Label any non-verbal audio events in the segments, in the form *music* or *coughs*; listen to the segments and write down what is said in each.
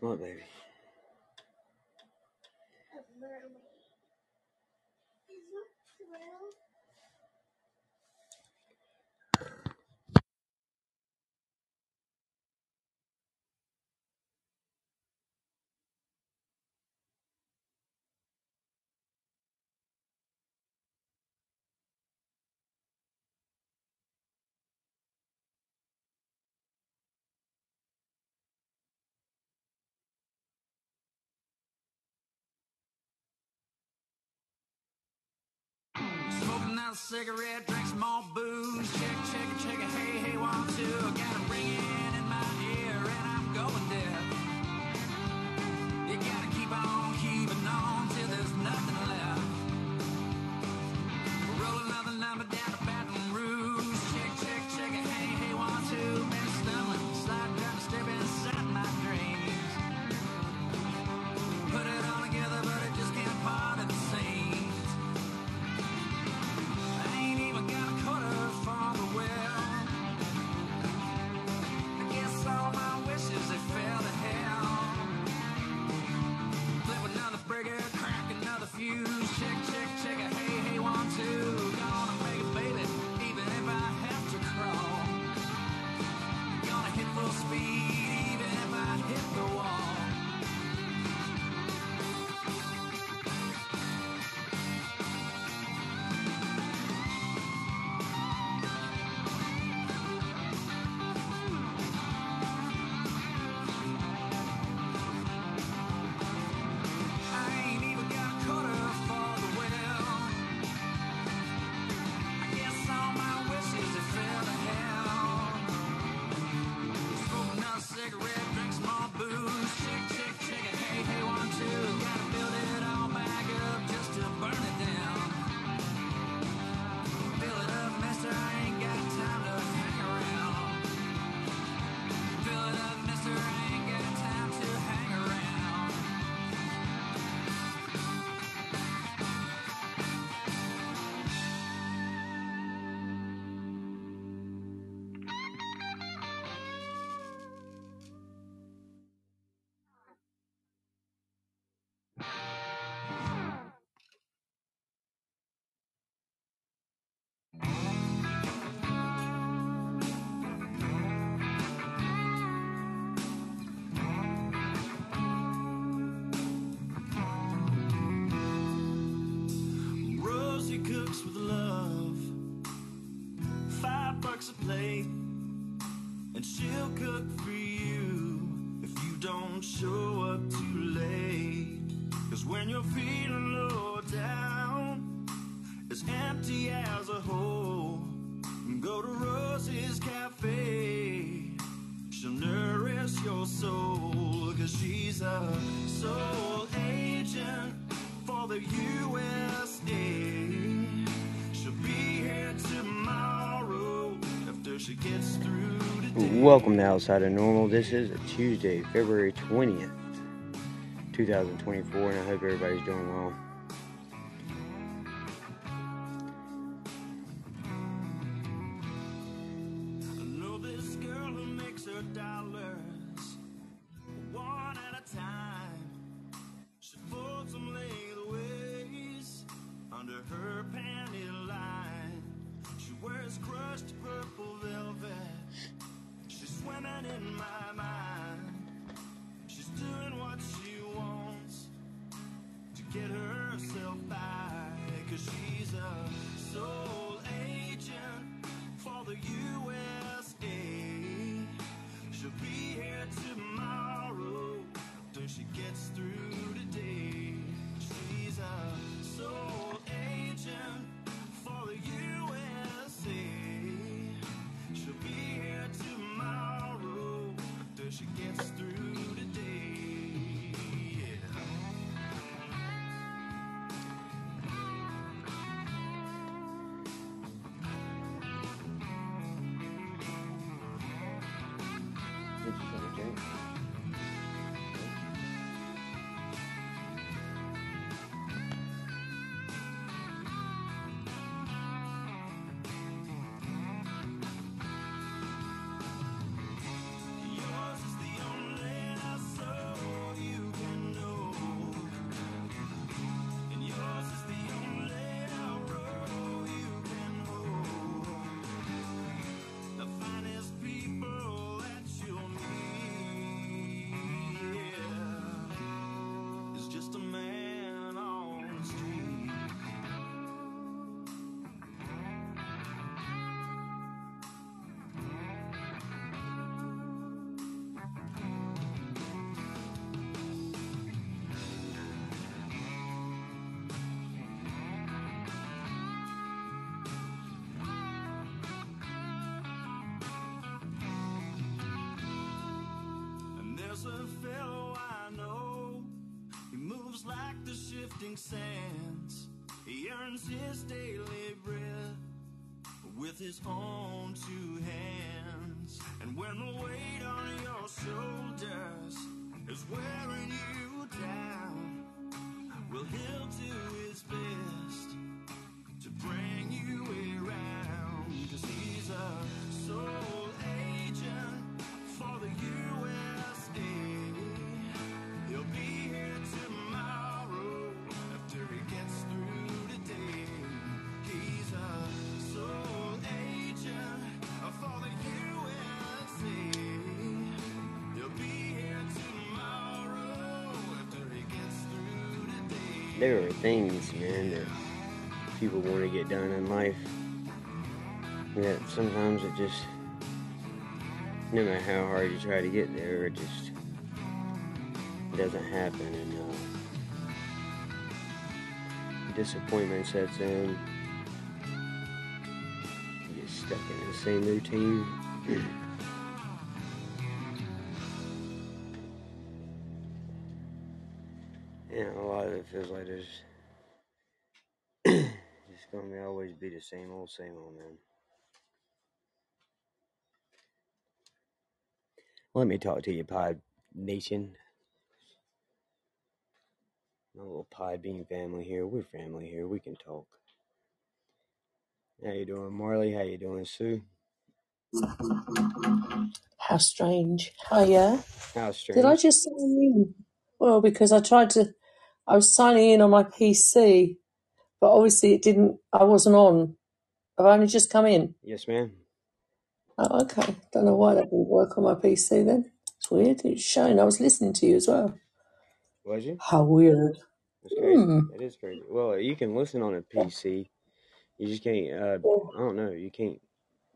Come on, baby. Mermaid. Is it? Smoking that cigarette, drink some more booze. Check, check, check, hey, hey, one, two. Got a ringing in my ear and I'm going deaf. You gotta keep on keeping on till there's nothing left. Roll another number down. Welcome to Outside of Normal. This is Tuesday, February 20th, 2024, and I hope everybody's doing well. Shifting sands. He earns his daily bread with his own two hands. And when the weight on your shoulders is wearing you down, well, he'll do his There are things, man, that people want to get done in life. That sometimes it just, no matter how hard you try to get there, it just doesn't happen. And uh, disappointment sets in. You get stuck in the same routine. *clears throat* old, same old, man. Let me talk to you, Pod Nation. My little Podbean family here. We're family here. We can talk. How you doing, Marley? How you doing, Sue? How strange. Hiya. How strange. Did I just sign in? Well, because I tried to, I was signing in on my PC, but obviously it didn't, I wasn't on. I've only just come in. Yes, ma'am. Oh, okay. Don't know why that didn't work on my PC then. It's weird. It's showing I was listening to you as well. Was you? How weird. That's crazy. Hmm. That is crazy. Well, you can listen on a PC. You just can't. Uh, I don't know. You can't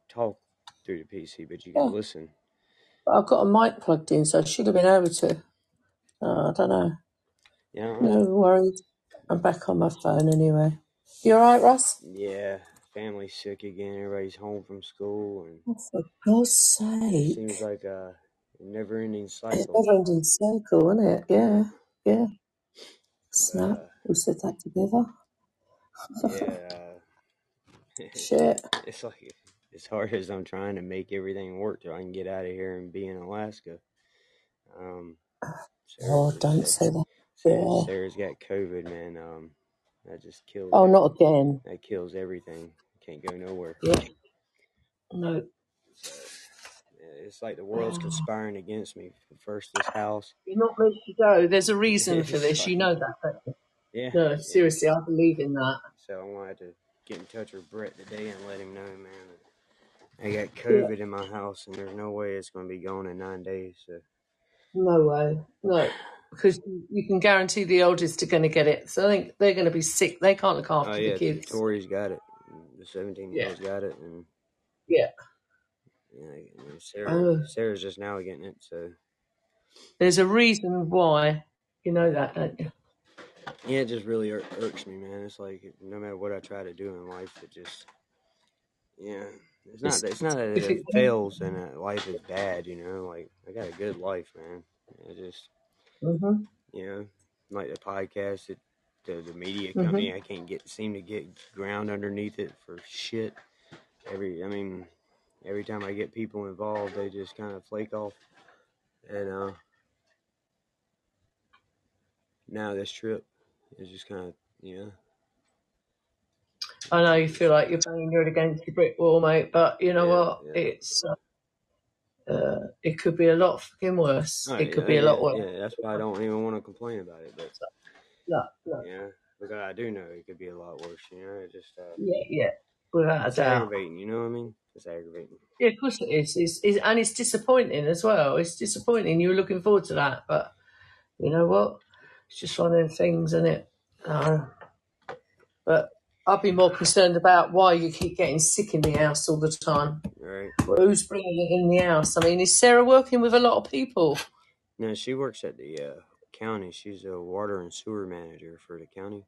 talk through the PC, but you can Yeah. listen. But I've got a mic plugged in, so I should have been able to. Uh, I don't know. Yeah. I don't know. No worries. I'm back on my phone anyway. You alright, Russ? Yeah. Family's sick again. Everybody's home from school, and Oh, for God's it seems sake. like a never-ending It's cycle. never ending circle, isn't it? Yeah. Yeah. But Snap. uh, We said that together. *laughs* yeah. Uh, Shit. *laughs* it's like as hard as I'm trying to make everything work so I can get out of here and be in Alaska. Um, Oh, Sarah, don't Sarah, say that. Sarah, Yeah. Sarah's got COVID, man. Um, that just kills Oh, not again. That kills everything. Can't go nowhere. Yeah. No. It's like the world's Oh, conspiring against me. First, this house. you're not meant to go. There's a reason *laughs* for this. You know that. don't yeah, No, yeah. seriously, I believe in that. So I'm gonna have to get in touch with Brett today and let him know, man. That I got Yeah. COVID in my house, and there's no way it's gonna be gone in nine days. So, No way. No. Because you can guarantee the oldest are going to get it. So I think they're going to be sick. They can't look oh after the kids. Tori's got it. The 17 year Yeah. got it, and Yeah. yeah, Sarah, Oh, Sarah's just now getting it. So there's a reason why. You know that, don't you? yeah, it just really ir- irks me, man. It's like no matter what I try to do in life, it just yeah. It's not. It's, It's not that it it, fails and that life is bad. You know, like I got a good life, man. It just hmm you know, like the podcast, it, the the media hmm company, I can't get seem to get ground underneath it for shit. Every, I mean, every time I get people involved, they just kind of flake off. And uh, now this trip is just kind of, you know, I know you feel like you're banging your head against the brick wall, mate, but you know yeah, what? yeah. It's uh, uh, it could be a lot fucking worse. Oh It yeah, could be a lot worse. yeah. That's why I don't even want to complain about it. But Look, look. yeah, because I do know it could be a lot worse. You know, it just uh, Yeah, yeah, without a it's doubt. aggravating. You know what I mean? It's aggravating. Yeah, of course it is. It's, it's, and it's disappointing as well. It's disappointing. You were looking forward to that, but you know what? It's just one of them things, isn't it? Uh, but I'd be more concerned about why you keep getting sick in the house all the time. Right? Well, who's bringing it in the house? I mean, is Sarah working with a lot of people? No, she works at the uh, county. She's a water and sewer manager for the county.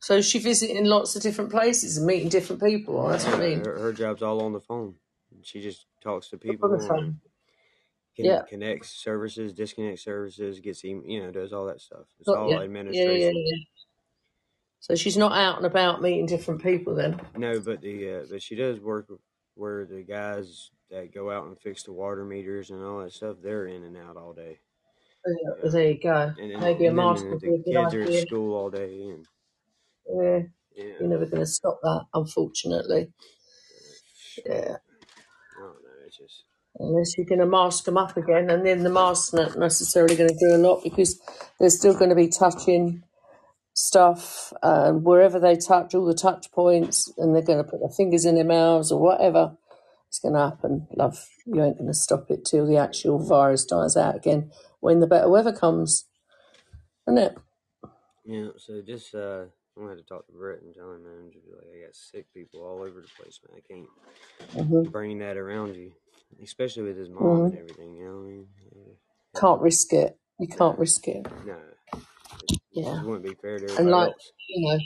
So she visiting lots of different places and meeting different people. That's what I mean. her, her job's all on the phone. She just talks to On the people phone. Con- Yeah. connects services, disconnects services, gets em- you know does all that stuff. It's Got all ya. Yeah, yeah, yeah. So she's not out and about meeting different people then. No, but the uh, but she does work where the guys that go out and fix the water meters and all that stuff. They're in and out all day. Yeah, There you go. And then, Maybe a and then mask would be a good kids are at idea. school all day, and Yeah, yeah, you're never going to stop that, unfortunately. Yeah, I don't know. It's just unless you're going to mask them up again, and then the mask's not necessarily going to do a lot because they're still going to be touching stuff um, wherever they touch, all the touch points, and they're going to put their fingers in their mouths or whatever. It's going to happen, love. You ain't going to stop it till the actual virus dies out again when the better weather comes, isn't it? yeah. So just uh, I'm gonna have to talk to Brett and tell him, man. Just be like, I got sick people all over the place, man. I can't hmm bring that around you, especially with his mom hmm and everything. You know what I mean? Can't risk it. You can't risk it. no. It Yeah. wouldn't be fair to And everybody like, else. you know,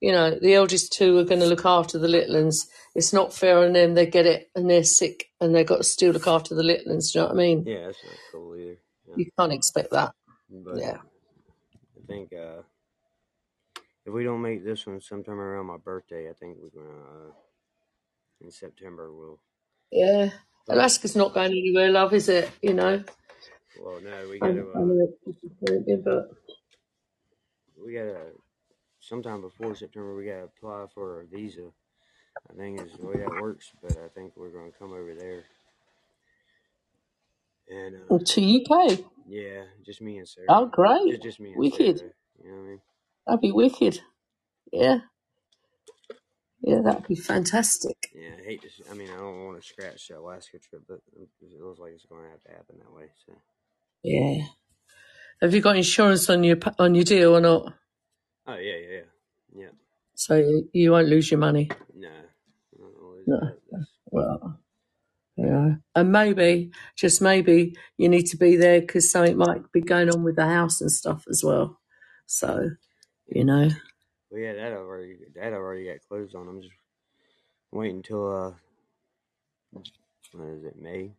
you know, the eldest two are going to look after the little ones. It's not fair on them. They get it and they're sick and they've got to still look after the little ones. Do you know what I mean? Yeah, that's not cool either. Yeah. You can't expect that. But Yeah. I think uh, if we don't make this one sometime around my birthday, I think we're gonna uh, in September we'll. Yeah. Alaska's not going anywhere, love, is it? You know, well, no, we I gotta uh, know it's disappointing, but we gotta sometime before September we gotta apply for a visa. I think is the way that works, but I think we're gonna come over there and uh, to UK. yeah, just me and Sarah. Oh, Just great. just me and Wicked. Sarah. You know what I mean? That'd be wicked. Yeah. Yeah, that'd be fantastic. Yeah, I hate to. s- I mean, I don't want to scratch the Alaska trip, but it looks like it's going to have to happen that way. So. Yeah. Have you got insurance on your pa- on your deal or not? Oh yeah, yeah, yeah. Yeah. So you you won't lose your money. No. I don't know No. Well, yeah. And maybe, just maybe, you need to be there because something might be going on with the house and stuff as well. So, you know. Well, yeah, that already that already got closed on. I'm just waiting until uh, what is it May?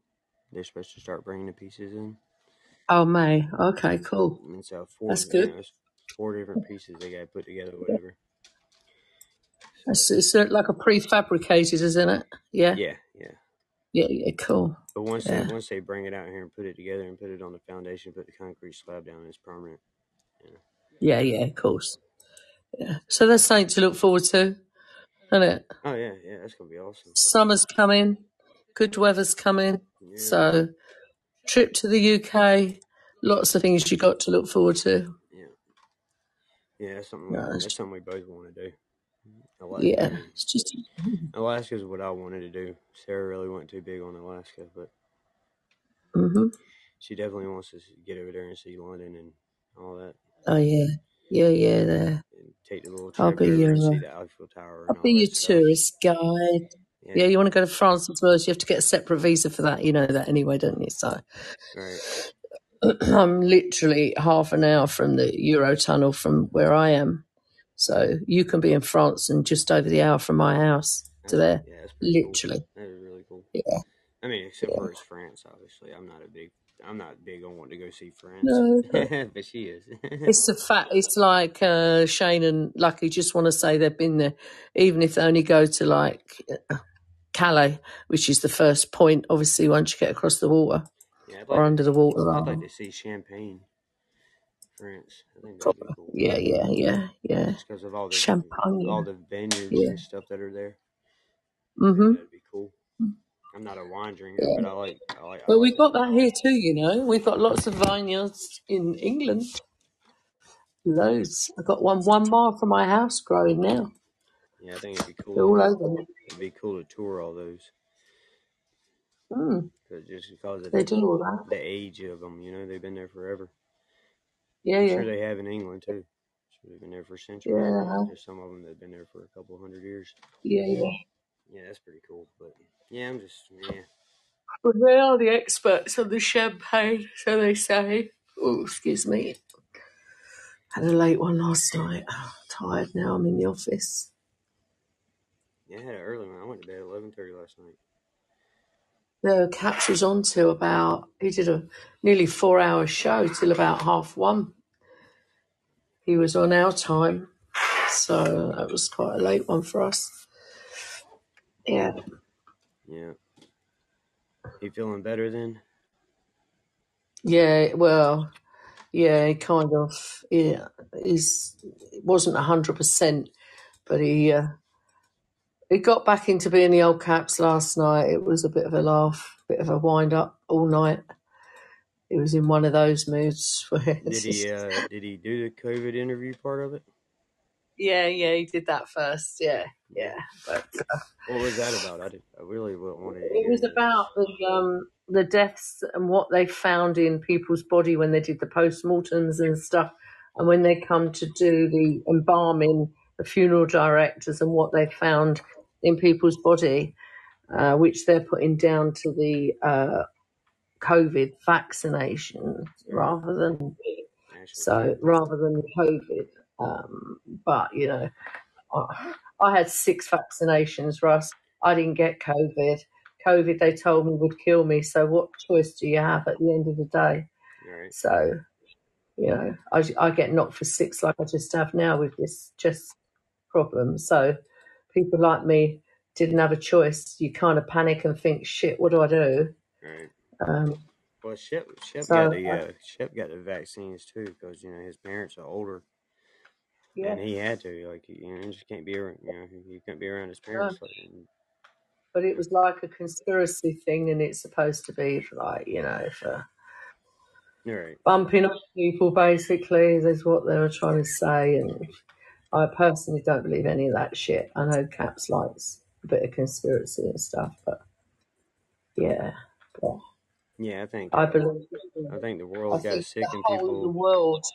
They're supposed to start bringing the pieces in, Oh, May. Okay, cool. and so four. That's You good. know, it's four different pieces they got to put together, whatever. It's, it's like a prefabricated, isn't it? Yeah. Yeah, yeah. Yeah. Yeah. Cool. But once Yeah. they once they bring it out here and put it together and put it on the foundation, put the concrete slab down, it's permanent. Yeah. Yeah. Yeah. Of course. Yeah. So that's something to look forward to, isn't it? Oh yeah, yeah. That's gonna be awesome. Summer's coming. Good weather's coming. So, trip to the UK. Lots of things you got to look forward to. Yeah. That's something. No, that's something we both want to do. Alaska. yeah. It's just. *laughs* Alaska's what I wanted to do. Sarah really wasn't too big on Alaska, but hmm she definitely wants to get over there and see London and all that, Oh yeah. Yeah. Yeah. There. and take the little I'll be your. see Uh, the Eiffel Tower I'll be your stuff. tourist guide. Yeah, Yeah, you want to go to France as well, so you have to get a separate visa for that. You know that anyway, don't you? So right. *clears throat* I'm literally half an hour from the Eurotunnel from where I am. So you can be in France and just over the hour from my house to there. yeah, pretty cool. Literally. That is really cool. Yeah. I mean, except Yeah. for it's France, obviously. I'm not a big. I'm not big on wanting to go see France, No, but *laughs* but she is. *laughs* it's a fact. It's like uh, Shane and Lucky just want to say they've been there, even if they only go to like Calais, which is the first point. Obviously, once you get across the water yeah, I'd or like. under the water. I'd like to see Champagne, France. I think that'd be Proper. cool. Yeah, yeah, yeah, yeah. Just because of all the all the vineyards Yeah. and stuff that are there. I think Mhm. that'd be cool. I'm not a wine drinker, Yeah. but I like I like I Well, like we've got that here too, you know. We've got lots of vineyards in England. Loads. I've got one one mile from my house growing now. Yeah, I think it'd be They're cool. all over. it'd be cool to tour all those, Mm, cause just because of they the do all that. the age of them. You know, they've been there forever. Yeah, I'm yeah. sure they have in England too. Sure they've been there for centuries. Yeah, they have. There's some of them that've been there for a couple hundred years. Yeah, yeah. Yeah, that's pretty cool. But yeah, I'm just yeah. But they are the experts on the champagne, so they say. Oh, excuse me. Had a late one last night. tired now. I'm in the office. Yeah, I had an early one. I went to bed at eleven thirty last night. The Caps was on till about, he did a nearly four hour show till about half one. He was on our time. So that was quite a late one for us. Yeah. Yeah. You feeling better then? Yeah, well, yeah, he kind of, yeah, he's, it wasn't a 100%, but he, uh, he got back into being the old caps last night. It was a bit of a laugh, bit of a wind up all night. He was in one of those moods where Did it's just, he uh did he do the COVID interview part of it? yeah, yeah, he did that first. Yeah, yeah. But uh, What was that about? I did I really wa- wanted to it hear was that. about the, um, the deaths and what they found in people's body when they did the post-mortems and stuff. And when they come to do the embalming, the funeral directors and what they found in people's body, uh, which they're putting down to the uh, COVID vaccination rather than so rather than COVID. Um, but you know, I, I had six vaccinations, Russ. I didn't get COVID. COVID, they told me would kill me. So what choice do you have at the end of the day? right. So you know, I, I get knocked for six like I just have now with this chest problem. So people like me didn't have a choice. You kind of panic and think, shit, what do I do? Right. Um, Well, Shep Shep so got the I, uh, Shep got the vaccines too because you know his parents are older yeah, and he had to like you know he just can't be around you know he couldn't be around his no. parents like but it was like a conspiracy thing, and it's supposed to be for like you know for right. bumping up people. Basically, is what they were trying to say, and I personally don't believe any of that shit. I know Caps likes a bit of conspiracy and stuff, but yeah, but Yeah, I think I believe. I think the I world got think sick and of the people. world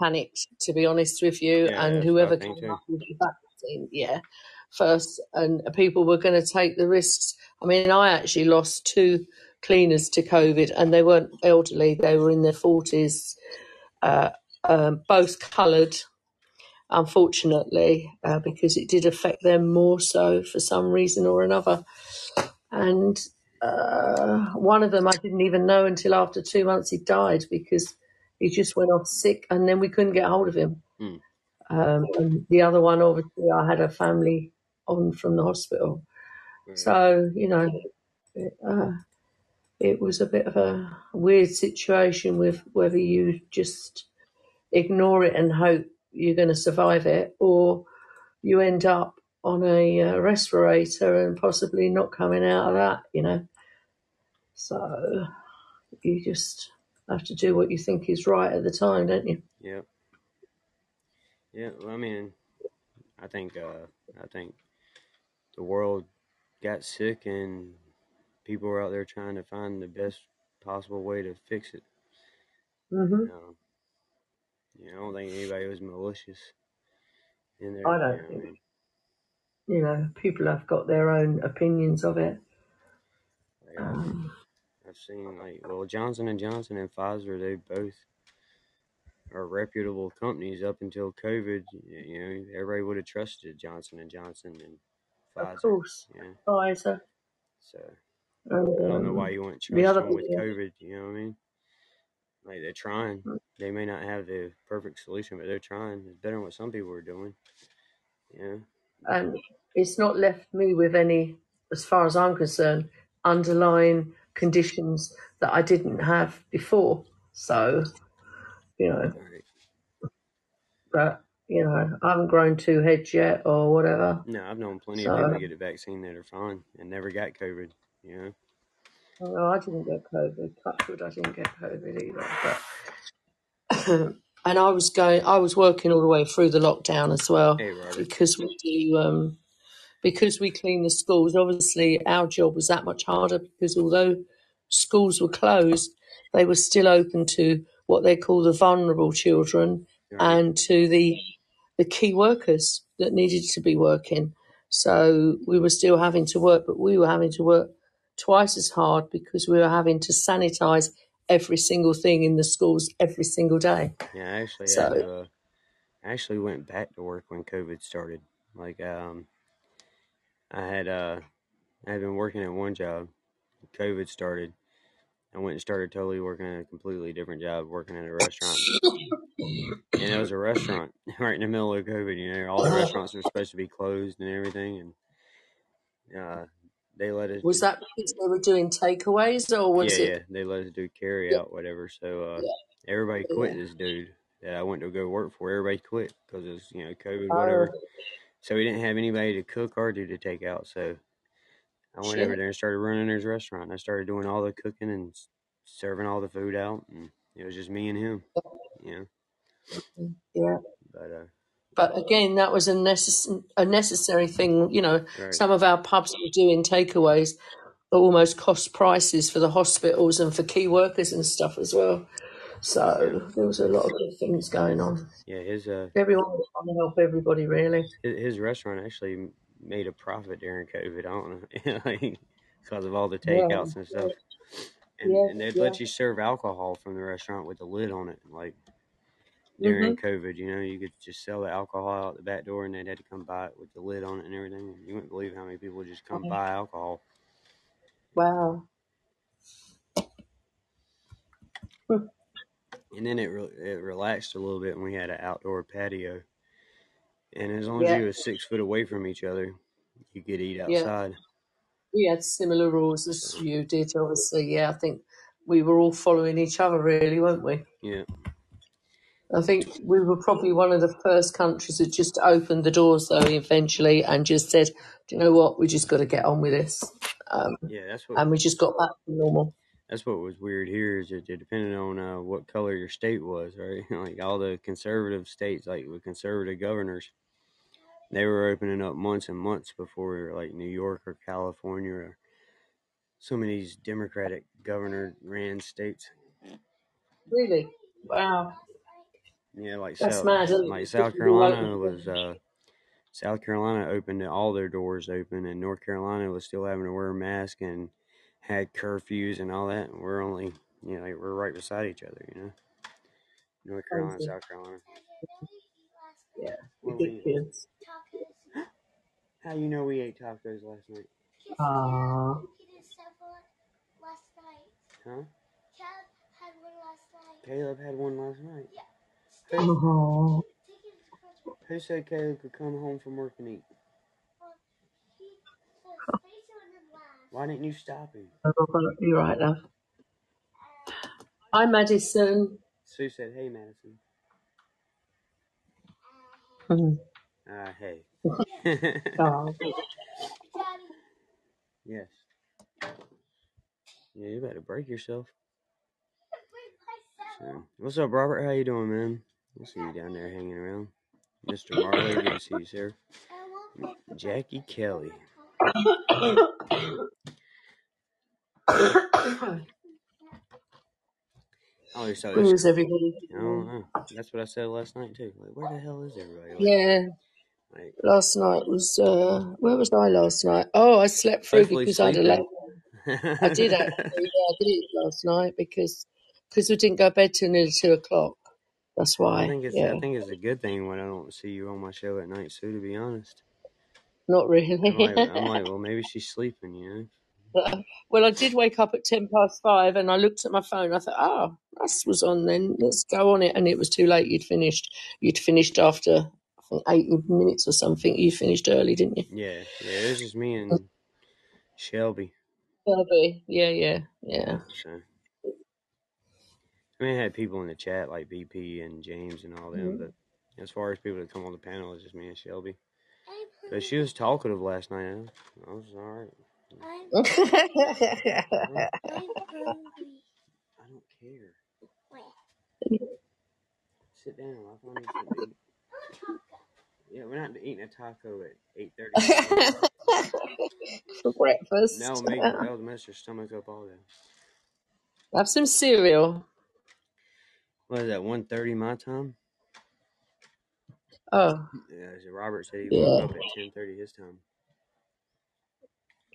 panicked, to be honest with you, Yeah, and I whoever came too. up with the vaccine, yeah, first, and people were going to take the risks. I mean, I actually lost two cleaners to COVID, and they weren't elderly; they were in their forties, uh, um, both coloured, unfortunately, uh, because it did affect them more so for some reason or another. And uh, one of them I didn't even know until after two months he died because he just went off sick, and then we couldn't get hold of him. Hmm. Um, and the other one, obviously, I had a family on from the hospital, Right. so you know, it, uh, it was a bit of a weird situation with whether you just ignore it and hope you're going to survive it, or you end up on a uh, respirator and possibly not coming out of that. You know, so you just have to do what you think is right at the time, don't you? Yep. Yeah. Well, I mean, I think uh, I think the world got sick and people were out there trying to find the best possible way to fix it. hmm Um, you know, I don't think anybody was malicious in there. I don't know, think. mean, You know, people have got their own opinions of it. I've, Um, I've seen like well Johnson and Johnson and Pfizer, they both are reputable companies up until COVID. You know, everybody would have trusted Johnson and Johnson and of Pfizer. course, Yeah. Pfizer So and I don't know why um, you wouldn't the trust other them with thing. COVID. You know what I mean? Like they're trying. Mm. They may not have the perfect solution, but they're trying. It's better than what some people are doing. Yeah. and it's not left me with any, as far as I'm concerned, underlying conditions that I didn't have before. So, you know, right. but you know, I haven't grown two heads yet or whatever. No, I've known plenty of people So, that get a vaccine that are fine and never got COVID. You know. No, I didn't get COVID. Touch wood, I didn't get COVID either. But *clears throat* and I was going, I was working all the way through the lockdown as well Hey, Robert. because we do, um, because we clean the schools. Obviously, our job was that much harder because although schools were closed, they were still open to what they call the vulnerable children Right. and to the the key workers that needed to be working. So we were still having to work, but we were having to work twice as hard because we were having to sanitize every single thing in the schools every single day. Yeah, actually So to. Uh, I actually went back to work when COVID started. Like, um, I had uh, I had been working at one job, COVID started, I went and started totally working at a completely different job, working at a restaurant. And it was a restaurant *laughs* right in the middle of COVID. You know, all the restaurants were supposed to be closed and everything, and uh, they let us. Was that because they were doing takeaways or was yeah, it? yeah, they let us do carry out, whatever. So uh, everybody quit this dude that I went to go work for. Everybody quit because it was you know COVID, Oh, whatever. So we didn't have anybody to cook or do to take out. So I went over there and started running his restaurant. I started doing all the cooking and serving all the food out, and it was just me and him. You know, Yeah. but uh, But again, that was a, necess- a necessary thing. You know, right, some of our pubs were doing takeaways at almost cost prices for the hospitals and for key workers and stuff as well. So there was a lot of good things going on. yeah. His uh, Everyone was trying to help everybody, really. his, his restaurant actually made a profit during COVID. I don't know, *laughs* like because of all the Yeah, takeouts and stuff. And yeah, and they'd yeah. let you serve alcohol from the restaurant with the lid on it, like during COVID. You know, you could just sell the alcohol out the back door, and they'd had to come buy it with the lid on it and everything. You wouldn't believe how many people just come buy alcohol. Wow. Hmm. And then it re- it relaxed a little bit when we had an outdoor patio. And as long as Yeah, you was six foot away from each other, you could eat yeah. outside. We had similar rules as you did, obviously. Yeah, I think we were all following each other, really, weren't we? yeah, I think we were probably one of the first countries that just opened the doors, though, eventually, and just said, "Do you know what? We just got to get on with this," um, yeah. That's what and we just got back to normal. that's what was weird here is that it depended on uh, what color your state was, right? *laughs* like all the conservative states, like with conservative governors, they were opening up months and months before like New York or California or some of these Democratic governor ran states. Really? Wow, Yeah, like that's South mad, like South because we all Carolina was uh South Carolina opened all their doors open and North Carolina was still having to wear a mask and had curfews and all that and we're only you know, like we're right beside each other, you know. North Carolina. South Carolina. Yeah, we ridiculous. *gasps* How you know we ate tacos last night? Ah, Huh? Caleb had one last night. Caleb had one last night. Yeah. Who who said Caleb could come home from work and eat? Well, he said space on the last. Why didn't you stop him? you're right, love. Hi, Madison. Sue said, Hey Madison. Ah, hey. *laughs* Oh, yes. Yeah, you better break yourself. So, what's up, Robert? How you doing, man? I see you down there hanging around. Mr. Marley, good to see you, sir. I Jackie Kelly. Oh, you're so where's everybody? I don't know. That's what I said last night too. Like, where the hell is everybody? Like, Yeah, like last night was uh where was I last night? Oh, I slept through hopefully because I had a sleeping. late. I did actually. Yeah, I did it last night because because we didn't go to bed till nearly two o'clock. That's I why. think it's Yeah, I think it's a good thing when I don't see you on my show at night, Sue. To be honest, not I'm really. like I'm like, well, maybe she's sleeping, you know. *laughs* well, I did wake up at ten past five, and I looked at my phone. I thought, ah, oh, this was on. Then let's go on it, and it was too late. You'd finished. You'd finished after I think eighty minutes or something. You finished early, didn't you? Yeah, yeah. It was just me *laughs* and Shelby. Shelby. Yeah, yeah, yeah. So I mean, I had people in the chat like BP and James and all them, Mhm. but as far as people that come on the panel, it's just me and Shelby. But she was talkative last night. I was all right. I'm, *laughs* Well, I'm hungry. I don't care. Wait. Sit down. I want to eat something to. Yeah, we're not eating a taco at eight thirty. For *laughs* breakfast. That'll make that'll mess your stomach up all day. Have some cereal. What is that? One thirty my time. Oh, Yeah, so Robert said he Yeah. woke up at ten thirty his time.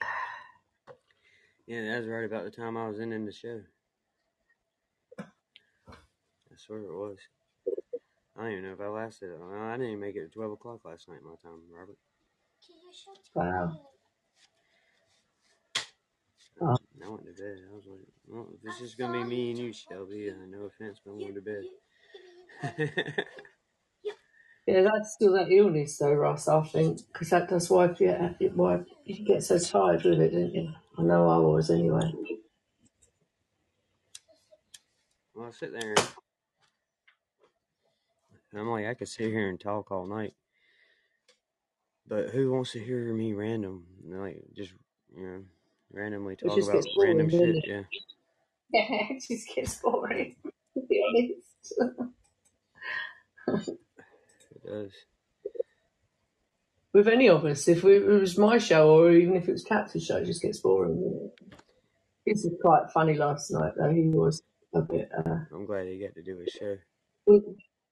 *sighs* Yeah, that's right about the time I was in in the show. I swear it was. I don't even know if I lasted. I didn't even make it to twelve o'clock last night. My time, Robert. Can you show Wow. Me? went to bed. I was like, well, if it's just gonna be me and you, Shelby, uh, no offense, but I'm going to bed. Yeah, that's still that illness though, Ross. I think because that does wipe you. out- It wipe. You get so tired with it, didn't you? I know I was anyway. well, I sit there and I'm like, I could sit here and talk all night, but who wants to hear me random, like just you know, randomly talk just about boring, random shit? it? Yeah, Yeah, *laughs* it just gets boring. To be honest. it does. with any of us. If we, it was my show or even if it was Captain's show, it just gets boring. This was quite funny last night though. He was a bit uh, I'm glad he got to do his show.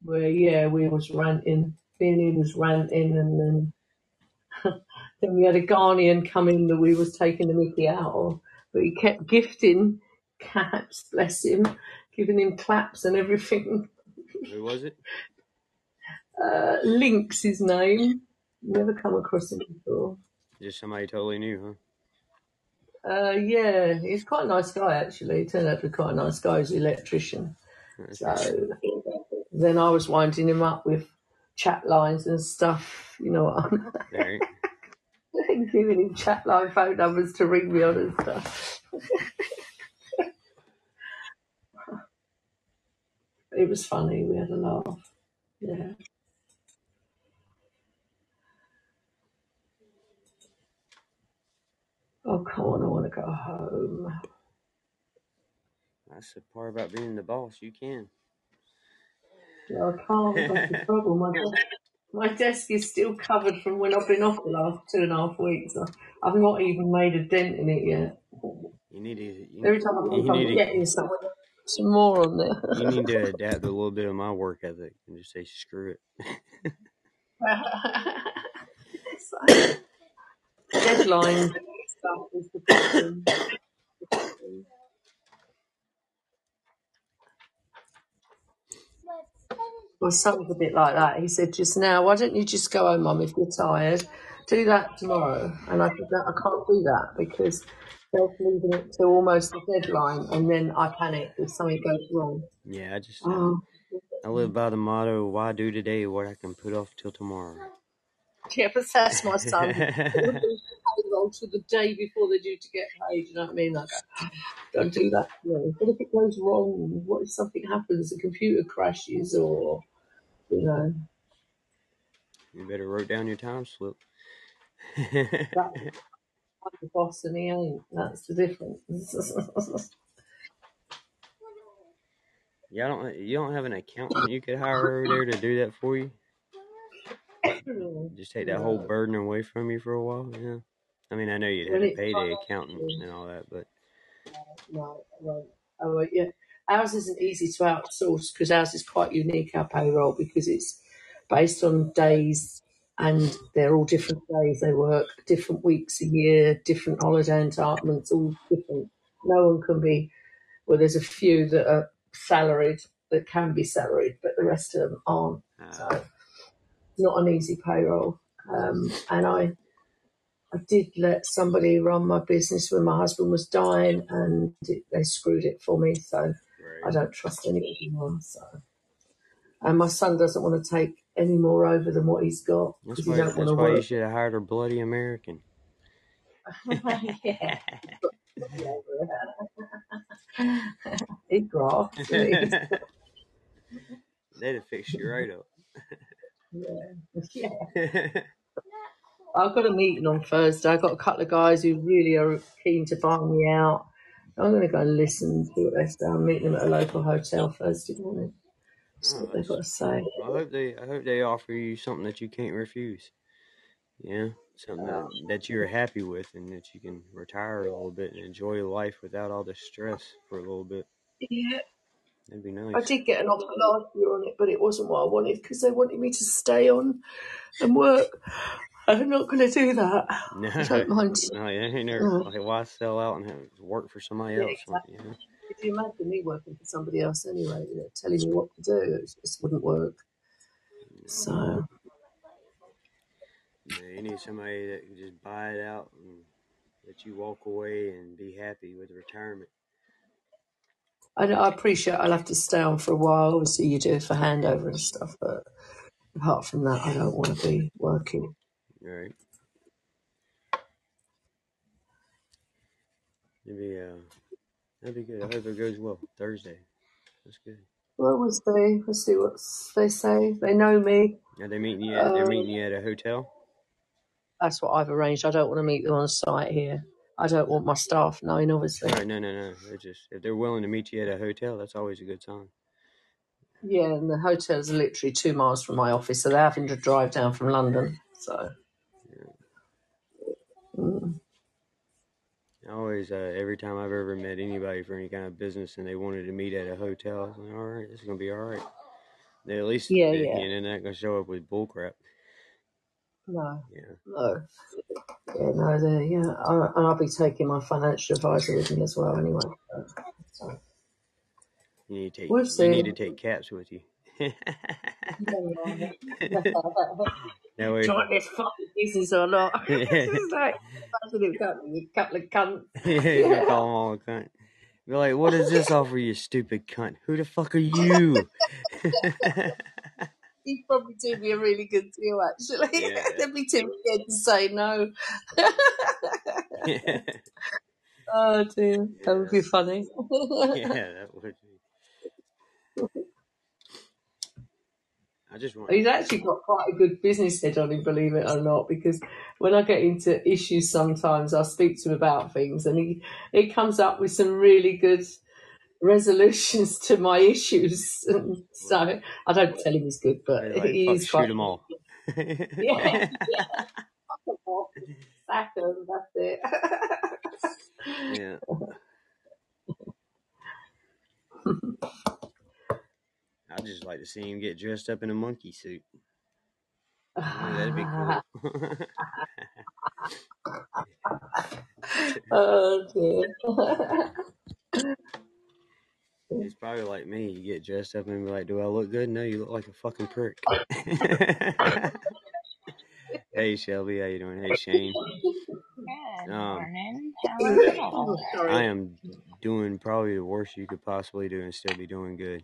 where yeah, we was ranting. Me and he was ranting, and then *laughs* then we had a Ghanaian come in that we was taking the Mickey out of, but he kept gifting caps, bless him, giving him claps and everything. Who was it? *laughs* Uh, Link's his name. Never come across him before. Just somebody totally new, Uh, yeah, he's quite a nice guy actually. He turned out to be quite a nice guy. He's an electrician. huh? That's So then I was winding him up with chat lines and stuff. You know what I'm giving him chat line phone numbers to ring me on and stuff. *laughs* it was funny. We had a laugh. Yeah. Oh, come on. I want to go home. that's the part about being the boss. You can. Yeah, I can't. That's the. *laughs* My desk, my desk is still covered from when I've been off the last two and a half weeks. I- I've not even made a dent in it yet. You need to. You, Every time I think I'm to. getting some, some more on there. *laughs* You need to adapt a little bit of my work ethic and just say screw it. Like *laughs* deadline *coughs* stuff is the problem. *coughs* My son's a bit like that. He said just now, why don't you just go home, mum, if you're tired? Do that tomorrow. And I said, no, I can't do that because they're leaving it to almost the deadline and then I panic if something goes wrong. Yeah, I just Oh, I live by the motto: Why do today what I can put off till tomorrow. *laughs* yeah, but that's my son. *laughs* payroll to the day before they're due to get paid. You know what I mean? Like, *sighs* don't do that. What if it goes wrong? What if something happens? The computer crashes, or you know, you better wrote down your time slip. *laughs* I'm the boss and he ain't. That's the difference. *laughs* Y'all don't you don't have an accountant you could hire over there to do that for you? Just take that whole burden away from you for a while. Yeah. I mean, I know you'd have to pay the accountant and all that, but no, I. I won't. Yeah, ours isn't easy to outsource because ours is quite unique. Our payroll because it's based on days and they're all different days. They work different weeks a year, different holiday entitlements, all different. No one can be. Well, there's a few that are salaried that can be salaried, but the rest of them aren't. So uh, not an easy payroll. Um, and I, I did let somebody run my business when my husband was dying, and it, they screwed it for me. So I don't trust anybody anymore. So, and my son doesn't want to take any more over than what he's got That's because he don't want to why you should have hired a bloody American. yeah. *laughs* he he? *laughs* *laughs* They'd have fixed you right up. yeah. yeah. I've got a meeting on Thursday. I've got a couple of guys who really are keen to buy me out. I'm going to go and listen to what they say. I'm meeting them at a local hotel Thursday morning. See oh, what they've got to say. I hope they I hope they offer you something that you can't refuse. Yeah, something that, um, that you're happy with and that you can retire a little bit and enjoy life without all the stress for a little bit. Yeah, That'd be nice. I nice. did get an offer last year on it, but it wasn't what I wanted because they wanted me to stay on and work. I'm not going to do that. No, I don't mind. no, *laughs* oh, yeah, ain't never No. like why sell out and have work for somebody Yeah, else? exactly. You know? Could you imagine me working for somebody else anyway, you know, telling me what to do? It just wouldn't work. So, Yeah, you need somebody that can just buy it out and let you walk away and be happy with retirement. I, I appreciate I'll have to stay on for a while. Obviously, you do it for handover and stuff, but apart from that, I don't want to be working. All right. It'd be uh, that'd be good. I hope it goes well Thursday. That's good. Well, we'll see. We'll see what they say. They know me. Are they meeting you? At, they're Uh, meeting you at a hotel. that's what I've arranged. I don't want to meet them on site here. I don't want my staff knowing, obviously. All right, no, no, no. They're just if they're willing to meet you at a hotel, that's always a good sign. Yeah, and the hotel's literally two miles from my office, so they're having to drive down from London. So, I always, uh, every time I've ever met anybody for any kind of business and they wanted to meet at a hotel, I was like, all right, this is gonna be all right. They at least, yeah, they, yeah. you know, they're not gonna show up with bullcrap. No, Yeah. no. Yeah, no, yeah. I, and I'll be taking my financial advisor with me as well anyway. So. You need to take, you need to take caps with you. Yeah, that way, Do you want this fucking business or not? *laughs* *laughs* it's like, imagine you couple of cunts. *laughs* yeah, call them all cunt. Be like, what does this offer, you stupid cunt? Who the fuck are you? He'd probably do me a really good deal, actually. yeah, They'd be too scared to say no. yeah, oh dear, that would be funny. yeah, that would be. I just want. He's actually got quite a good business head on him, believe it or not, because when I get into issues sometimes I speak to him about things and he, he comes up with some really good resolutions to my issues. *laughs* And so I don't tell him he's good, but They're like, he fuck, is shoot quite them all. Yeah, yeah. Sack 'em, that's it. yeah. *laughs* I'd just like to see him get dressed up in a monkey suit. Oh, that'd be cool. oh *laughs* dear. It's probably like me. You get dressed up and be like, "Do I look good?" No, you look like a fucking prick. *laughs* hey Shelby, how you doing? Hey Shane. Good Um, morning. How are you? I am doing probably the worst you could possibly do and still be doing good.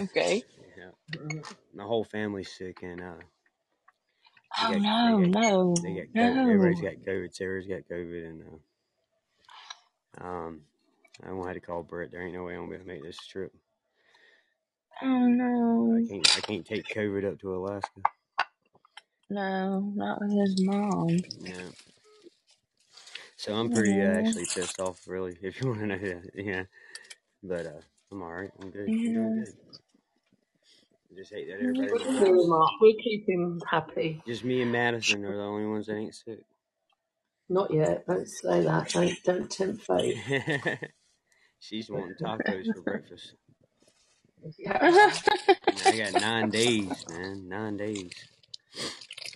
Okay. Yeah, my whole family's sick and uh, Oh got no, they got no, they got COVID. Everybody's no. got COVID. Sarah's got COVID, and uh, um, I won't have to call Brett. There ain't no way I'm gonna be able to make this trip. Oh I no, can't. I can't take COVID up to Alaska. no, not with his mom. Yeah. So I'm pretty uh, actually pissed off, really, if you want to know that. Yeah. But uh, I'm all right. I'm good. I'm doing good. I just hate that everybody We'll in my keep house, him up. We'll keep him happy. just me and Madison, are the only ones that ain't sick. Not yet. Don't say that. Don't don't tempt fate. *laughs* She's wanting tacos for breakfast. Yeah. I got nine days, man. Nine days.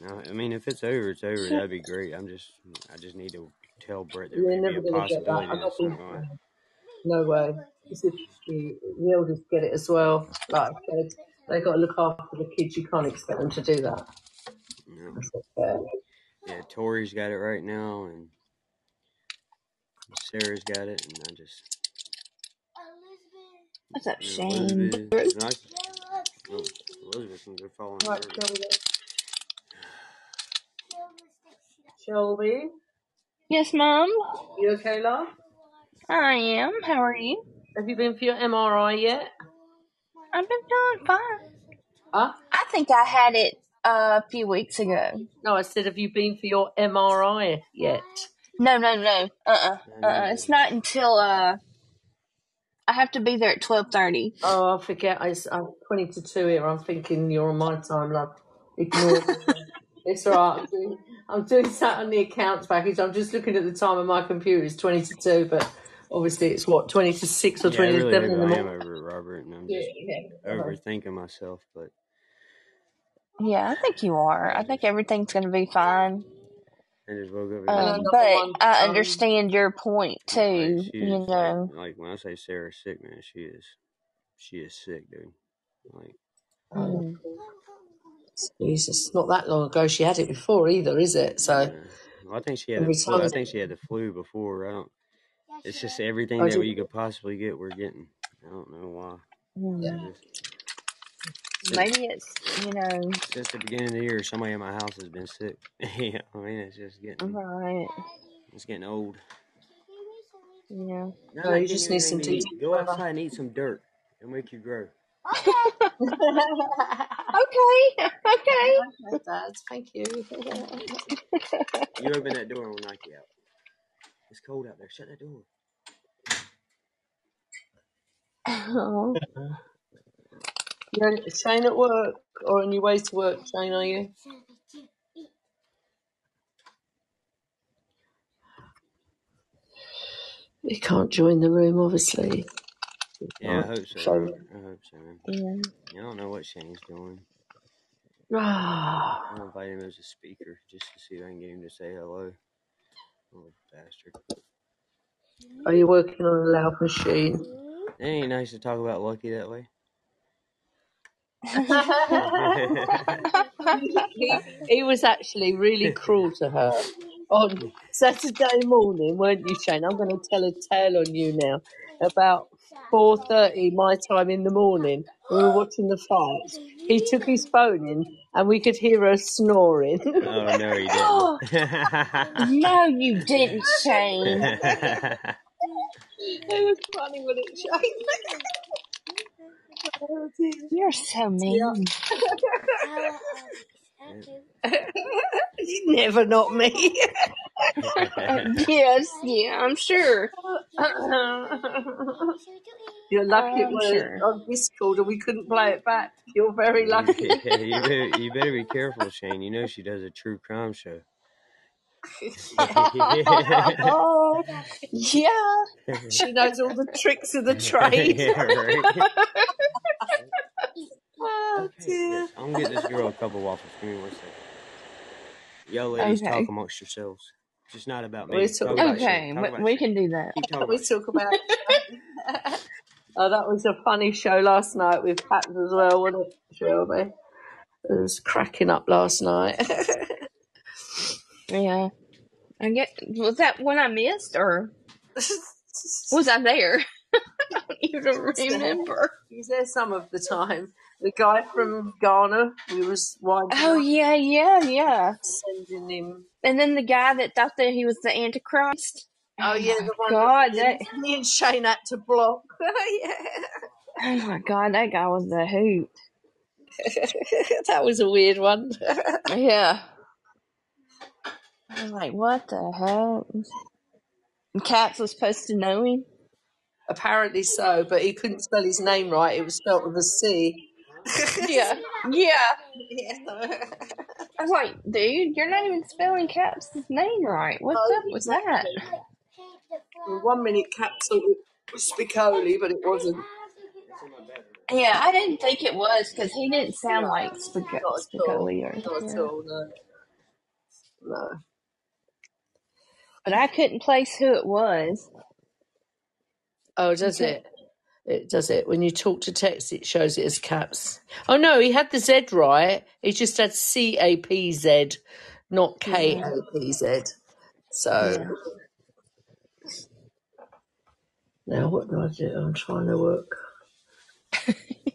No, I mean, if it's over, it's over. That'd be great. I'm just, I just need to tell Brett there You're may be a that. possibility that's not going. No way. This is the, the eldest get it as well. Like I said, they got to look after the kids. You can't expect them to do that. No. That's not fair. Yeah, Tori's got it right now, and Sarah's got it, and I just, What's up, and Shane? Elizabeth. And I, Bella, oh, please, Elizabeth can go fall in Right, the river. Shelby. Bella, Shelby, Yes, mom. you okay, love? I am. How are you? Have you been for your MRI yet? I've been doing fine. Huh? I think I had it uh, a few weeks ago. No, I said, have you been for your MRI yet? No, no, no. Uh, uh-uh, uh, need It's not until uh, I have to be there at twelve thirty. Oh, I forget. I, I'm 20 to 2 here. I'm thinking you're on my time, love. Ignore me. *laughs* It's all right. I'm doing, I'm doing that on the accounts package. I'm just looking at the time on my computer. It's 20 to 2, but obviously it's what, 20 to 6 or Yeah, I 20 to really 7 in hope the I am morning? over it, Robert, and I'm just yeah. overthinking myself, but Yeah, I think you are. I think everything's gonna be fine. I just woke up And and Um, but one, I um, understand your point too. she You is like know. like when I say Sarah's sick, man, she is she is sick, dude. Like Mm. Jesus, not that long ago she had it before either, is it? So, yeah, Well, I think she had Every the flu. I think she had the flu before. I don't. It's just everything oh, that do. you could possibly get. We're getting. I don't know why. Just- Maybe it's you know Since the beginning of the year, somebody in my house has been sick. *laughs* yeah, I mean it's just getting right. it's getting old. Yeah. Now No, I you can't just need some maybe decent Go outside and eat some dirt. It'll make you grow. Okay. *laughs* Okay. Okay, Dad, thank you. You open that door and we'll knock you out. It's cold out there. Shut that door. Oh, *laughs* You're Shane at work or on your way to work, Shane, are you? He can't join the room, obviously. Yeah, I hope so. So, I hope so, man. yeah. I don't know what Shane's doing. ah, *sighs* I'm inviting him as a speaker just to see if I can get him to say hello. Little bastard. are you working on a loud machine? It ain't nice to talk about Lucky that way. he, *laughs* he was actually really cruel to her on Saturday morning, weren't you, Shane? I'm going to tell a tale on you now. About 4.30 my time in the morning, we were watching the fights. He took his phone in and we could hear her snoring. oh no, he *laughs* Oh, didn't. no, *laughs* you didn't, Shane. *laughs* it was funny when it changed. oh, dear. You're so mean. you never not me. *laughs* yes, yeah, I'm sure. *laughs* You're lucky it I'm was sure. on Discord and we couldn't play it back. You're very lucky. you better you *laughs* better be careful, Shane. You know she does a true crime show. Oh, yeah. she knows all the tricks of the trade. yeah, right. oh Okay, dear. I'm gonna get this girl a couple waffles. Give me one second. Y'all ladies Okay. talk amongst yourselves. Just not about me. We Talk talk. about Okay, we, about we can do that. We talk about. *laughs* oh, that was a funny show last night with Pat as well, wasn't it, Shelby? It was cracking up last night. *laughs* Yeah. I get was that one I missed or *laughs* was I there? I don't even remember. He's there some of the time. The guy from Ghana, we was winding Oh up, yeah, yeah, yeah. sending him. And then the guy that thought that he was the Antichrist. Oh Oh yeah, the one god, that that me and Shane had to block. *laughs* yeah. oh my god, that guy was a hoot. *laughs* that was a weird one. *laughs* Yeah. I was like, what the hell? And Caps was supposed to know him. Apparently so, but he couldn't spell his name right. It was spelled with a C. Yeah. Yeah. Yeah. I was like, dude, you're not even spelling Caps' name right. What's Oh, up with that? exactly. Well, one minute Cap thought it was Spicoli, but it wasn't. Yeah, I didn't think it was because he didn't sound No, like Spic- not at all. Spicoli or Not at yeah. all, no. No. But I couldn't place who it was. Oh, does until it? It does it. When you talk to text, it shows it as caps. Oh, no, he had the Z right. He just had C A P Z, not K. A P Z. So, Yeah. now what do I do? I'm trying to work. *laughs*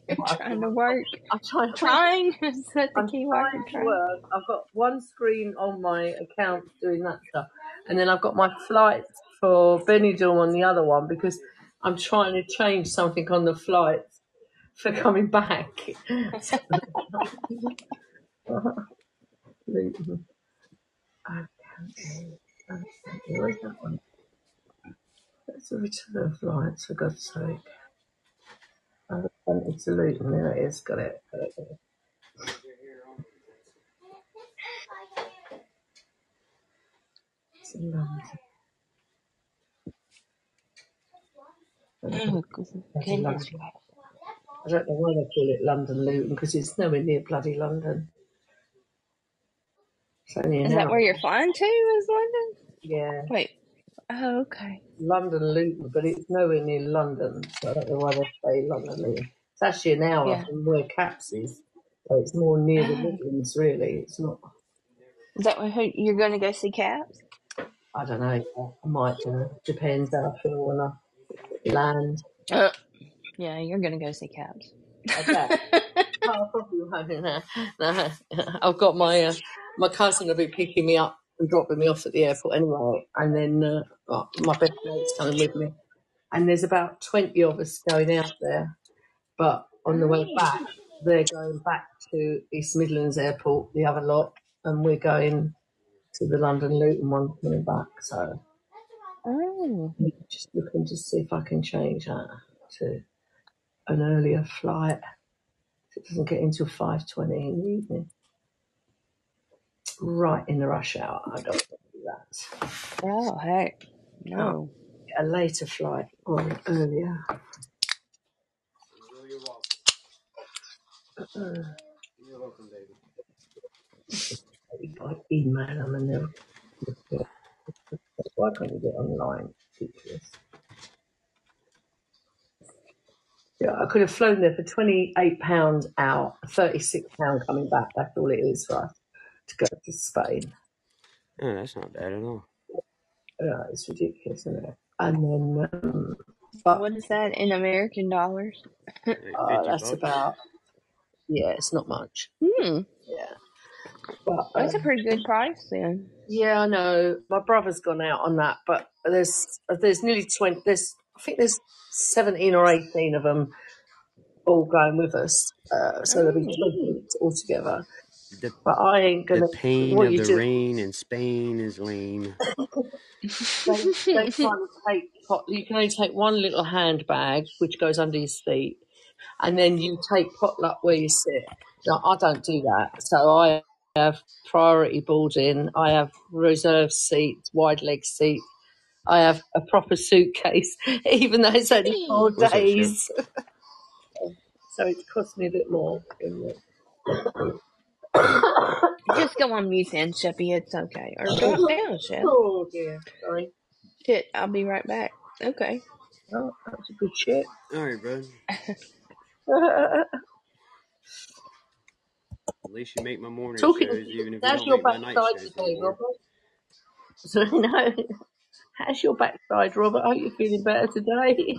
You're What trying to work. I'm trying Trying *laughs* is that the I'm key word? trying to trying. work. I've got one screen on my account doing that stuff, and then I've got my flights for Benidorm on the other one because I'm trying to change something on the flight for coming back. Luton. Okay. Where's that one? That's a return flights, for God's sake. I've wanted to Luton. There it is. Got it. Got it. London. Oh, That's in goodness. London. I don't know why they call it London Luton because it's nowhere near bloody London. It's only an Is that hour. where you're flying to? Is London? Yeah, Wait. Oh, okay. London Luton, but it's nowhere near London, so I don't know why they say London Luton. It's actually an hour Yeah. from where Caps is, so it's more near the Oh. Midlands, really. It's not. Is that who you're going to go see Caps? I don't know. I might do. Depends how I feel when I land. Uh, yeah, you're gonna go see Caps. Okay. Oh, I probably won't. No, no. I've got my uh, my cousin will be picking me up and dropping me off at the airport anyway, and then uh, oh, my best mate's coming with me. And there's about twenty of us going out there, but on the way back, they're going back to East Midlands Airport, the other lot, and we're going to the London Luton one coming back. So Oh, just looking to see if I can change that to an earlier flight. It doesn't get until five twenty in the evening. Right in the rush hour. I don't want to do that. oh, heck, Oh, no. a later flight or an earlier. You're welcome. Uh, You're welcome, baby. I email them and they'll. Why can't you get online? Ridiculous. Yeah, I could have flown there for twenty eight pounds out, thirty six pound coming back. That's all it is for us to go to Spain. Oh, that's not bad at all. Yeah, it's ridiculous, isn't it? And then, um, but What is that in American dollars? Like *laughs* uh, that's bucks. about yeah, it's not much. Hmm, Yeah, but that's a um, pretty good price then. yeah, I know my brother's gone out on that, but there's there's nearly twenty. There's I think there's seventeen or eighteen of them all going with us, uh, so there'll be Oh, twenty altogether. The But I ain't gonna. pain What of you the do? rain in Spain is lame. *laughs* They they kind of take pot. You can only take one little handbag, which goes under your seat, and then you take potluck where you sit. Now, I don't do that, so I have priority boarding. I have reserved seats, wide leg seats. I have a proper suitcase, *laughs* even though it's only four What's up, Chef? days. *laughs* So it's cost me a bit more. *coughs* Just go on mute then, Sheppy. It's okay. Or go down, *laughs* Shep. oh dear, sorry. Shit, I'll be right back. Okay. Oh, that's a good shit. All right, bud. At least you make my morning Talking, shows, even if you how's don't your make my night backside shows today, anymore. Robert? *laughs* So, no, how's your backside, Robert? Are you feeling better today?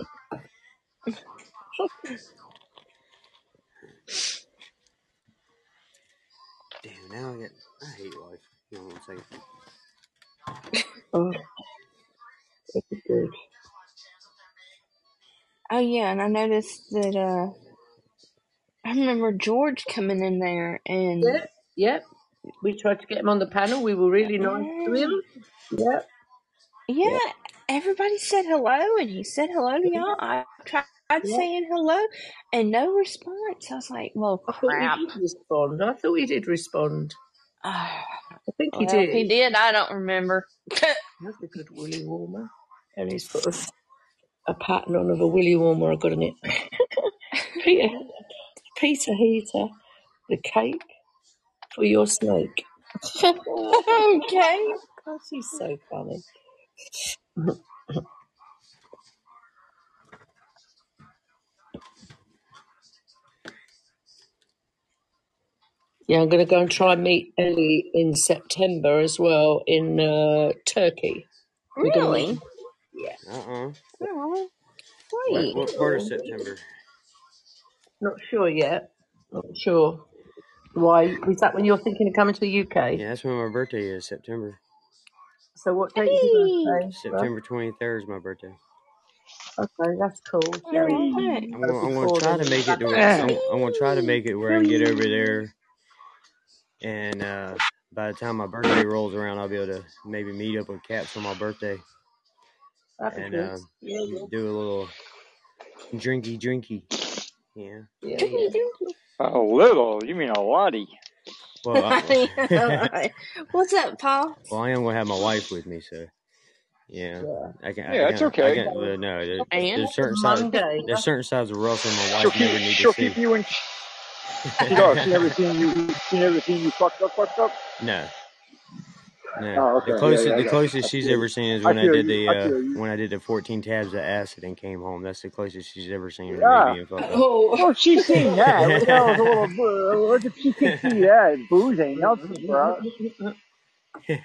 *laughs* Damn, now I get. I hate life. Hold on one second. Oh, that's good. Oh yeah, and I noticed that uh I remember George coming in there and Yep, yep. We tried to get him on the panel. We were really nice to yeah, him. Yep, yeah, yep, everybody said hello and he said hello to y'all. I tried yep. saying hello and no response. I was like, well I thought crap. he did respond. I thought he did respond. Ah, I think he well, if he did. did, I don't remember. That's a good willy warmer. And he's put a, a pattern on of a willy warmer I got in it. *laughs* *laughs* Peter, Peter Heater, the cake for your snake. okay. God, he's so funny. Yeah, I'm going to go and try and meet Ellie in September as well in uh, Turkey. We're going to Really? meet. Yeah. Uh uh Oh, What, sweet. what part of September? Not sure yet. Not sure. Why? Is that when you're thinking of coming to the UK? Yeah, that's when my birthday is, September. So what date is your birthday? Russ? September 23rd is my birthday. Okay, that's cool. All Jerry. I'm go gonna, I'm gonna before try then. to make it to where I'm, I'm gonna try to make it where I can get over there, and uh, by the time my birthday rolls around, I'll be able to maybe meet up with Caps on my birthday That'd be and good. uh, Yeah, yeah, do a little drinky drinky. Yeah. yeah, yeah. A little? You mean a lottie? Well, I, *laughs* Alright. *laughs* What's up, Paul? well, I am gonna have my wife with me, so yeah, yeah. I can. I, Yeah, I it's can. I okay. can. Uh, no, there, there's certain sides. There's certain sides of Russell my She'll wife never keep, need to she'll keep see. you in. She does. She never seen you. She never seen you fucked up, fucked up. *laughs* no. No, Oh, the closest Yeah, yeah, the closest she's ever seen is when I feel did you. the uh feel you. when I did the 14 tabs of acid and came home. That's the closest she's ever seen to me Yeah. being fucked. Oh, Well, she's seen that. What the hell a little? *laughs* boo- if she can see that? Booze ain't nothing, bro. *laughs*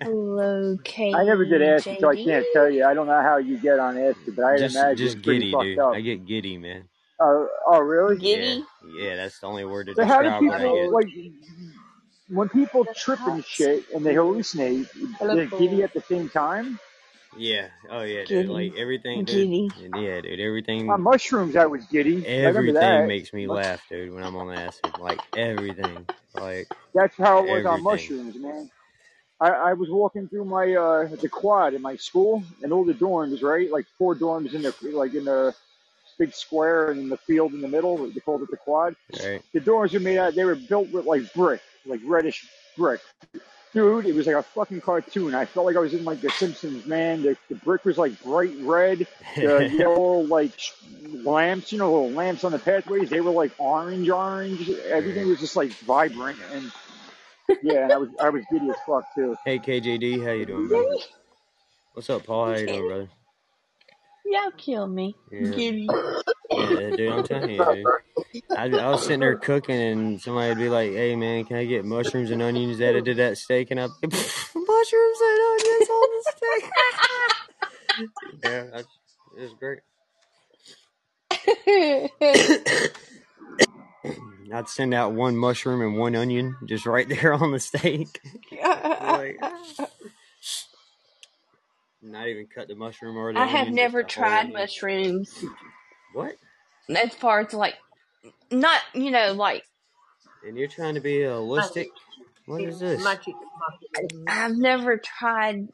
Hello, I never did acid, so I can't tell you. I don't know how you get on acid, but I'd just imagine just it's pretty giddy, fucked dude. up. I get giddy, man. Uh, oh, really? Giddy? yeah, that's the only word to So how do describe what I people get. like when people trip and shit and they hallucinate? They're giddy at the same time. Yeah, oh yeah, dude. Like everything, dude. Giddy. Yeah, dude. On Everything, mushrooms, I was giddy. Everything that. makes me laugh, dude. When I'm on acid, like everything, like That's how it was on mushrooms, man. I, I was walking through my uh the quad in my school and all the dorms, right? Like four dorms in the like in the big square and in the field in the middle. They called it the quad. Right? The dorms were made out. They were built with like brick, like reddish brick. Dude, it was like a fucking cartoon. I felt like I was in like The Simpsons, man. The, the brick was like bright red. The *laughs* yellow like lamps, you know, little lamps on the pathways. They were like orange, orange. Everything was just like vibrant and yeah. And I was I was giddy as fuck too. hey KJD, how you doing, brother? *laughs* What's up, Paul? How you doing, brother? Y'all kill me. Yeah, Giddy. yeah, dude. I'm telling you, dude. I, I was sitting there cooking, and somebody'd be like, "Hey, man, can I get mushrooms and onions added to that steak?" And I, *laughs* mushrooms and onions on the steak. *laughs* yeah, that's, it was great. *coughs* I'd send out one mushroom and one onion just right there on the steak. *laughs* like, not even cut the mushroom or the I have just never the whole tried onion. mushrooms What? as far as like, not, you know, like, And you're trying to be holistic? What is this? Magic. I've never tried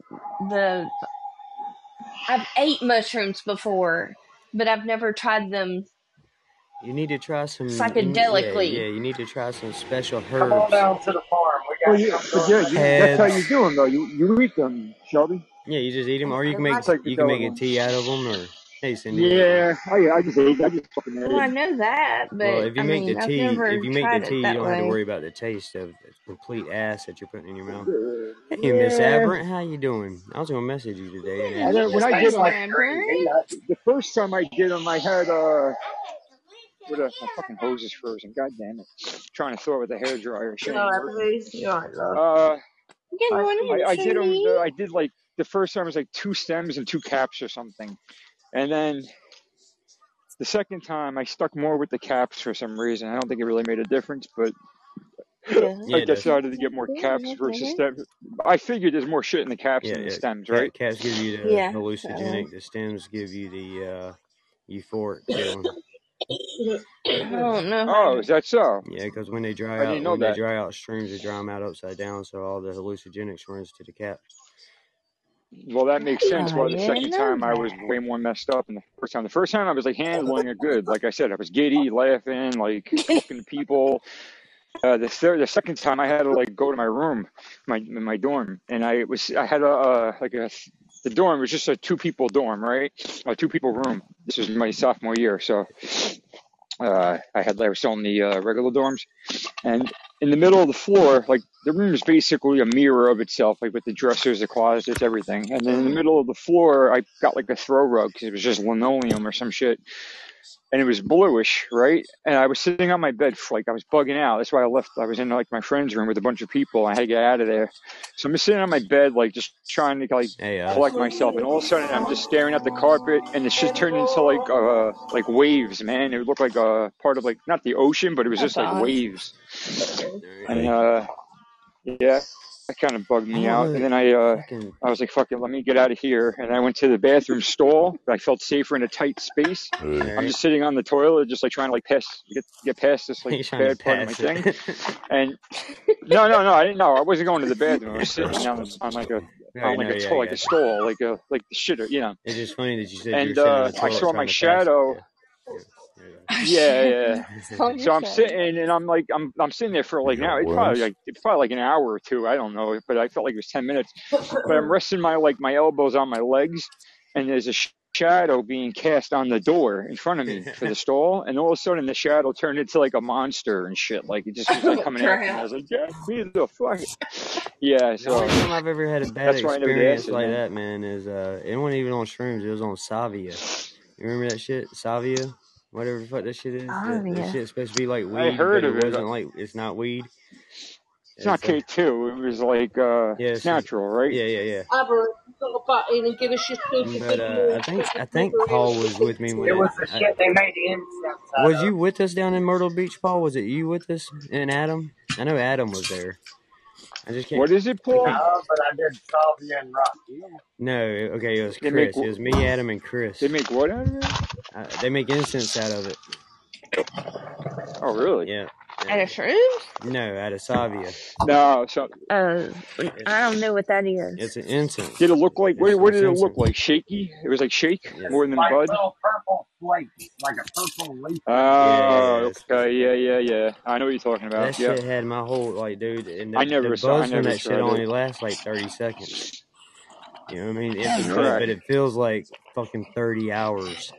the, I've ate mushrooms before, but I've never tried them You need to try some. you psychedelically. Yeah, yeah, you need to try some special Come on herbs. down to the farm. We Well, got you, some but yeah, you, that's how you Heads. do them though. You you eat them, Shelby. Yeah, you just eat them, or you can make like you can make a tea out of them, or hey, Cindy. Yeah, I, I just ate. I just fucking ate Well, I know that, but Well, if you I make mean, the tea, if you make the tea, you don't have to worry about the taste of the complete ass that you're putting in your mouth. Hey, Miss Yeah, Aberrant, how you doing? I was gonna message you today and I know when I did them, the first time I did them, I had uh, what a my fucking hose is frozen. God damn it! trying to throw it with a hair dryer. You Shouldn't know, be working. Ebenezer, you alright, love? Uh, Good I, I, I did them. I did like the first time was like two stems and two caps or something, and then the second time I stuck more with the caps for some reason. I don't think it really made a difference, but Yeah, I it does. decided to get more Good. caps versus stems. I figured there's more shit in the caps Yeah, than the yeah. stems, Cat, right? cats give you the Yeah. hallucinogenic. The stems give you the uh, euphoric feeling. I don't Oh, is that so? Yeah, because when they dry I out, know when they dry out streams, they dry them out upside down, so all the hallucinogenics runs to the cap. Well, that makes sense. Why the second time I was way more messed up than the first time. The first time I was like handling it good. Like I said, I was giddy, laughing, like *laughs* talking to people. Uh, the third, the second time I had to like go to my room, my my dorm, and I was I had a uh, like a the dorm was just a two people dorm, right? A two people room. This was my sophomore year, so uh, I had I was still in the uh, regular dorms, and in the middle of the floor, like the room is basically a mirror of itself, like with the dressers, the closets, everything. And then in the middle of the floor, I got like a throw rug because it was just linoleum or some shit, and it was bluish, right? And I was sitting on my bed, like I was bugging out. That's why I left. I was in like my friend's room with a bunch of people. I had to get out of there, so I'm just sitting on my bed, like just trying to like Hey, us. collect myself. And all of a sudden, I'm just staring at the carpet, and the just turned into like uh like waves, man. It looked like a part of like not the ocean, but it was just like waves. And uh, yeah, that kind of bugged me don't out. And then I uh, I was like, fuck it, let me get out of here. And I went to the bathroom stall. I felt safer in a tight space. I'm just sitting on the toilet, just like trying to like pass, get get past this like *laughs* He's trying to bad part of my pass thing. *laughs* And no, no, no, I didn't know. I wasn't going to the bathroom. I was sitting on, on like a on like no, a yeah, to- I like a stall, like a like the shitter, you know. It's just funny that you said you were And sitting on uh, the I saw my to pass it. shadow. Yeah. *laughs* Yeah. Yeah, yeah. *laughs* So I'm sitting and I'm like I'm I'm sitting there for like now it's probably like it's probably like an hour or two. I don't know but I felt like it was ten minutes. But I'm resting my like my elbows on my legs and there's a sh- shadow being cast on the door in front of me for the *laughs* stall. And all of a sudden the shadow turned into like a monster and shit. Like it just was like coming after me. I was like yeah me the fuck. Yeah The so only time I've ever had a bad that's why I never did experience like man. that, man, is uh, it wasn't even on shrooms. It was on Salvia. You remember that shit, Salvia? Whatever the fuck that shit is. Oh That, that yeah. shit's supposed to be like I weed, heard but of it it wasn't like it's not weed. It's not It's uh, K two. It was like uh, yeah, it's it's just, natural, right? yeah, yeah, yeah. Aberrant, you've got to butt and give us your stupid But uh, I think I think Paul was with me when It it. was the I, shit they made the incense was of. you with us down in Myrtle Beach, Paul? Was it you with us and Adam? I know Adam was there. I just can't. What is it, I Paul? No, but I did Salvia and Rocky. No, okay, it was They make Chris. It was me, Adam, and Chris. they make what out of it? Uh, they make incense out of it. Oh, really? Yeah. At a shrooms? No, at a Salvia. No. So Uh, I don't know what that is. it's an incense. did it look like? What, It's what it's did it look like? Shaky? It was like shake Yeah. more than Like bud. little purple flakes, like a purple leaf. Oh, Yeah, yeah, okay, yeah, yeah, yeah. I know what you're talking that about. Yeah, shit had my whole like, dude, and I the, never the saw. I buzz from never that shit tried only it. lasts like thirty seconds. You know what I mean? It, Oh, but, but it feels like fucking thirty hours.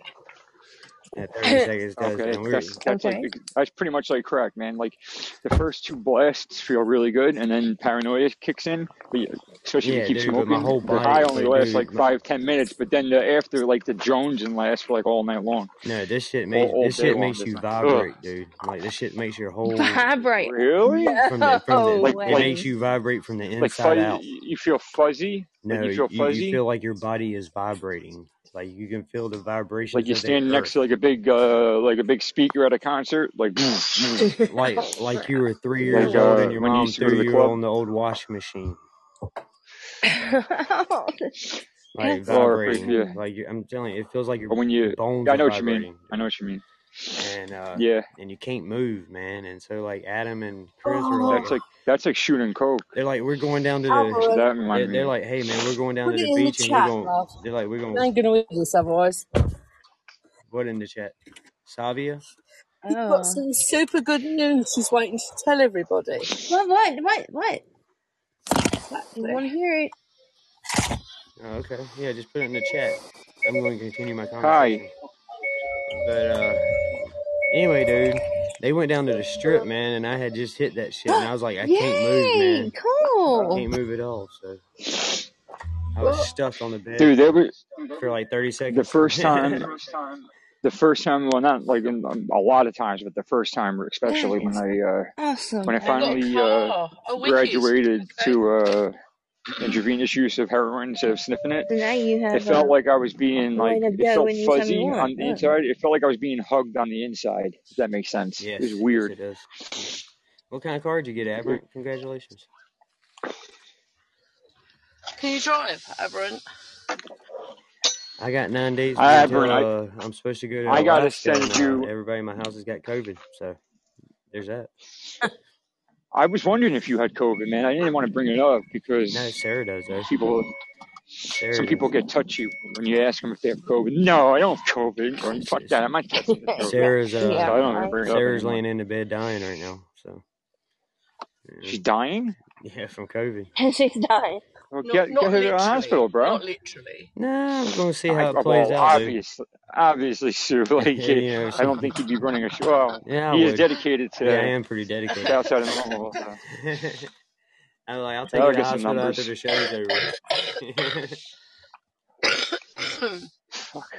At *laughs* thirty seconds does, Okay, and that's that's okay. like that's pretty much like crack, man. Like the first two blasts feel really good, and then paranoia kicks in. But yeah, especially if yeah, you keep dude. But my smoking, whole the high only like, lasts like dude, my, five, ten minutes. But then the after, like the Jones and lasts for like all night long, no, this shit makes all this shit long. makes you night. Ugh. vibrate, dude. Like this shit makes your whole Vibrate. Really? from the from the No Like it makes you vibrate from the like inside fuzzy? out. You feel fuzzy? Like No, you feel you, you feel like your body is vibrating. Like you can feel the vibration. Like you're standing next to like a big, uh, like a big speaker at a concert, like, *laughs* Like like you were three years like old uh, and your when you mom go threw you club. on the old washing machine. *laughs* Like vibrating. yeah, Like you, I'm telling you, it feels like your when you, bones I know what you mean. I know what you mean. And uh Yeah, and you can't move, man. And so like Adam and Chris are like that's like that's like shooting coke. they're like we're going down to the So that they're, they're like, hey man, we're going down put to the in the beach and we're going love. they're like we're going. I going ain't gonna eat this otherwise. what in the chat? Savia? She's got oh. some super good news she's waiting to tell everybody. What? What? What? What? You want to hear it? Oh, okay. Yeah, just put it in the chat. I'm going to continue my conversation. Hi. But uh anyway, dude, they went down to the strip, man, and I had just hit that shit and I was like, I can't move, *gasps* Yay! man. I can't move at all. So I was stuck on the bed Dude, there was for like 30 seconds. the first *laughs* time, the first time, well, not like in, um, a lot of times, but the first time, especially when I uh, Awesome. when I They got finally uh, car. Oh, graduated to uh, intravenous use of heroin instead of sniffing it. Now you It felt a like I was being like it felt fuzzy on the inside. It felt like I was being hugged on the inside. If that makes sense. It yes, was yes, weird. it does. What kind of car did you get, Aberrant? Congratulations. Can you drive, Aberrant? I got nine days to I, until, Aberrant, uh, I, am supposed to go to I gotta Alaska, and send uh, you. everybody in my house has got COVID. So there's that. *laughs* I was wondering if you had COVID, man. I didn't want to bring it up because No, Sarah does though. people, Sarah some does. people get touchy when you ask them if they have COVID. No, I don't have COVID. Or fuck that. I'm not testing for Sarah's uh, Yeah, So I don't right. bring Sarah's laying in the bed dying right now. So yeah, She's dying. yeah from COVID. And *laughs* she's dying. Well, Not, get not get her to the literally. hospital, bro. Not literally. Nah, I'm gonna see I, how it oh, plays well, out, dude. obviously, obviously, *laughs* Sue. Like, you know, I don't think he'd be running a show. Well, *laughs* yeah, I he is dedicated to. Yeah, I am pretty dedicated. outside of normal. So. *laughs* I'm like, I'll take That'll you to the get some hospital after the show's over. Fuck.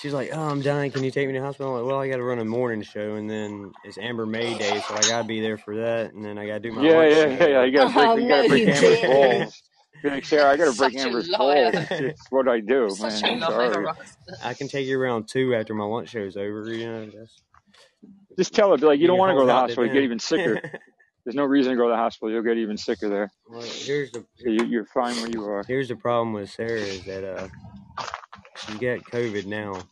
She's like, oh, I'm dying. Can you take me to the hospital? I'm like, well, I got to run a morning show, and then it's Amber May Day, so I got to be there for that, and then I got to do my Yeah, yeah, yeah, yeah. You gotta *laughs* break, Oh you no, gotta break you Amber's balls. *laughs* Like, Sarah, I gotta break Amber's liar. balls. *laughs* It's what I do, Such man. a I'm sorry. I can take you around two after my lunch show's over. You know, that's, Just tell her, be like, you you don't want to go to the hospital. You get even sicker. There's no reason to go to the hospital. You'll get even sicker there. well, here's the So you're fine where you are. here's the problem with Sarah is that uh, she got COVID now.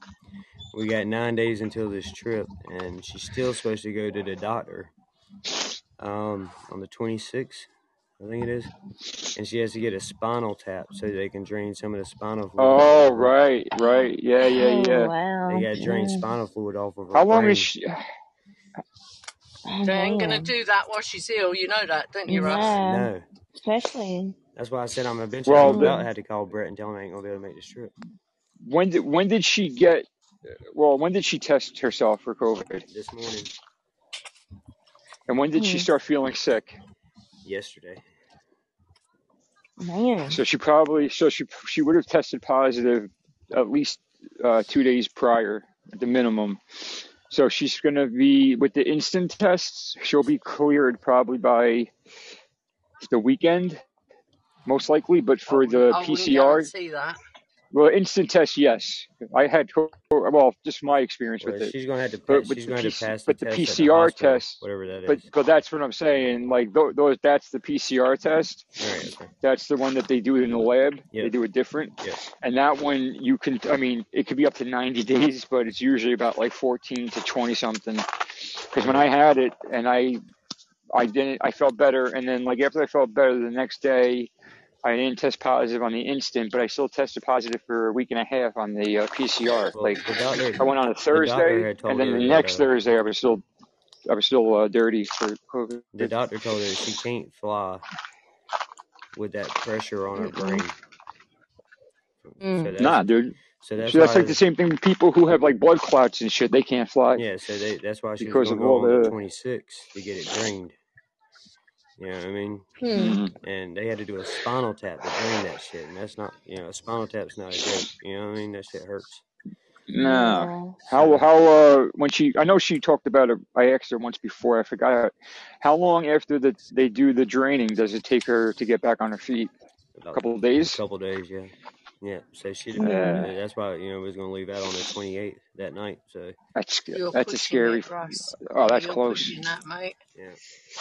We got nine days until this trip, and she's still supposed to go to the doctor um, on the 26th, I think it is, and she has to get a spinal tap so they can drain some of the spinal fluid Oh, right, right. Yeah, yeah, Oh yeah. wow. They got to drain spinal fluid off of her How long brain. is she? Oh They ain't gonna do that while she's ill. You know that, don't you, Russ? Yeah. No, Especially. that's why I said I'm eventually Well, I'm about to have to call Brett and tell him I ain't gonna be able to make this trip when did when did she get? Well, when did she test herself for COVID? this morning, And when did she Hmm. start feeling sick? yesterday. Man. So she probably so she she would have tested positive at least uh, two days prior at the minimum. So she's gonna be with the instant tests. She'll be cleared probably by the weekend, most likely. But for wouldn't, the I wouldn't PCR, guarantee that. Well, instant test, yes. I had well, just my experience with it. she's gonna have to But She's gonna to pass the but the test at the PCR hospital, test, whatever that is. but but that's what I'm saying. Like those, those that's the PCR test. Right. Okay. That's the one that they do in the lab. They do it different. Yep. And that one you can, I mean, it could be up to 90 *laughs* days, but it's usually about like 14 to 20 something. Because when I had it and I, I didn't, I felt better. And then like after I felt better the next day, I didn't test positive on the instant, but I still tested positive for a week and a half on the uh, PCR. Well, Like the doctor, I went on a Thursday had told and then the next uh, Thursday I was still, I was still uh, dirty for COVID. the doctor told her she can't fly with that pressure on her brain. So Mm. that's Nah, dude. so that's So that's like the same thing with people who have like blood clots and shit. They can't fly yeah. So they that's why she was because gonna of go all on the the. 26th to get it drained. You know what I mean? Hmm. Mhm. And they had to do a spinal tap to drain that shit, and that's not you know a spinal tap's not a joke. You know what I mean? That shit hurts. No. Yeah. How how uh when she I know she talked about it I asked her once before I forgot how long after that they do the draining does it take her to get back on her feet? A couple of days. a days? couple days, yeah, yeah. So she Yeah. Yeah. that's why you know we was gonna leave out on the 28th that night. So That's You're that's a scary it, oh that's You're close. that, mate. yeah,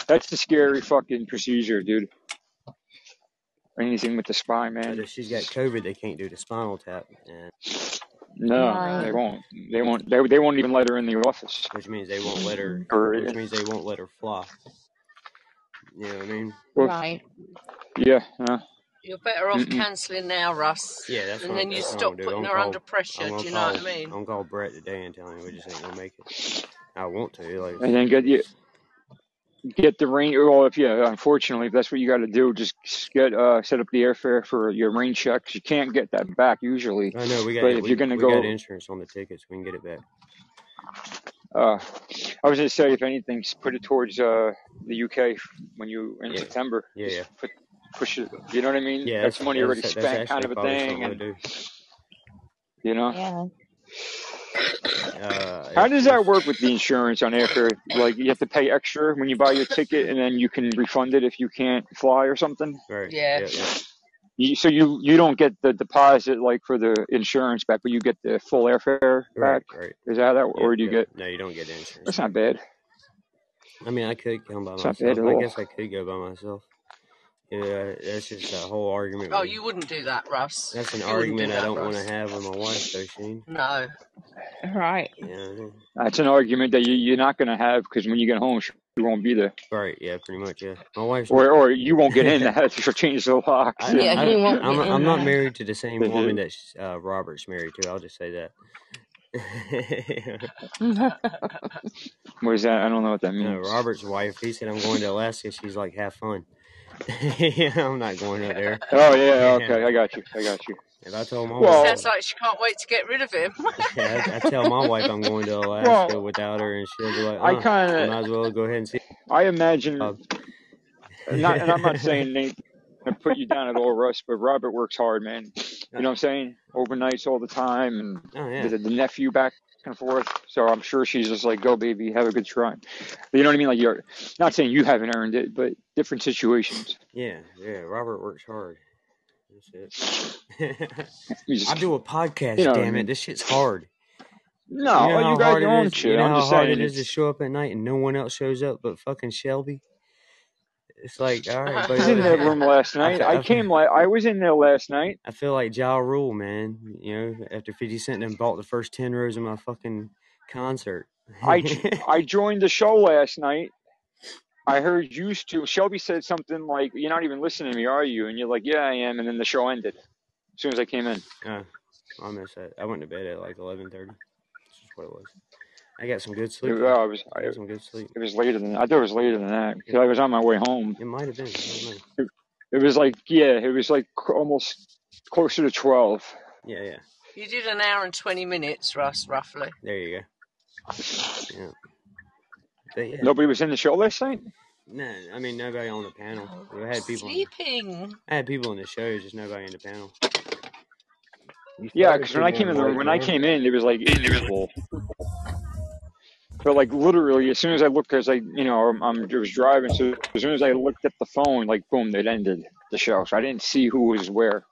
That's a scary fucking procedure, dude. Anything with the spine, but man. if she's got COVID, they can't do the spinal tap, and No, Right. they won't. They won't. They, they won't even let her in the office. which means they won't let her. Or Which means they won't let her fly. You know what I mean? Right. yeah. Uh, You're better off mm-mm. cancelling now, Russ. Yeah, that's And what then you that's what I'm stop gonna do. putting I'm her gonna under call. pressure. I'm Do gonna you know what call. I mean? I'm gonna call Brett today and tell him we just ain't gonna make it. I want to like. and then get you get the rain. Well, if yeah, unfortunately, if that's what you got to do, just get uh set up the airfare for your rain check. 'cause You can't get that back usually. I know we got But if we you're gonna we got go, insurance on the tickets. We can get it back. uh, I was gonna say if anything, just put it towards uh the UK when you in Yeah, September. yeah, yeah, put push it. You know what I mean? yeah. That's That's money already that's that's spent, kind of a thing, and you know. Yeah. Uh, How does that work with the insurance on airfare? Like you have to pay extra when you buy your ticket, and then you can refund it if you can't fly or something. right, Yeah. yeah, yeah. You, so you you don't get the deposit like for the insurance back, but you get the full airfare Right, back. right. Is that how that, Yep, or do you yep. get? No, you don't get insurance That's not bad. I mean, I could come by It's not bad myself. at I guess I could go by myself. Yeah, that's just a whole argument. Oh, With, you wouldn't do that, Russ. that's an You wouldn't do argument I don't want to have with my wife, though, Shane. No. Right. Yeah, That's an argument that you, you're not going to have because when you get home, she won't be there, right. Yeah, pretty much. Yeah, my wife's. or or you won't get in. That she'll change the locks. I, Yeah, I, he won't I'm, I'm not married to the same woman that uh, Robert's married to. I'll just say that. *laughs* What is that? I don't know what that no, *laughs* means. Robert's wife. He said I'm going to Alaska. She's like, have fun. Yeah, *laughs* I'm not going up there. Oh *laughs* yeah, okay, I got you. I got you. If I told my Well, wife, Sounds like she can't wait to get rid of him. *laughs* yeah, I, I tell my wife I'm going to Alaska well, without her, and she'll be like, I uh, kind of, might as well go ahead and see. I imagine, Uh, not, and I'm not saying Nate to put you down at all, Russ, but Robert works hard, man. You know what I'm saying? Overnights all the time, and oh yeah, the, the nephew back and forth. So I'm sure she's just like, "Go, baby, have a good time." You know what I mean? Like you're not saying you haven't earned it, but different situations. yeah, yeah. Robert works hard. That's it. *laughs* You I do a podcast. you know damn it, mean? this shit's hard. No, You know how you got hard your own is. You know I'm how just hard saying it is to show up at night and no one else shows up but fucking Shelby. It's like, all right, *laughs* I was in that room last night. fe- I I, came like I was in there last night. I feel like Ja Rule, man. You know, after 50 Cent and bought the first 10 rows of my fucking concert. I *laughs* I joined the show last night. I heard you two. Shelby said something like, "You're not even listening to me, are you?" And you're like, "Yeah, I am." And then the show ended as soon as I came in. uh, I missed that. I went to bed at like 11.30. That's just what it was. I got some good sleep, It, though. uh, was I I, got some good sleep. it was later than I thought it was later than that because I was on my way home. It might have been. I don't know. It, it was like yeah, it was like almost closer to twelve. Yeah, yeah. You did an hour and 20 minutes, Russ, roughly. There you go. Yeah. But yeah. Nobody was in the show last night. No, I mean nobody on the panel. We had people. In, Sleeping. I had people in the show, just nobody in the panel. You Yeah, because when I came in, the, when I came in, it was like full. But like literally, as soon as I looked, because I, you know, I'm, I'm I was driving, so as soon as I looked at the phone, like boom, it ended the show. So I didn't see who was where.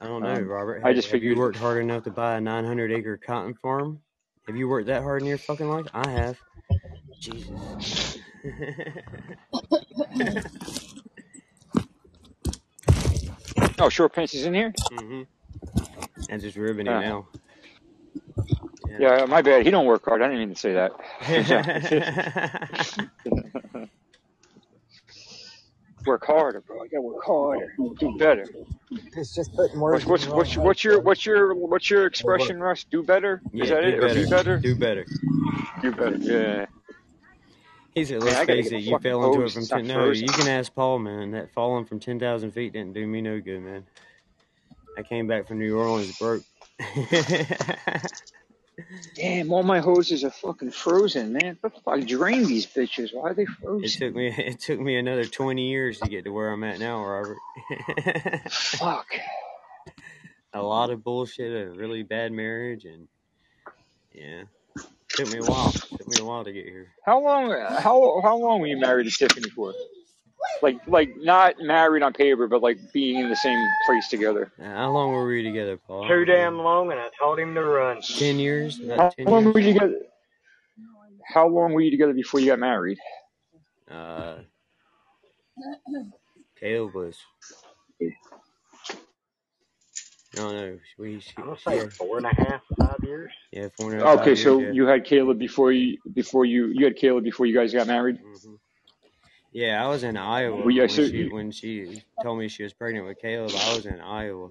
I don't know, Um, Robert. I Have, just have you worked hard enough to buy a 900 acre cotton farm? Have you worked that hard in your fucking life? I have. Jesus. *laughs* oh, short pants is in here. Mm-hmm. And just ribbing it Yeah, now. Yeah. yeah, my bad. He don't work hard. I didn't even say that. *laughs* work harder, bro. You gotta work harder. Do better. It's just putting What's words in what's the what's wrong what's your what's your what's your expression, Russ? Do better? Is that do it? Or be better. better? Do better. Do better. Yeah. He said, Man, let's face it, you fell into it from and stop 10. No, frozen. you can ask Paul, man. That falling from 10,000 feet didn't do me no good, man. I came back from New Orleans broke. *laughs* Damn, all my hoses are fucking frozen, man. What the fuck? Drain these bitches. Why are they frozen? It took me *laughs* it took me another 20 years to get to where I'm at now, Robert. *laughs* Fuck. a lot of bullshit, a really bad marriage, and yeah, took me a while. Took me a while to get here. How long? How how long were you married to Tiffany for? Like like not married on paper, but like being in the same place together. How long were we together, Paul? Too damn long, and I told him to run. ten years? How About ten long years? were you together? How long were you together before you got married? Uh, Caleb was. No, no, we she, I'm gonna say had, four and a half, five years. yeah, four and a half, Okay, five years. so Yeah. you had Caleb before you before you you had Caleb before you guys got married. hmm Yeah, I was in Iowa Well, yeah, when so she when she told me she was pregnant with Caleb. I was in Iowa.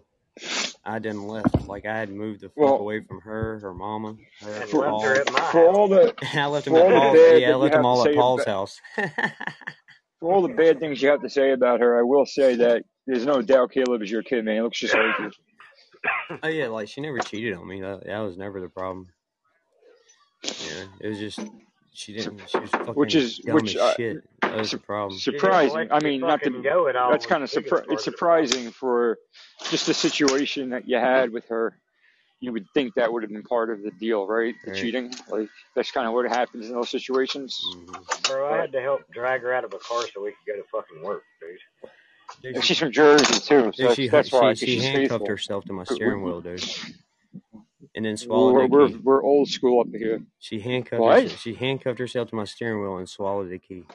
I didn't left. Like I had moved the fuck well away from her, her mama, her And for left her at my for all the *laughs* I left them at all the Paul's. bad Yeah, I left them all at Paul's about house. *laughs* for all the bad things you have to say about her, I will say that there's no doubt Caleb is your kid, man. He looks just like you. oh yeah, like she never cheated on me. That, that was never the problem. Yeah, it was just she didn't. She was Which is dumb which as uh, shit. That was su- the problem. Surprising. I mean, not fucking to. go at all That's kind of the biggest surpri- part It's of the problem. surprising for just the situation that you had with her. You would think that would have been part of the deal, right? The Right. cheating, like that's kind of what happens in those situations. hmm Bro, I had to help drag her out of a car so we could go to fucking work, dude. Dude, and she's from Jersey too, so dude, that's she why, she because she she's handcuffed faithful. herself to my steering wheel, dude, and then swallowed we're, the we're, we're old school up here. She handcuffed What? herself. She handcuffed herself to my steering wheel and swallowed the key.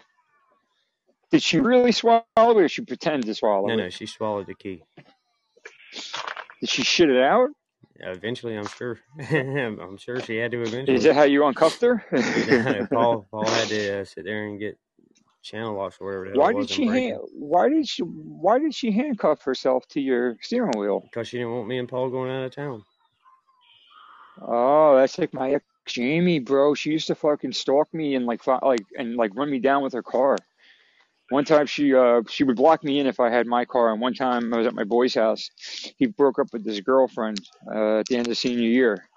Did she really swallow it, or she pretend to No, swallow no, it? she swallowed the key. Did she shit it out? Eventually, I'm sure. *laughs* I'm sure she had to eventually. Is that how you uncuffed her? *laughs* No, Paul Paul had to uh, sit there and get channel locks or whatever why did she hand, why did she why did she handcuff herself to your steering wheel? Because she didn't want me and Paul going out of town. Oh, that's like my ex Jamie, bro. She used to fucking stalk me and like like and like run me down with her car. One time she uh she would block me in if I had my car, and one time I was at my boy's house. He broke up with his girlfriend uh, at the end of senior year.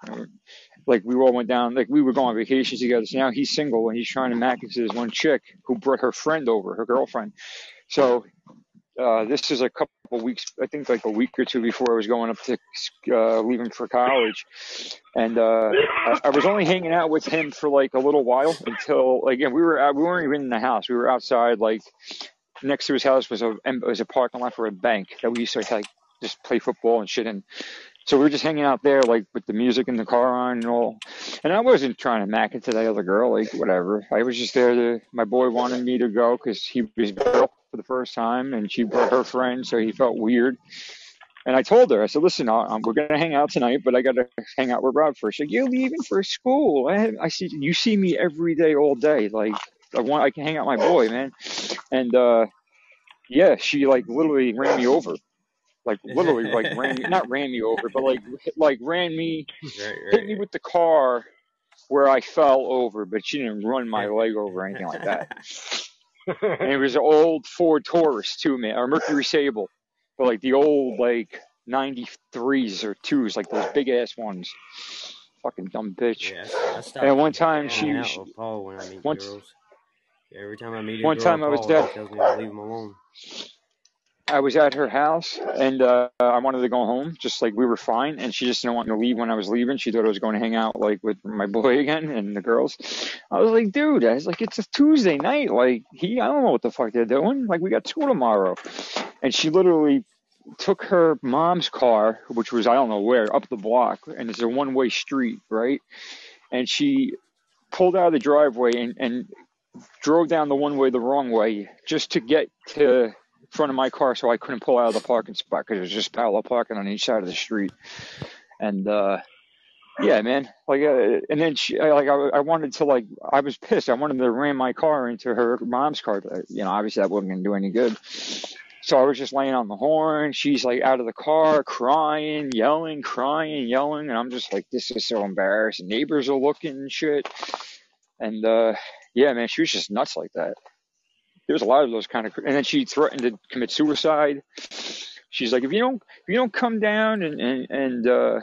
Like we all went down, like we were going on vacation together. So now he's single and he's trying to mack into this one chick who brought her friend over, her girlfriend. So uh, this is a couple weeks, I think like a week or two before I was going up to uh, leaving for college, and uh, I, I was only hanging out with him for like a little while until like and we were out, we weren't even in the house. We were outside. Like next to his house was a was a parking lot for a bank that we used to like just play football and shit in. So we were just hanging out there, like with the music in the car on and all. And I wasn't trying to mack into that other girl, like whatever. I was just there to. My boy wanted me to go because he was for the first time, and she brought her friend, so he felt weird. And I told her, I said, "Listen, um, we're gonna hang out tonight, but I gotta hang out with Rob first. She's like, "You're leaving for school? I, I see you see me every day, all day. Like I want, I can hang out my boy, man." And uh yeah, she like literally ran me over like literally like *laughs* ran me, not ran me over, but like like ran me, right, hit me with the car where I fell over, but she didn't run my *laughs* leg over or anything like that. *laughs* *laughs* And it was an old Ford Taurus too, man, or Mercury Sable, but like the old like '93s or twos, like those big ass ones. Fucking dumb bitch. yeah, And one time she, with Paul when I meet once girls. Every time I meet one girl, time I was Paul there. he tells me to leave him alone. I was at her house and uh, I wanted to go home, just like we were fine, and she just didn't want me to leave when I was leaving. She thought I was going to hang out like with my boy *laughs* again and the girls. I was like, dude, I was like, it's a Tuesday night. Like he, I don't know what the fuck they're doing. Like we got school tomorrow, and she literally took her mom's car, which was I don't know where, up the block, and it's a one way street, right? And she pulled out of the driveway and, and drove down the one way the wrong way just to get to front of my car so I couldn't pull out of the parking spot because it was just parallel parking on each side of the street. And uh yeah, man. Like, uh, and then she, like, I, I wanted to, like, I was pissed. I wanted to ram my car into her mom's car. But, you know, obviously that wasn't to do any good. So I was just laying on the horn. She's like out of the car, crying, yelling, crying, yelling. And I'm just like, this is so embarrassing. Neighbors are looking and shit. And, uh, yeah, man, she was just nuts like that. There was a lot of those kind of, and then she threatened to commit suicide. She's like, if you don't, if you don't come down and, and, and, uh,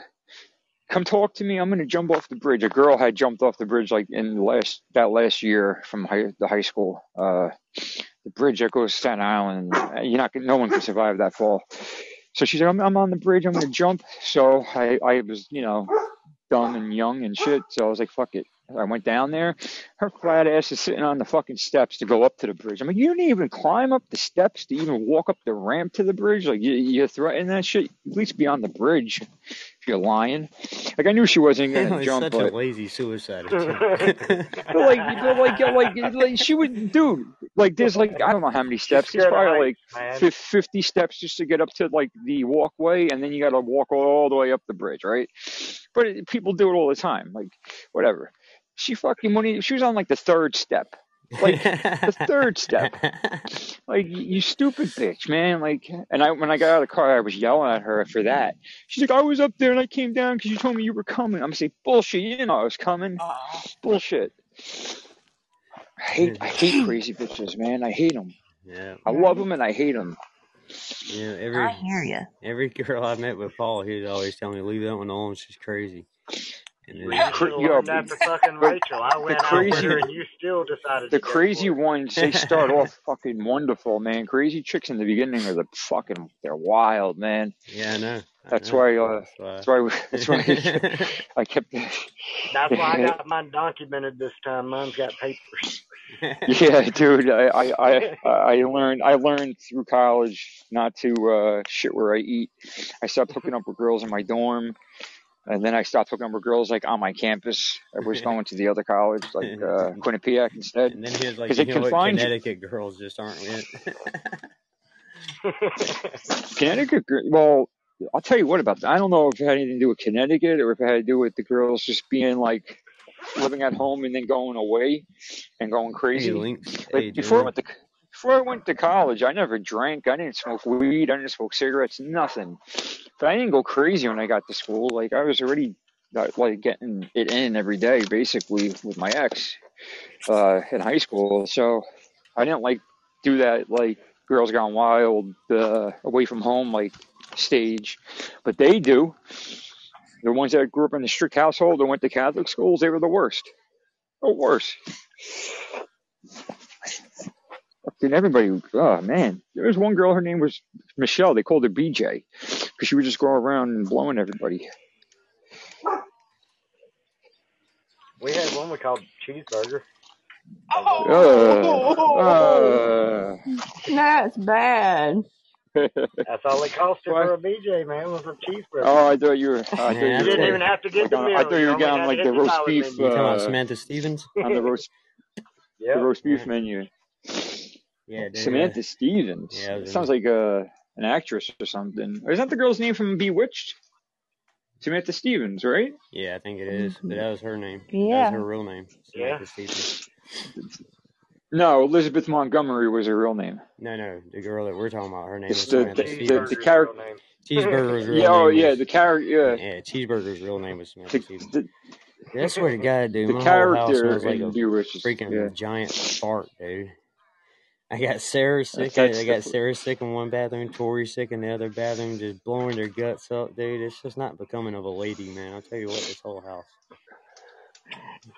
come talk to me. I'm gonna jump off the bridge. A girl had jumped off the bridge like in the last that last year from high, the high school. Uh, the bridge that goes to Staten Island. You're not no one can survive that fall. So she's like, I'm, I'm on the bridge. I'm gonna jump. So I I was you know dumb and young and shit. So I was like, fuck it. I went down there. Her flat ass is sitting on the fucking steps to go up to the bridge. I'm like, you didn't even climb up the steps to even walk up the ramp to the bridge. Like, you, you're threatening that shit. At least be on the bridge if you're lying. Like, I knew she wasn't gonna jump, such but a lazy suicide attempt. *laughs* but like, but like, like, like, she would, dude. Like, there's like, I don't know how many steps. There's scared of probably like man. 50 steps just to get up to like the walkway, and then you got to walk all the way up the bridge, right? But it, people do it all the time. Like, whatever. She fucking when he, she was on like the third step, like the *laughs* third step. Like, you stupid bitch, man. Like, and I when I got out of the car, I was yelling at her for that. She's like, I was up there and I came down because you told me you were coming. I'm saying, bullshit. You didn't know I was coming. Bullshit. I hate, I hate *laughs* crazy bitches, man. I hate them. yeah, I love them and I hate them. yeah. every I hear you. every girl I met with Paul, he would always tell me, "Leave that one alone. She's crazy." And We then, Cra- should have yo, learned that for fucking *laughs* Rachel. I the went out with crazy, her and you still decided the crazy ones, they *laughs* start off fucking wonderful, man. Crazy chicks in the beginning are the fucking, they're wild, man. yeah, I know, I That's know. why, uh, That's that's why, that's why why. *laughs* I kept, That's why I got mine documented this time. Mine's got papers. yeah, dude. I, I, I, I learned, I learned through college not to uh, shit where I eat. I stopped hooking up with girls in my dorm, and then I stopped hooking up with girls like on my campus. I was *laughs* going to the other college, like *laughs* uh, Quinnipiac instead, and then he was like, "You know what? confined you. Connecticut girls just aren't it." *laughs* Connecticut, well, I'll tell you what about that. I don't know if it had anything to do with Connecticut or if it had to do with the girls just being like living at home and then going away and going hey, crazy. Links. Like Hey, before I went to before I went to college, I never drank. I didn't smoke weed. I didn't smoke cigarettes. Nothing. But I didn't go crazy when I got to school. Like I was already uh, like getting it in every day, basically with my ex uh, in high school. So I didn't like do that like girls gone wild uh, away from home like stage, but they do. The ones that grew up in a strict household and went to Catholic schools, they were the worst. The worst. Fucking everybody, oh man. There was one girl, her name was Michelle. They called her BJ because she would just go around and blowing everybody. we had one we called cheeseburger. Uh, uh. *laughs* That's bad. That's all it cost her for a BJ, man, was a cheeseburger. Oh, I thought you were. I thought you you didn't even have to get like the on, I thought you You were only getting like the the roast salad beef, You menu. talking about uh, Samantha Stevens? on the roast the roast beef Yeah, menu. yeah, dude. Uh, Samantha Stevens. yeah, It sounds like a an actress or something. Is that the girl's name from Bewitched? Samantha Stevens, right? Yeah, I think it is. But that was her name. That was Yeah. her real name, Yeah. Stevens. No, Elizabeth Montgomery was her real name. No, no, the girl that we're talking about, her name It's was the Samantha the the, Stevens. the Cheeseburger's character. name. Cheeseburger's real *laughs* Yeah, oh name yeah, the character. Yeah, yeah, Cheeseburger's real name was the, Samantha Stevens. the Dude, I swear to God, dude, the my whole house character smells like in a Bewitched. is- freaking Yeah, giant fart, dude. I got Sarah sick. I, I got Sarah sick in one bathroom, Tori sick in the other bathroom, just blowing their guts up, dude. It's just not becoming of a lady, man. I'll tell you what, this whole house.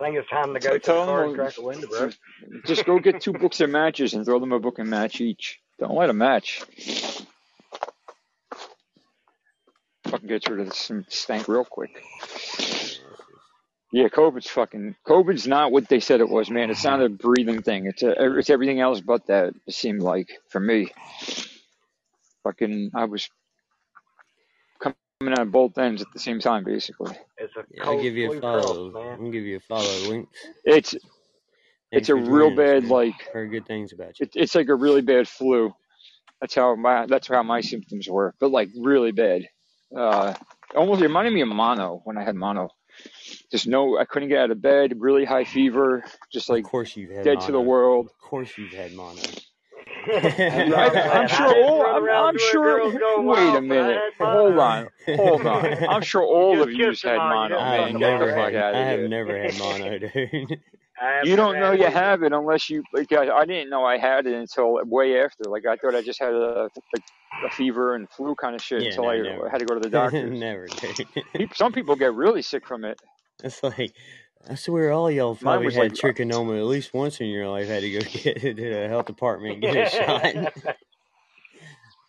I think it's time to go so to the car and crack a window, bro. Just go get two books of matches and throw them a book and match each. Don't let a match. Fucking get rid of this stank real quick. Yeah, COVID's fucking. COVID's not what they said it was, man. It's not a *sighs* breathing thing. It's a. It's everything else but that. It seemed like for me. Fucking, I was coming out of both ends at the same time, basically. It's a Yeah, I'll give you a follow. cross, man. I'll give you a follow. Links. It's Thanks it's a real joining us, bad like. Heard good things about you. It, it's like a really bad flu. That's how my that's how my symptoms were, but like really bad. Uh, almost it reminded me of mono when I had mono. Just no, I couldn't get out of bed. Really high fever. Just Of like course you've had dead to the mono. world. Of course you've had mono. *laughs* I, Yeah, I, *laughs* I'm sure all. I'm, I'm sure. Wait a wild, but I minute. Hold on. Hold on. I'm sure all of just you's kissed them had mono, I have man. Get them the never all. had. out I have here. never had *laughs* mono, dude. You don't know you have it unless you like. I, I didn't know I had it until way after. Like I thought I just had a like a fever and flu kind of shit Yeah, until no, I never. had to go to the doctors. never, dude. People, some people get really sick from it. It's like I swear all y'all probably had like uh, trichonoma at least once in your life. Had to go *laughs* get to the health department and get a *laughs* shot.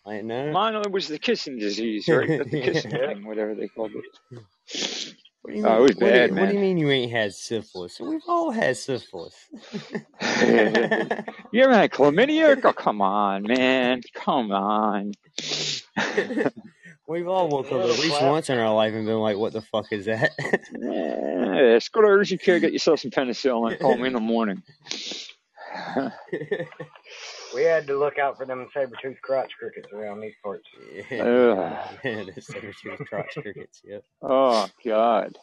like no. Mono was the kissing disease, right? The, kissing *laughs* Yeah. thing, whatever they called it. What do you Oh, mean? it was What do, bad, what do you mean you ain't had syphilis? We've all had syphilis. you ever had chlamydia? Oh, come on, man. Come on. We've all woke up at least once in our life and been like, "What the fuck is that?" Yeah, let's go to urgent care, get yourself some penicillin, and call me in the morning. *laughs* We had to look out for them saber-toothed crotch crickets around these parts. yeah, Ugh. yeah, the saber-toothed crotch crickets. Yep. Oh, God.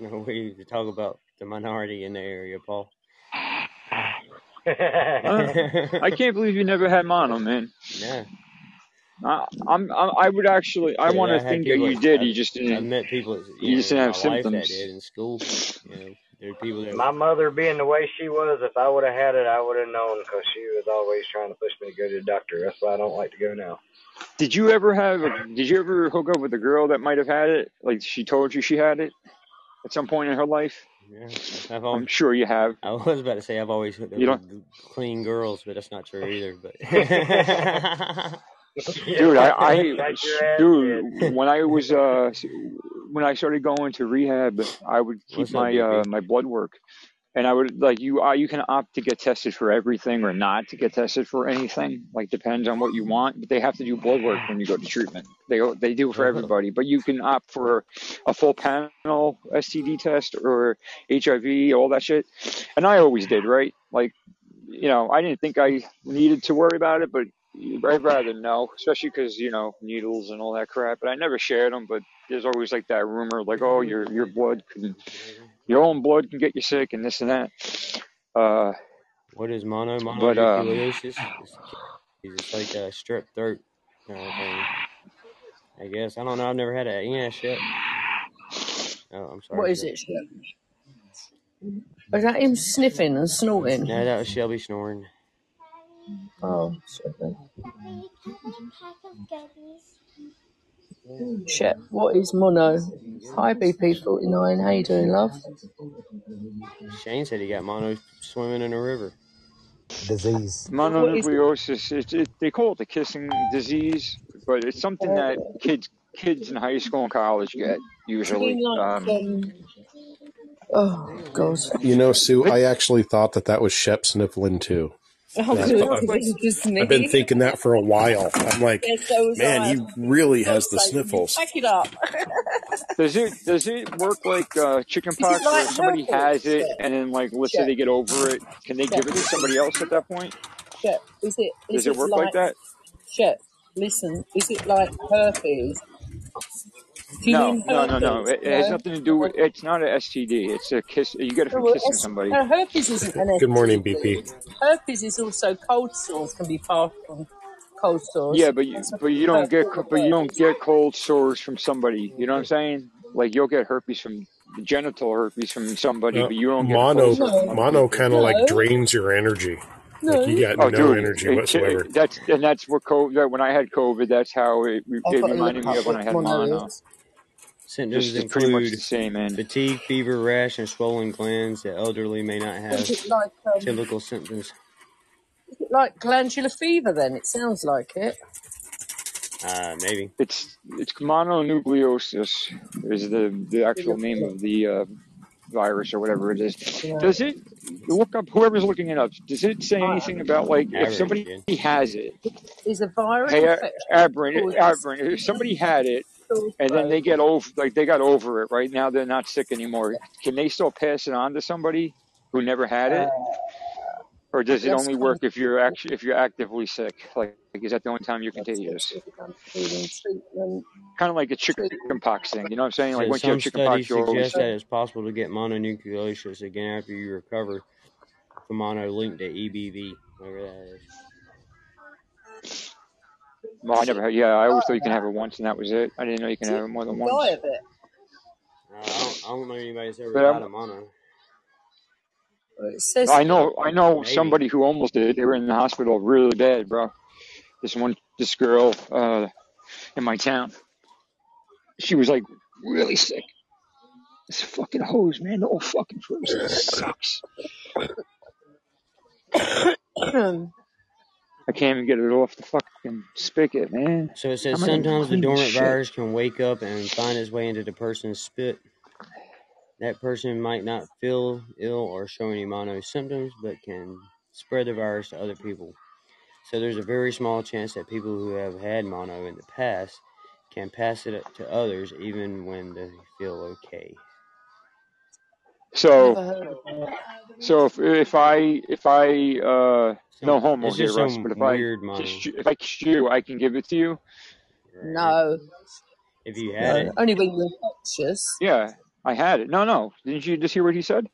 There's no way to talk about the minority in the area, Paul. Uh, *laughs* I can't believe you never had mono, man. yeah. I, I'm, I'm, I would actually, I Dude, want to think that people. you did. I've, You just didn't. I met people, that, You you just know, in didn't have life that symptoms. did in school. You know, there are people that. My mother being the way she was, if I would have had it, I would have known because she was always trying to push me to go to the doctor. That's why I don't like to go now. Did you ever have? Did you ever hook up with a girl that might have had it? Like she told you she had it at some point in her life? Yeah, I've I'm sure you have. I was about to say I've always hooked up You don't, with clean girls, but that's not true oh. either. But *laughs* *laughs* dude. I, *laughs* I, Shake your ass dude. When I was, uh, when I started going to rehab, I would keep what's my, uh, my blood work, and I would like you. Uh, you can opt to get tested for everything or not to get tested for anything. Like depends on what you want, but they have to do blood work when you go to treatment. They they do for everybody, but you can opt for a full panel STD test or HIV, all that shit. And I always did, right? Like, you know, I didn't think I needed to worry about it, but I'd rather know, especially because you know needles and all that crap. But I never shared them. But there's always like that rumor, like, oh, your your blood can, your own blood can get you sick and this and that. Uh, what is mono but um, mononucleosis? It's, it's like a strep throat kind of thing. I guess I don't know. I've never had it. Yeah, shit. Oh, I'm sorry. What is Shep. it, Shep? Is that him sniffing and snorting? No, that was Shelby snoring. Oh, sorry. Daddy, can I have a pack of gummies? Shep, what is mono? Hi, BP49. How you doing, love? Shane said he got mono swimming in a river. disease. What is it? mononucleosis. It, it, they call it the kissing disease, but it's something that kids kids in high school and college get usually. Um, um, oh, God. You know, Sue, I actually thought that that was Shep sniffling too. Oh, That's good, what because it's *laughs* just I've been thinking that for a while. I'm like, so man, I. he really God has the sake, sniffles. back it up. does it does it work like uh, Is it chickenpox where like somebody has it Shep, and then like let's say they get over it, can they Shep, give it to somebody else at that point? Shep. Is it, Does it it work like like, that? Shep, listen, is it like herpes? Do you No, no, no, no. It, it has nothing to do with. It's not a STD. It's a kiss. You get it No, from well, kissing S- somebody. no, herpes isn't an Good morning, BP. Herpes is also cold sores, can be passed from cold sores. Yeah, but you but you don't get form co- but you don't get cold sores from somebody. You know what I'm saying? Like you'll get herpes from genital herpes from somebody, Uh, but you don't get mono, cold sores from No, mono kind of like drains your energy. no. Like you got Oh, no dude, energy it, whatsoever. it, that's and that's what COVID. When I had COVID, that's how it, it got to look reminded me of when I had mono mono. is. Symptoms Just it's pretty much include the same, man. fatigue, fever, rash, and swollen glands. The elderly may not have like um, typical symptoms. is it like glandular fever? Then it sounds like it. Uh, maybe. It's it's mononucleosis is the the actual name of the uh, virus or whatever it is. Yeah. Does it look up? Whoever's looking it up, does it say anything about like if somebody has it? Is a virus Hey, A- infection Abrin, caused Abrin, if somebody had it caused and then they get over, like they got over it, right now they're not sick anymore. Can they still pass it on to somebody who never had uh, it, or does it only kind work if you're actually if you're actively sick? Like, like is that the only time you're that's contagious? Kind of like a chicken Treatment. pox thing. You know what I'm saying? Like So once you have some chicken pox, studies you're always suggest that it's possible to get mononucleosis again after you recover from mono linked to EBV, whatever that is. Well, I never had. Yeah, I always thought you can have it once and that was it. I didn't know you can have it more than Die once. of it. Uh, I don't, I don't know anybody's ever But died I'm, mono. Well, It I know, I know Maybe. somebody who almost did. They were in the hospital really bad, bro. This one, this girl, uh, in my town, she was like really sick. This fucking hose, man, the whole fucking process sucks. *coughs* *coughs* *coughs* I can't even get it off the fucking spigot, man. So it says am I gonna sometimes the dormant virus can wake up and find its way into the person's spit. That person might not feel ill or show any mono symptoms, but can spread the virus to other people. So there's a very small chance that people who have had mono in the past can pass it to others even when they feel okay. So, Never heard of that. so if if I if I uh no Some homo it's here, just Russ, some but if I weird mono. kiss you, if I kiss you, I can give it to you. No, If you had no. it, Only when you're infectious. Yeah, I had it. No, no. Didn't you just hear what he said?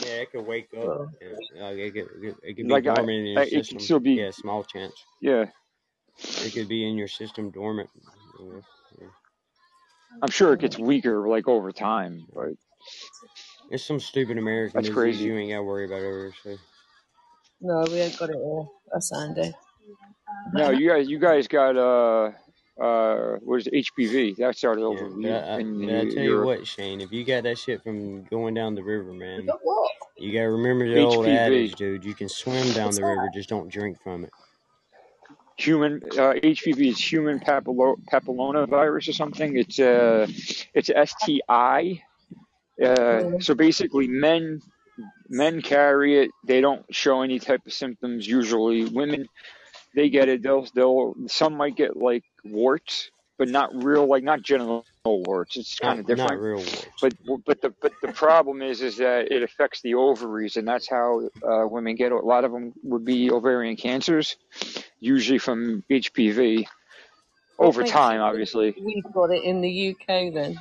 yeah, it could wake up. Well, and, uh, it, could, it could it could be Like I, dormant in your I it can system. still be. Yeah, small chance. Yeah, It could be in your system dormant. Yeah, yeah. I'm sure it gets weaker like over time, but It's some stupid American that's disease crazy. you ain't got to worry about over. So no, we ain't got it all. That's Andy. No, you guys, you guys got uh uh what is it, HPV? That started yeah, over but I, I, in but I tell you what, Shane, if you got that shit from going down the river, man, you gotta remember the old adage, dude. You can swim down What's the river, just don't drink from it. human uh, HPV is human papillo- papilloma virus or something. It's uh it's STI. Uh, so basically, men men carry it. They don't show any type of symptoms usually. Women they get it. They'll they'll some might get like warts, but not real like not genital warts. It's kind Not of not different. real warts. But but the but the problem is is that it affects the ovaries, and that's how uh, women get. it. A lot of them would be ovarian cancers, usually from HPV. Over time, obviously, we've got it in the UK then?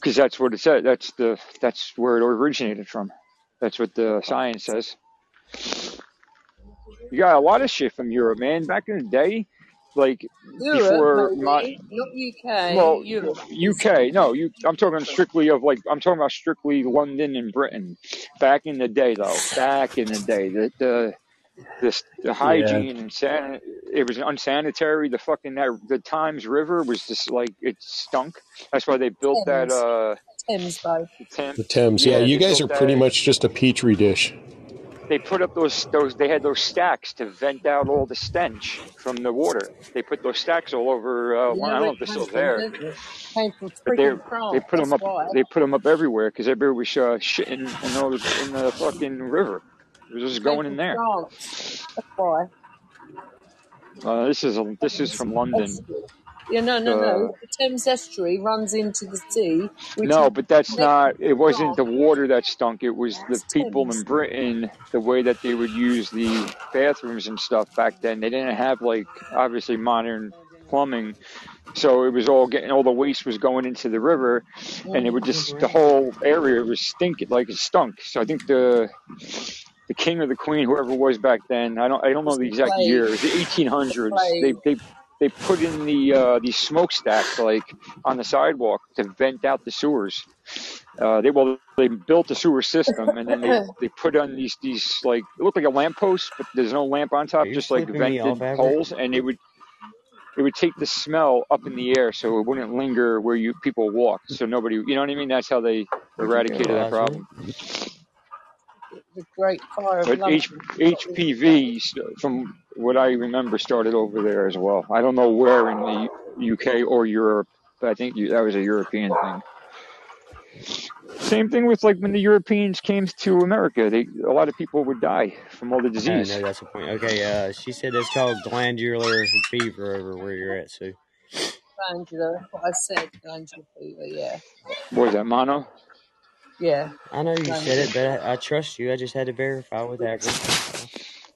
Because that's what it said. That's the that's where it originated from. That's what the science says. You got a lot of shit from Europe, man. Back in the day, like Europe, before my maybe. Not UK, well, Europe. UK. No, you. I'm talking strictly of like I'm talking about strictly London and Britain. Back in the day, though. Back in the day, the the the, the Yeah. hygiene and san- it was unsanitary. The fucking that the Thames River was just like it stunk. That's why they built that. Uh, Thames both. Thames. The Thames. Yeah, Yeah, you guys are pretty that. much just a petri dish. They put up those those. They had those stacks to vent out all the stench from the water. They put those stacks all over. Uh, You one, I don't know if they're still there, don't you? Came from but they freaking they put them up. why. They put them up everywhere because everybody was uh, shitting in those in the fucking river. It was just going in there. Why. Uh, this is a, this is from London. Yeah, no, no, Uh, no. The Thames estuary runs into the sea, no, but that's not. It wasn't the water that stunk. It was the people in Britain. The way that they would use the bathrooms and stuff back then. They didn't have like obviously modern plumbing, so it was all getting all the waste was going into the river, and it would just the whole area was stinking like it stunk. So I think the the king or the queen, whoever it was back then, I don't I don't know the the exact year. It was the The 1800s. They they they put in the uh, these smokestacks like on the sidewalk to vent out the sewers. Uh, they well they built the sewer system and then they *laughs* they put on these these like it looked like a lamppost but there's no lamp on top just like flipping me vented holes and it would it would take the smell up in the air so it wouldn't linger where you people walked so nobody you know what I mean that's how they eradicated that Possibly. problem. The Great Fire of But London. H, HPV st- from what I remember started over there as well. I don't know where in the U- UK or Europe, but I think you, that was a European thing. Same thing with like when the Europeans came to America, they a lot of people would die from all the Uh, disease. no, that's the point. Okay, uh, she said it's called glandular fever over where you're at, Sue. Glandular. What I said. Glandular fever. Yeah. What was that, mono? Yeah. I know you said it, but I, I trust you. I just had to verify with Akron.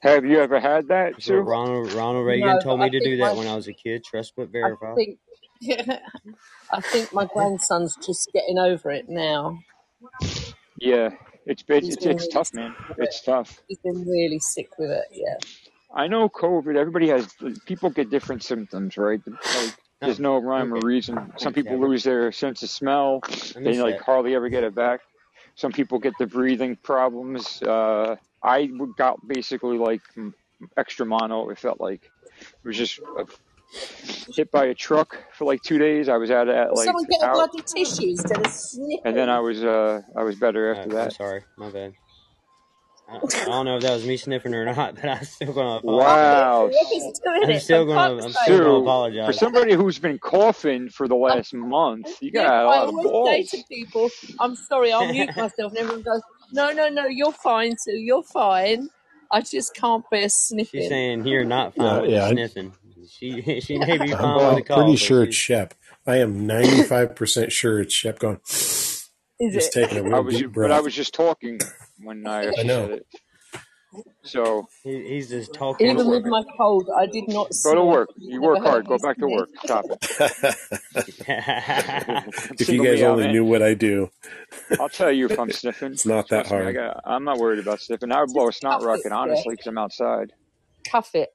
Have you ever had that, That's what Sue? Ronald Ronald Reagan No, but told I me to think do that my when I was a kid. Trust but I verify. think *laughs* I think my grandson's just getting over it now. Yeah, it's it's He's it's, been it's really tough, sick man. with it. It's tough. He's been really sick with it. Yeah. I know COVID. Everybody has people get different symptoms, right? Like there's Oh, no rhyme or okay. reason. Some Thanks, people Albert. lose their sense of smell. I They missed like that. hardly ever get it back. Some people get the breathing problems. Uh, I got basically like extra mono. It felt like it was just uh, hit by a truck for like two days. I was out at Will like someone get a out, bloody tissue instead of and then I was uh I was better after I'm that. sorry, my bad. I, I don't know if that was me sniffing or not, *laughs* but I'm still gonna *laughs* apologize. Wow, I'm still gonna fuck's I'm still gonna Sue, for somebody who's been coughing for the last month, you Yeah, got a I lot of always say balls. to people, I'm sorry, I'll mute *laughs* myself. And everyone goes, No, no, no, you're fine, Sue, you're fine. I just can't bear sniffing." She's sniffing. saying you're not fine Yeah, with yeah. I- sniffing. She she may be I'm, fine with I'm the pretty cough, but sure it's Shep. I am 95% sure it's Shep going, Is just it? taking a I real was, deep but I was just talking when I I actually know. said it. So he, he's just talking. Even with my cold, I did not Go to work. You work hard. Go back to work. Stop it. *laughs* *laughs* if you guys me out, only knew what I do, I'll tell you if I'm *laughs* sniffing. it's not that Trust me. I hard. got. I'm not worried about sniffing. I would blow a Just snot cuff rocket Jeff. honestly because I'm outside. Cuff it.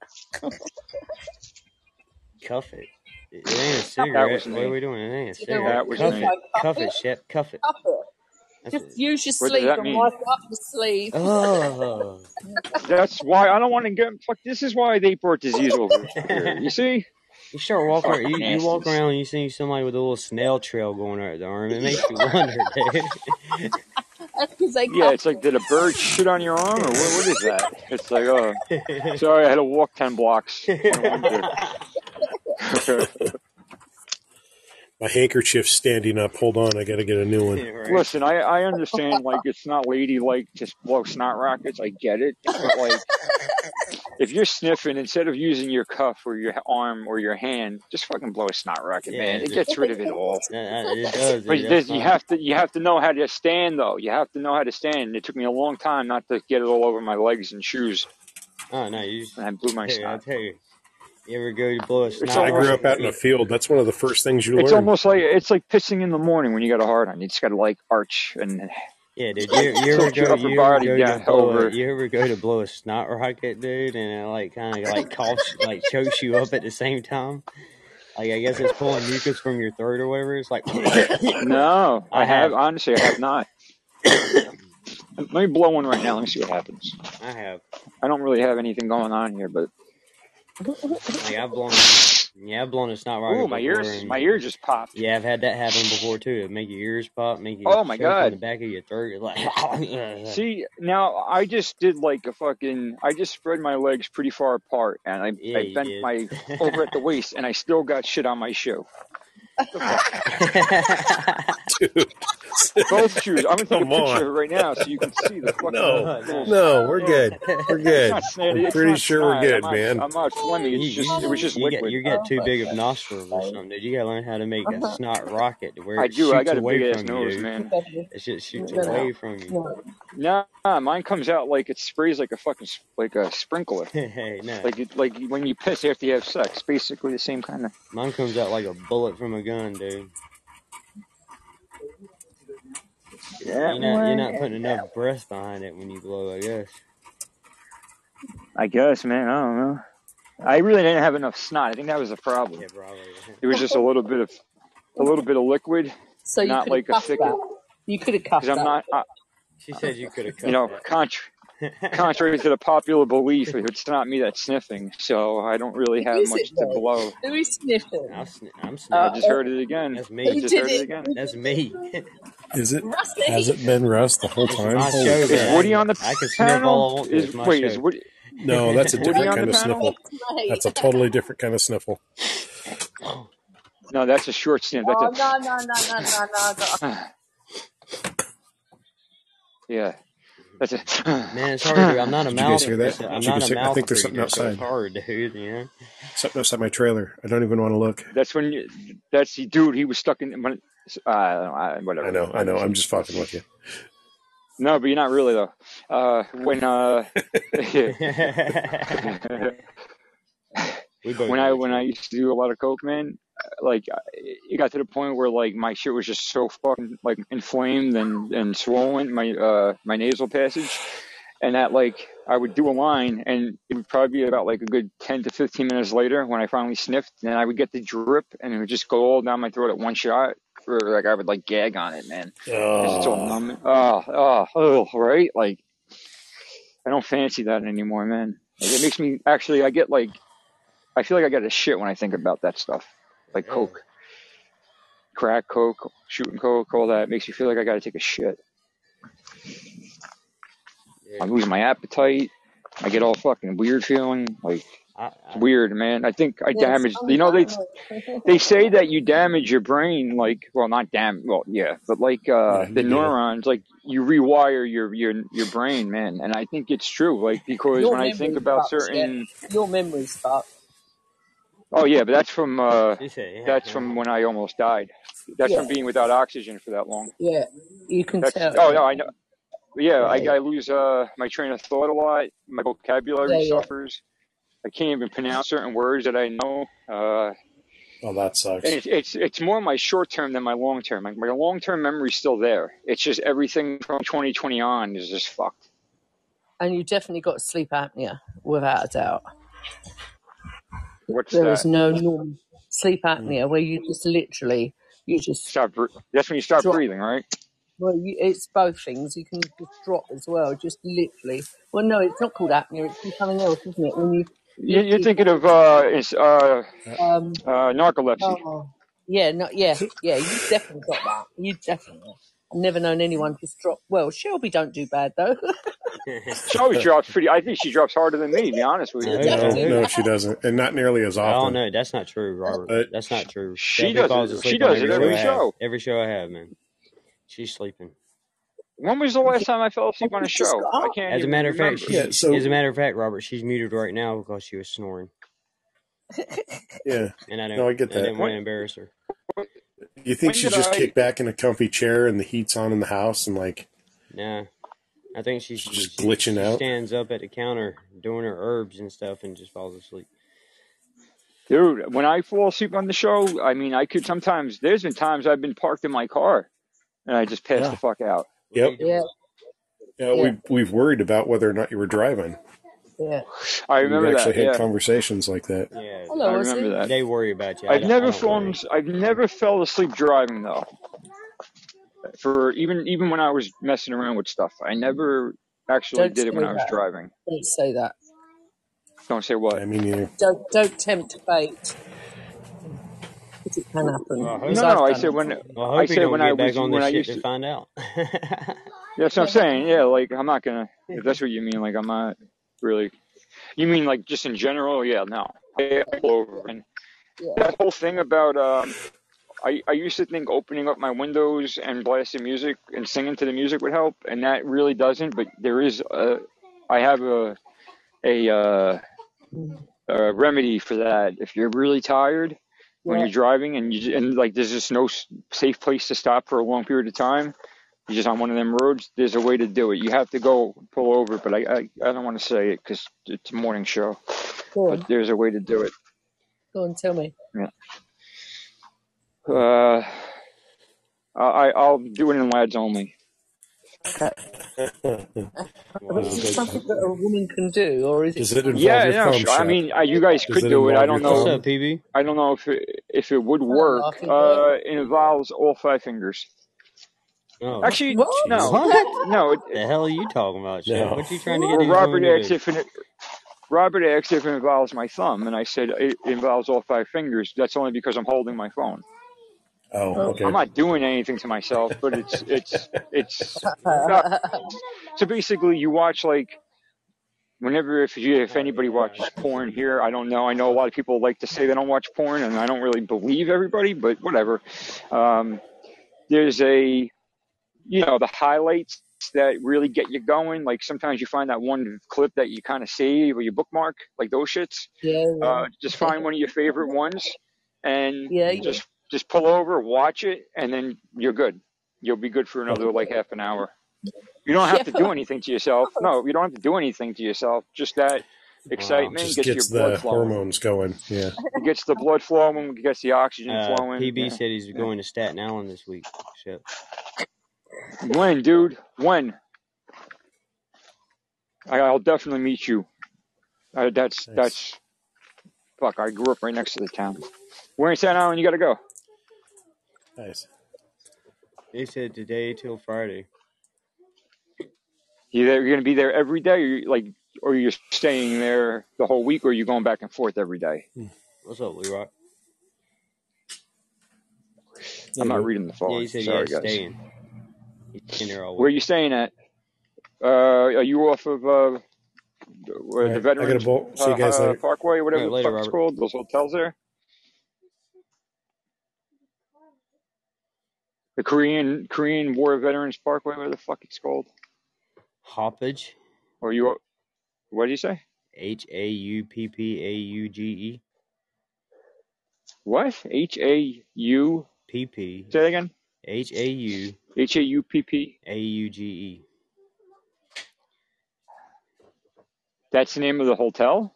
Cuff it. It ain't a cigarette. was What are we doing? It ain't a Do you know what cigarette. That was Cuff it. by cuff Cuff it, it? Shep. Cuff it. Cuff it. That's Just what. use your What sleeve and mean? wipe up the sleeve. Oh. That's why I don't want to get. Fuck. This is why they brought disease over *laughs* here. You see? You start walking. Fucking You, you walk around and you see somebody with a little snail trail going out the arm. It makes you wonder, *laughs* dude. That's because they Yeah, it's like, did a bird shit on your arm, or what, what is that? It's like, oh, *laughs* sorry, I had to walk 10 blocks. No wonder. My handkerchief's standing up. Hold on, I got to get a new one. Yeah, *laughs* right. Listen, I, I understand, like, it's not ladylike to blow snot rockets. I get it. But, like, *laughs* if you're sniffing, instead of using your cuff or your arm or your hand, just fucking blow a snot rocket, Yeah, man. It just gets rid of it all. *laughs* uh, it does. But Dude, you have to you have to know how to stand though. You have to know how to stand. It took me a long time not to get it all over my legs and shoes, Oh no, you. and I blew my Dude, I snot. tell you, you ever go to blow a snot I grew up out in a field. That's one of the first things you it's learn. almost like it's like pissing in the morning when you got a hard on. You just got to like arch and Yeah, dude. You, you ever tilt your go? upper You ever body go down to blow a? over. You ever go to blow a snot rocket, dude, and it like kind of like coughs, like chokes you up at the same time? Like I guess it's pulling mucus from your throat or whatever. It's like *coughs* *coughs* No, I I have have, honestly I have not. *coughs* Let me blow one right now. Let me see what happens. I have. I don't really have anything going on here, but Like I've blown, yeah, I've blown a snot rocket ooh, my ears, and my ear just popped. yeah, I've had that happen before too. It make your ears pop, make you Oh my god! In the back of your throat. You're like, *laughs* See, now I just did like a fucking. I just spread my legs pretty far apart, and I yeah, I bent did. my over at the waist, and I still got shit on my shoe. *laughs* What the fuck? *laughs* Dude. Both shoes. I'm gonna take a Come picture on. right now so you can see the fucking No, little. no, we're good. We're it's good. not. I'm It's pretty not sure we're snot. I'm good, not. man. I'm not phlegmy. You, It's just. you, It was just you got liquid. you got Oh too big of god. nostrils or something, dude. You gotta learn how to make a *laughs* snot rocket to where I it do. I shoots got a away big ass from you, nose, dude. man. It just shoots No, away from you. no. Nah, mine comes out like it sprays like a fucking s- like a sprinkler. *laughs* hey, no, Like it, like when you piss after you have sex. Basically the same kind of. mine comes out like a bullet from a gun, dude. Yeah. You're not you're not putting enough breath behind it when you blow, I guess. I guess, man. I don't know. I really didn't have enough snot. I think that was the problem. Yeah, probably. It was just a little bit of a little bit of liquid, So you not could have like a thick. that. You could have Because cuffed I'm not, I, She said you could have you know, that. contra- contrary to the popular belief, it's not me that's sniffing, so I don't really have is much it to though? blow. Who is sniffing? I'm, sn- I'm Uh, I just heard it again. That's me. who just did heard it it? again. That's me. Is it? Rusty. Has it been Russ the whole This is time? my Holy show, Is man. I Woody on the I can sniff all panel? want. 'cause It's Is my wait, is. Woody? No, *laughs* that's a different kind of panel? sniffle. That's a totally different kind of sniffle. No, that's a short sniff. Oh That's no no no no no no! no. *sighs* yeah. That's a Man, it's hard to. I'm not a Did you guys mouth. hear that? I'm not guys a hear- I think there's something breather, so it's outside. hard, dude. You know. Something outside my trailer. I don't even want to look. That's when you, that's the dude. He was stuck in. When, uh, whatever. I know, I know. I'm just fucking with you. No, but you're not really though. Uh, when uh, *laughs* *laughs* when I when I used to do a lot of coke, man, like it got to the point where like my shit was just so fucking like inflamed and and swollen my uh my nasal passage, and that like I would do a line and it would probably be about like a good ten to fifteen minutes later when I finally sniffed, and I would get the drip and it would just go all down my throat at one shot. Or like I would like gag on it, man. 'Cause it's all Oh, numb. Oh, oh, oh, right. Like I don't fancy that anymore, man. Like, it makes me actually. I get like I feel like I get a shit when I think about that stuff, like Yeah. coke, crack, coke, shooting coke, all that. makes me feel like I got to take a shit. Yeah. I'm losing my appetite. I get all fucking weird feeling. Like I, it's I, weird, man. I think I Yes, damaged. You know they *laughs* they say that you damage your brain. Like well, not damn. Well, yeah, but like uh yeah, the you neurons, like you rewire your your your brain, man. And I think it's true. Like because Your when I think about fucked, yeah. certain. Your memory's fucked. Oh yeah, but that's from uh yeah, that's yeah. from when I almost died. That's Yeah, from being without oxygen for that long. yeah. You can That's tell. oh no, I know. Yeah, I, Yeah, I lose uh my train of thought a lot. My vocabulary yeah. suffers. I can't even pronounce certain words that I know. Uh, Oh, that and sucks. it's it's it's more my short term than my long term. Like my long term memory's still there. It's just everything from 2020 on is just fucked. And you definitely got sleep apnea, without a doubt. What's There is that? no normal sleep Mm. apnea where you just literally you just Stop. br- That's when you stop drop. breathing, right? Well, you, it's both things. You can just drop as well, just literally. Well, no, it's not called apnea. It's called something else, isn't it? When you You- You're literally, thinking of uh, it's uh, um, uh, narcolepsy. oh, yeah, no, yeah, yeah. You definitely got that. You definitely. I've never known anyone just drop. Well, Shelby don't do bad though. *laughs* She always drops pretty. I think she drops harder than me. To be honest with you. hope, No, no, she doesn't, and not nearly as I don't often. know. That's not true, Robert. But That's not true. She Shelby does falls. She asleep on does every show I every have. show. Every show I have, man. She's sleeping. When was the last time I fell asleep on a show? I can't As a matter of fact, remember. she. yeah. As a matter of fact, Robert, she's muted right now because she was snoring, yeah, and I don't. No, I get that. I that. didn't want to embarrass her. You think when she's just I? kicked back in a comfy chair and the heat's on in the house and like Nah, I think she she's just she glitching she out? stands up at the counter doing her herbs and stuff and just falls asleep. Dude, when I fall asleep on the show, I mean, I could sometimes. There's been times I've been parked in my car and I just pass Yeah. the fuck out. What Yep. Yeah, Yeah, yeah, we we've worried about whether or not you were driving. Yeah. I We've remember actually that. had Yeah, conversations like that. Yeah, Hello, I remember Ozzy. that. they worry about you. I I've never don't fallen. I've never fell asleep driving though. For even even when I was messing around with stuff, I never actually Don't did it when say I was driving. Don't say that. Don't say what. I mean, you Don't don't tempt fate. It can happen. Well, I No, no. I said when Well, I I said when I was on when this I used to to. find out. *laughs* That's what I'm saying. Yeah, like I'm not gonna. If that's what you mean, like I'm not really. You mean like just in general? Yeah, no. Pull over and Yeah. that whole thing about um, I I used to think opening up my windows and blasting music and singing to the music would help, and that really doesn't. But there is a, I have a a, uh, a remedy for that. If you're really tired when Yeah. you're driving and you and like there's just no safe place to stop for a long period of time, you're just on one of them roads. There's a way to do it. You have to go pull over, but I I, I don't want to say it because it's a morning show. Go But there's a way to do it. Go on, tell me. Yeah. Uh, I I'll do it in lads only. Okay. *laughs* But is it something that a woman can do, or is it Does it involve Yeah, your yeah. thumb Sure. I shot? mean, uh, you guys Does could it do it. I involve don't your What's know. up. PB? I don't know if it, if it would work. laughing, boy? Uh, it involves all five fingers. Oh, Actually, What? no, what? no. It, The hell are you talking about, Chef? No. What are you trying to get well, Robert asked do? if it. Robert asked if it involves my thumb, and I said it involves all five fingers. That's only because I'm holding my phone. Oh, Oh. okay. I'm not doing anything to myself, but it's it's it's. not- so basically, you watch like whenever if you if anybody watches porn here, I don't know. I know a lot of people like to say they don't watch porn, and I don't really believe everybody, but whatever. Um, there's a you know the highlights that really get you going. Like sometimes you find that one clip that you kind of save or you bookmark, like those shits. Yeah, yeah. Uh, just find one of your favorite ones and Yeah, yeah. just just pull over, watch it, and then you're good. You'll be good for another like half an hour. You don't have to do anything to yourself. No, you don't have to do anything to yourself. Just that excitement Just gets, gets your blood flowing. hormones going. Yeah. It gets the blood flowing, gets the oxygen Uh, flowing. PB Yeah. said he's going to Staten Island this week. Shit. When, dude? When? I, I'll definitely meet you. Uh, that's Nice. that's fuck. I grew up right next to the town. Where in Staten Island you got to go? Nice. They said today till Friday. You there? You're gonna be there every day, or like, or you're staying there the whole week, or you're going back and forth every day? What's up, Leroy? I'm not reading the Yeah, phone. he said Sorry, yeah, guys. staying. He's staying there all Where are you staying at? Uh, are you off of uh, where All the right. I got a Veterans. See uh, you guys uh, later. Parkway, or whatever right, the fuck it's called? Those hotels there. The Korean Korean War Veterans Parkway, whatever the fuck it's called. Hauppauge. Or you? What did you say? H A U P P A U G E. What? H A U. P P. Say that again. H A U H A U P P. A U G E. That's the name of the hotel.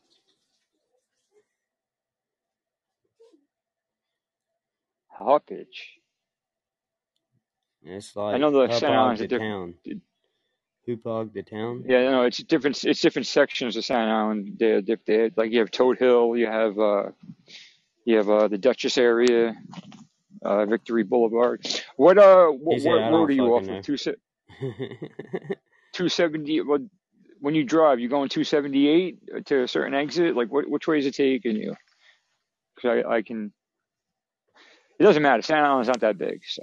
Hauppauge. It's I know the Hauppauge Island's the a different. town. Hauppauge the town. Yeah, no, it's different. It's different sections of Staten Island. They're, diff- they're, like you have Todt Hill, you have uh, you have uh, the Duchess area, uh, Victory Boulevard. What uh, what, said what road are you off of? Two *laughs* two seventy. When you drive, you going two seventy eight to a certain exit? Like what which way is it taking you? Because I I can. It doesn't matter. Staten Island's not that big, so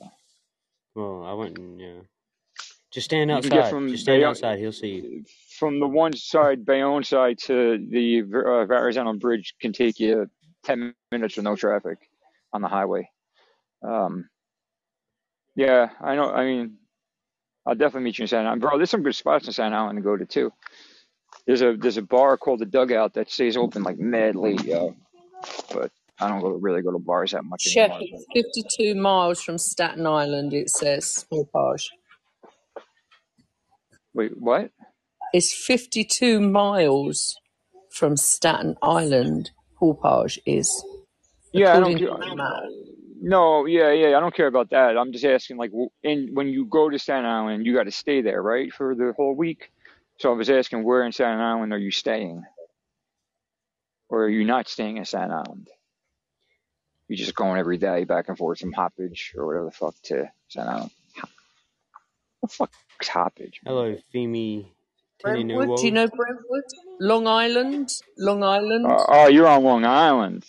well, I went and yeah. Just stand you can get outside. from Just stand Bayonne, outside. He'll see you. from the one side, Bayonne side to the uh, Verrazano Bridge can take you 10 minutes with no traffic on the highway. Um, yeah, I know. I mean, I'll definitely meet you in San Island. Bro, there's some good spots in San Island to go to too. There's a there's a bar called the Dugout that stays open like mad late, yo. But I don't go, really go to bars that much Check anymore. it. 52 miles from Staten Island, it says. Hauppauge. Wait, what? It's 52 miles from Staten Island, Hauppauge is, Yeah, I don't according care. to the map. No, yeah, yeah, I don't care about that. I'm just asking, like, w- in when you go to Staten Island, you got to stay there, right, for the whole week. So I was asking, where in Staten Island are you staying, or are you not staying in Staten Island? You're just going every day back and forth from Hauppauge or whatever the fuck to Staten Island. What the fuck is Hauppauge? man? Hello, Femi Brentwood, do you know Brentwood? Long Island? Long Island? Uh, oh, you're on Long Island.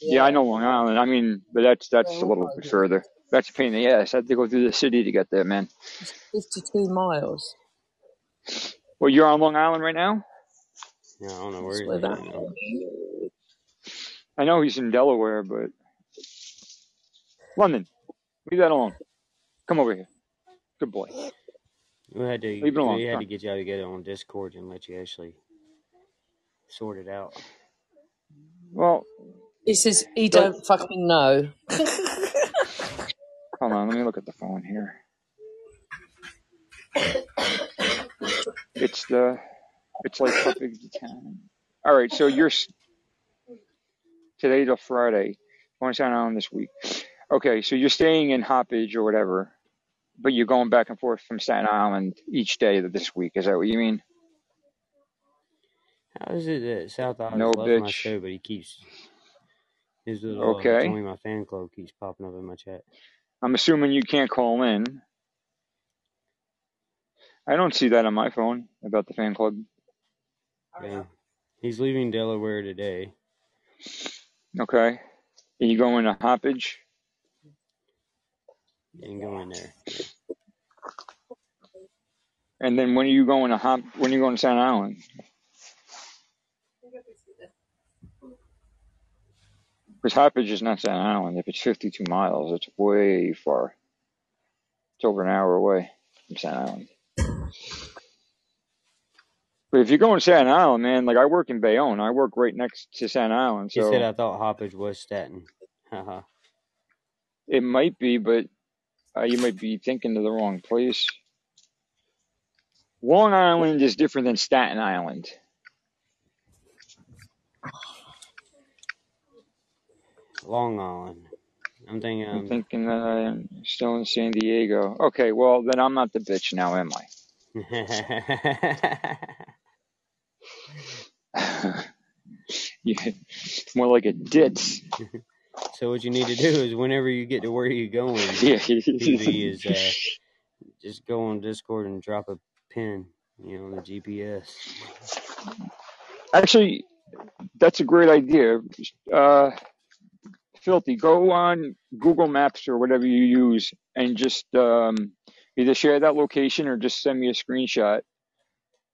Yeah, I know Long Island. I mean, but that's that's a little bit further. That's a pain in the ass. I have to go through the city to get there, man. It's 52 miles. Well, you're on Long Island right now. Yeah, I don't know where That's he's at right now. I know he's in Delaware, but London, leave that alone. Come over here. Good boy. We had to Leave it alone. we had to get y'all together on Discord and let you actually sort it out. Well, He says he but don't fucking know. *laughs* hold on. Let me look at the phone here. It's the. It's like Puppy the Town. All right. So you're s- today to Friday. Going to Staten Island this week. Okay. So you're staying in Hauppauge or whatever, but you're going back and forth from Staten Island each day of this week. Is that what you mean? How is it that South Oz No, loves my bitch. show, but he keeps his little uh, Okay. join my fan club keeps popping up in my chat? I'm assuming you can't call in. I don't see that on my phone about the fan club. Yeah. He's leaving Delaware today. Okay. Are you going to Hauppauge? and go in there. And then when are you going to Hop? When are you going to Staten Island? Because Hauppauge is not Staten Island. If it's 52 miles, it's way far. It's over an hour away from Staten Island. But if you're going to Staten Island, man, like I work in Bayonne, I work right next to Staten Island, He said so I thought Hauppauge was Staten. Haha. it might be, but uh, you might be thinking of the wrong place. Long Island is different than Staten Island. Long Island. I'm thinking. I'm Um, thinking that I'm still in San Diego. Okay, well then I'm not the bitch now, am I? *laughs* *laughs* yeah, more like a ditz. *laughs* so what you need to do is whenever you get to where you're going, Yeah. TV is uh, just go on Discord and drop a pin, you know, on the GPS. Actually, that's a great idea. Uh, Filthy, go on Google Maps or whatever you use and just um, either share that location or just send me a screenshot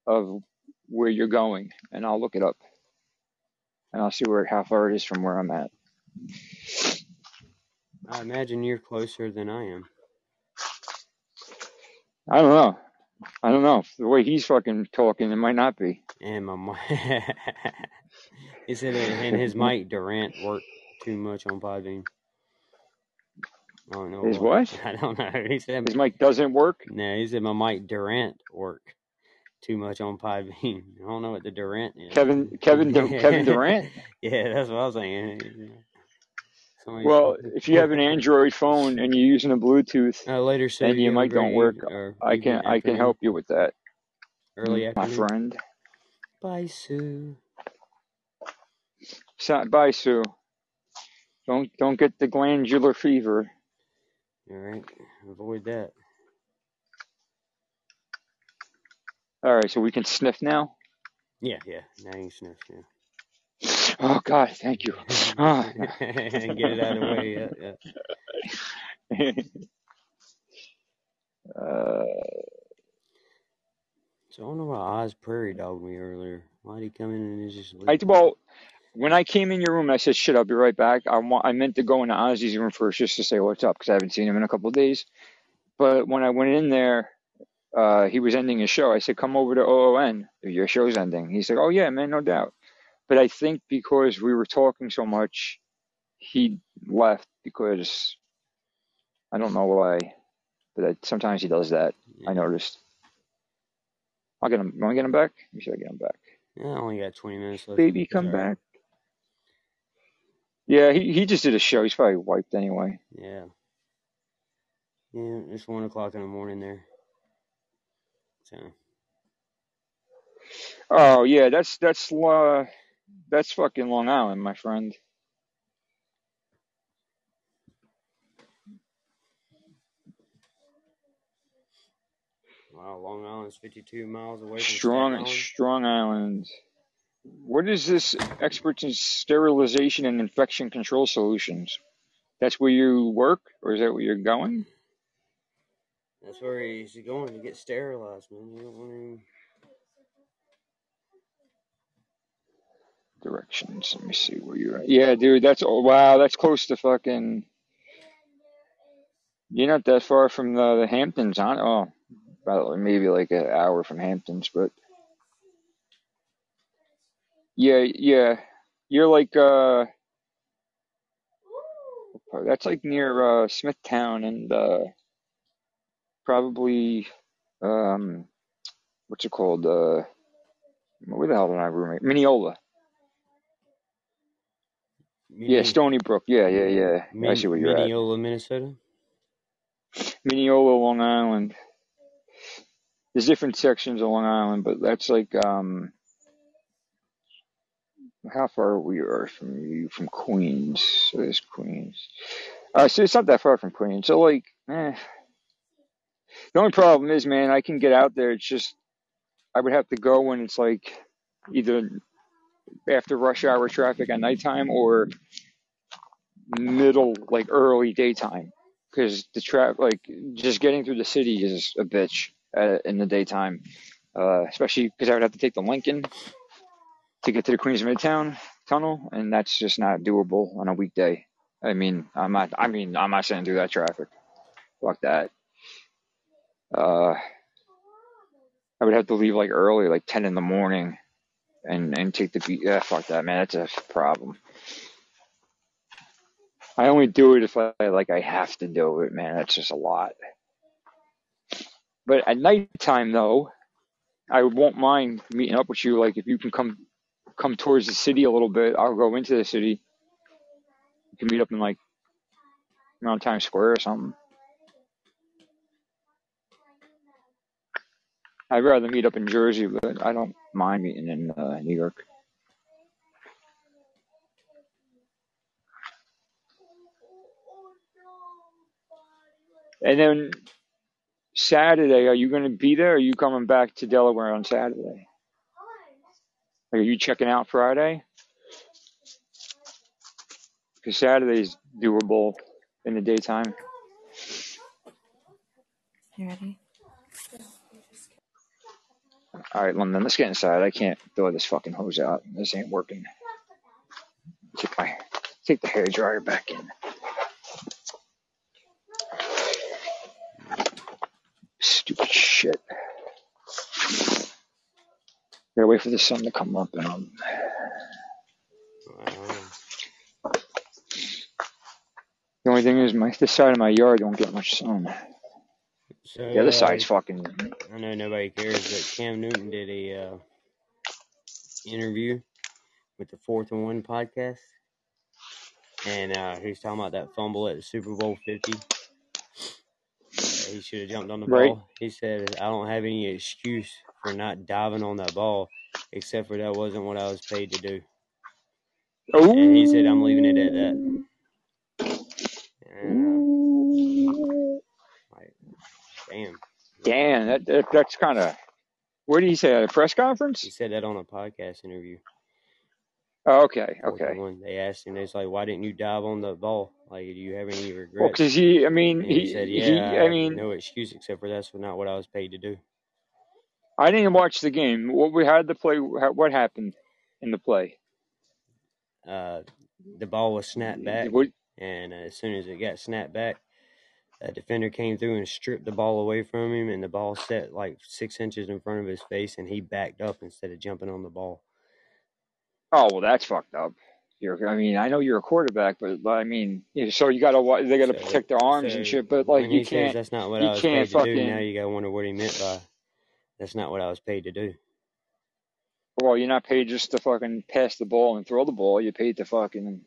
of where you're going, and I'll look it up and I'll see where how far it is from where I'm at. I imagine you're closer than I am. I don't know. I don't know. The way he's fucking talking, it might not be. And my mic. *laughs* he said and his mic Durant worked too much on Podbean. I don't know His why. what? *laughs* I don't know. He said His mic doesn't work. no. He said my mic Durant work too much on Podbean. *laughs* I don't know what the Durant is. Kevin Kevin Du- *laughs* Kevin Durant. yeah, that's what I was saying. Somebody's Well, talking. if you have an Android phone and you're using a Bluetooth Uh, later, Sue. and You your mic don't work, or I can I can help you with that, early my afternoon. friend. Bye, Sue. So, bye, Sue. Don't don't get the glandular fever. All right, avoid that. All right, so we can sniff now. Yeah, yeah. Now you can sniff. Yeah. Oh God, thank you. Ah. *laughs* Get it out of the way. Yeah, yeah. *laughs* uh, So I don't know why Oz prairie dogged me earlier. Why did he come in and just I leave? well, when I came in your room, I said, "Shit, I'll be right back." I want I meant to go into Ozzy's room first just to say what's up because I haven't seen him in a couple of days. But when I went in there, uh, he was ending his show. I said, "Come over to OON. Your show's ending." He said, "Oh yeah, man, no doubt." But I think because we were talking so much, he left because I don't know why, but I, sometimes he does that. I noticed. I'll get him. Want to get him back? Let me see if I get him back. Yeah, I only got 20 minutes left. Baby, come back. Yeah, he he just did a show. He's probably wiped anyway. Yeah. Yeah, it's 1 o'clock in the morning there. So, Oh yeah, that's that's uh, that's fucking Long Island, my friend. wow, Long Island's 52 miles away from Strong Island. Strong Island. What is this? Experts in sterilization and infection control solutions. That's where you work, or is that where you're going? That's where he's going to get sterilized, man. You don't want him. Directions. Let me see where you're at. Yeah, dude, that's oh wow, that's close to fucking. You're not that far from the, the Hamptons, on oh, about maybe like an hour from Hamptons, but yeah, yeah, you're like uh, that's like near uh Smithtown and uh probably um what's it called uh where the hell did I roommate Mineola. Yeah, Mini, Stony Brook. Yeah, yeah, yeah. I see Min, where you're at. Mineola, Minnesota. Mineola, Long Island. There's different sections of Long Island, but that's like um how far we are from you from Queens. So there's Queens. Uh so it's not that far from Queens. So like eh. The only problem is man, I can get out there, it's just I would have to go when it's like either after rush hour traffic at nighttime or middle like early daytime because the traffic like just getting through the city is a bitch uh, in the daytime uh especially because i would have to take the lincoln to get to the queens midtown tunnel, and that's just not doable on a weekday. I mean, I'm not. I mean, I'm not saying through that traffic. Fuck that. Uh, I would have to leave like early, like ten in the morning, and and take the. Yeah, fuck that, man. That's a problem. I only do it if I like I have to do it, man. That's just a lot. But at nighttime though, I won't mind meeting up with you. Like if you can come come towards the city a little bit, I'll go into the city. We can meet up in like around Times Square or something. I'd rather meet up in Jersey, but I don't mind meeting in uh, New York. And then Saturday, are you going to be there? Or are you coming back to Delaware on Saturday? Like, are you checking out Friday? Because Saturday's doable in the daytime. You ready? All right, London, let's get inside. I can't throw this fucking hose out. This ain't working. Take my take the hair dryer back in. Stupid shit. Gotta wait for the sun to come up and um the only thing is my this side of my yard don't get much sun. So The other uh, side's fucking I know nobody cares, but Cam Newton did a uh, interview with the Fourth and One podcast, and uh, he was talking about that fumble at the Super Bowl Fifty. He should have jumped on the right. ball. He said, "I don't have any excuse for not diving on that ball, except for that wasn't what I was paid to do." And he said, "I'm leaving it at that." And, uh, like, damn. Damn, that, that that's kind of. What did he say at a press conference? He said that on a podcast interview. Oh, okay, okay. one. They asked him, it's like, why didn't you dive on the ball? Like, do you have any regrets?" Well, because he, I mean, he he, said, he, yeah, I I mean, no excuse except for that's not what I was paid to do. I didn't watch the game. What we had the play. What happened in the play? Uh, the ball was snapped back, What? and as soon as it got snapped back, a defender came through and stripped the ball away from him, and the ball set like six inches in front of his face, and he backed up instead of jumping on the ball. Oh well, that's fucked up. You're, I mean, I know you're a quarterback, but, but I mean, you know, so you got to they gotta So, protect their arms and shit. But like, you can't, that's not what you I was can't paid to do, now you gotta wonder what he meant by that's not what I was paid to do. Well, you're not paid just to fucking pass the ball and throw the ball. You're paid to fucking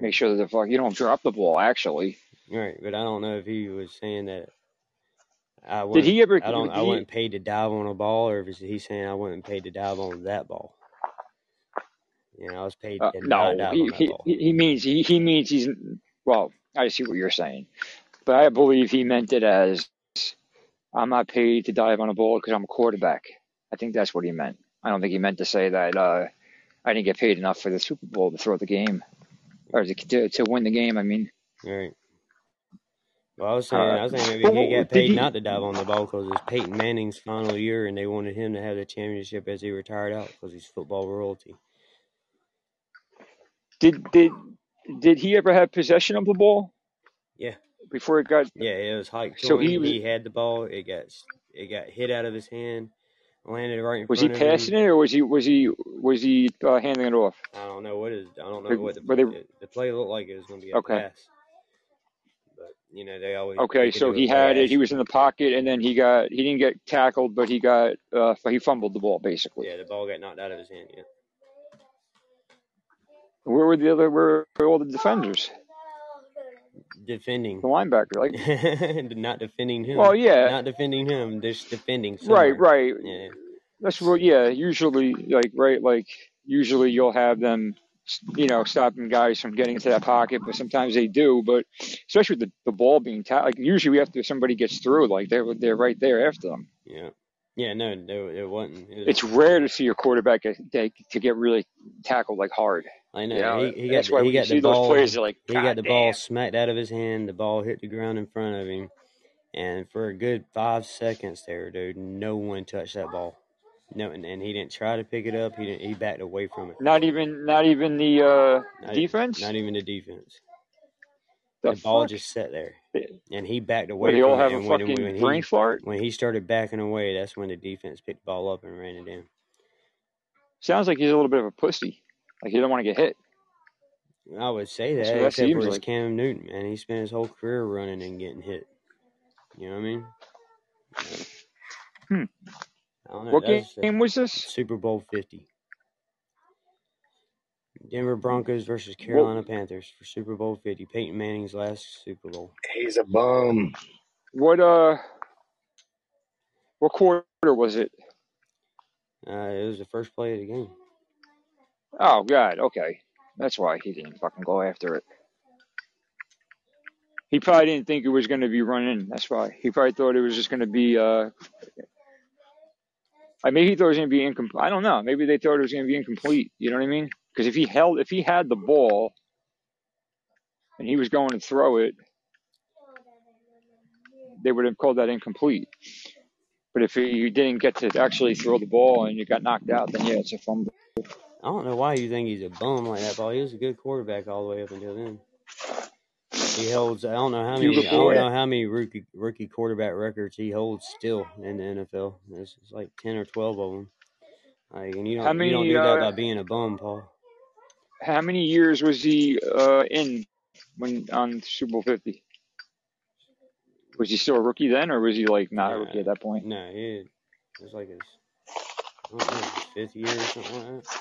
make sure that the fuck you don't drop the ball. Actually, Right, but I don't know if he was saying that I did he ever? I don't. I he? wasn't paid to dive on a ball, or is he saying I wasn't paid to dive on that ball? You know, I was paid Uh, no, he, he he means he he means he's well. I see what you're saying, but I believe he meant it as I'm not paid to dive on a ball because I'm a quarterback. I think that's what he meant. I don't think he meant to say that uh, I didn't get paid enough for the Super Bowl to throw the game or to to, to win the game. I mean, Right. Well, I was saying, uh, I was saying maybe he got paid he? not to dive on the ball because it's Peyton Manning's final year, and they wanted him to have the championship as he retired out because he's football royalty. Did did did he ever have possession of the ball Yeah, before it got? yeah, it was hiked So he was He had the ball. It got it got hit out of his hand, landed right in was he of passing him. it or was he was he was he uh, handing it off? I don't know what is. I don't know Like, what the they the play looked like. It was going to be a okay? pass, but you know they always Okay, they so he had it. He was in the pocket, and then he got he didn't get tackled, but he got uh he fumbled the ball basically. Yeah, the ball got knocked out of his hand. Yeah, Where were the other? Where were all the defenders? defending. The linebacker, like *laughs* not defending him. well, yeah, Not defending him. Just defending right, somewhere. right. Yeah. That's what. Yeah, usually like right, like usually you'll have them, you know, stopping guys from getting into that pocket, but sometimes they do. But especially with the, the ball being ta- like usually after somebody gets through, like they're they're right there after them. Yeah. Yeah. No, no, it wasn't. It was. It's rare to see your quarterback get, to get really tackled like hard. I know. You know, he, he got that's the, why he when got see the those ball. plays, you're like, He got God the ball smacked out of his hand. The ball hit the ground in front of him, and for a good five seconds there, dude, no one touched that ball. No, and, and he didn't try to pick it up. He didn't. He backed away from it. Not even, not even the uh, Not, defense. not even the defense. The The ball just sat there, and he backed away they all from it. have a And when, fucking when brain he fart? when he started backing away, that's when the defense picked the ball up and ran it in. Sounds like he's a little bit of a pussy. Like he don't want to get hit. I would say that, what that except for like. Cam Newton, man. He spent his whole career running and getting hit. You know what I mean? Hmm. I don't know. What game was this? Super Bowl Fifty. Denver Broncos versus What? Carolina Panthers for Super Bowl Fifty. Peyton Manning's last Super Bowl. He's a bum. What uh? What quarter was it? Uh, it was the first play of the game. Oh God. Okay, that's why he didn't fucking go after it. He probably didn't think it was going to be running. That's why he probably thought it was just going to be. uh I maybe he thought it was going to be incomplete. I don't know. Maybe they thought it was going to be incomplete. You know what I mean? Because if he held, if he had the ball and he was going to throw it, they would have called that incomplete. But if you didn't get to actually throw the ball and you got knocked out, then yeah, it's a fumble. I don't know why you think he's a bum like that, Paul. He was a good quarterback all the way up until then. He holds. I don't know how many. I don't know how many rookie rookie quarterback records he holds still in the NFL. There's it's like ten or twelve of them. Like, and you How don't you don't many? do that Uh, by being a bum, Paul. How many years was he uh, in when on Super Bowl Fifty? Was he still a rookie then, or was he like not a rookie at that point? no, he it was like his know, his fifth year or something like that.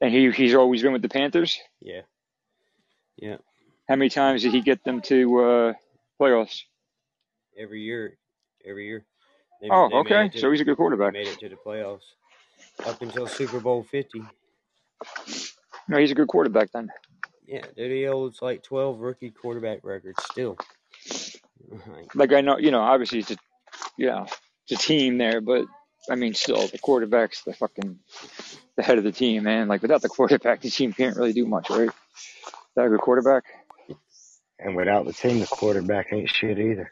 And he he's always been with the Panthers. Yeah, yeah. How many times did he get them to uh, playoffs? Every year, every year. They Oh, they okay. So he's a good quarterback. made it to the playoffs up until Super Bowl Fifty. No, he's a good quarterback then. Yeah, dude, he holds like twelve rookie quarterback records still. *laughs* Like, Like I know, you know, obviously it's a, you know, it's a team there, but I mean, still the quarterback's the fucking the head of the team, man. Like without the quarterback, *laughs* the team can't really do much, right? Without a good quarterback, And without the team, the quarterback ain't shit either.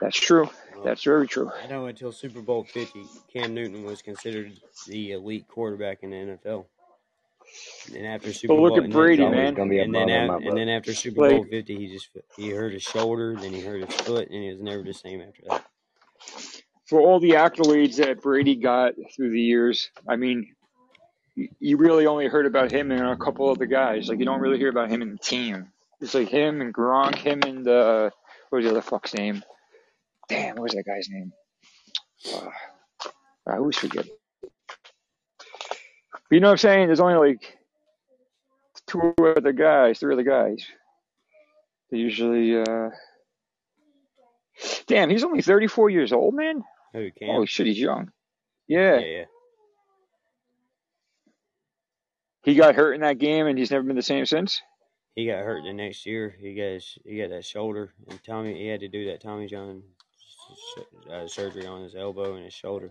that's true. well, That's very true. I know until Super Bowl Fifty, Cam Newton was considered the elite quarterback in the NFL. And then after But Super look Bowl, at and He's then Brady, always man. gonna be and then bum in my af- and then after Super Bowl Fifty, he just he hurt his shoulder, then he hurt his foot, and he was never the same after that. for all the accolades that Brady got through the years, I mean, you really only heard about him and a couple other guys. Like you don't really hear about him in the team. It's like him and Gronk, him and uh, what was the other fuck's name? Damn, what was that guy's name? Uh, I always forget. You know what I'm saying? There's only like two other guys, three other guys. They usually, uh, damn, he's only 34 years old, man. Who Holy Cam? shit, he's young. Yeah, Yeah, yeah. he got hurt in that game, and he's never been the same since. He got hurt the next year. He got his, he got that shoulder, and Tommy he had to do that Tommy John uh, surgery on his elbow and his shoulder,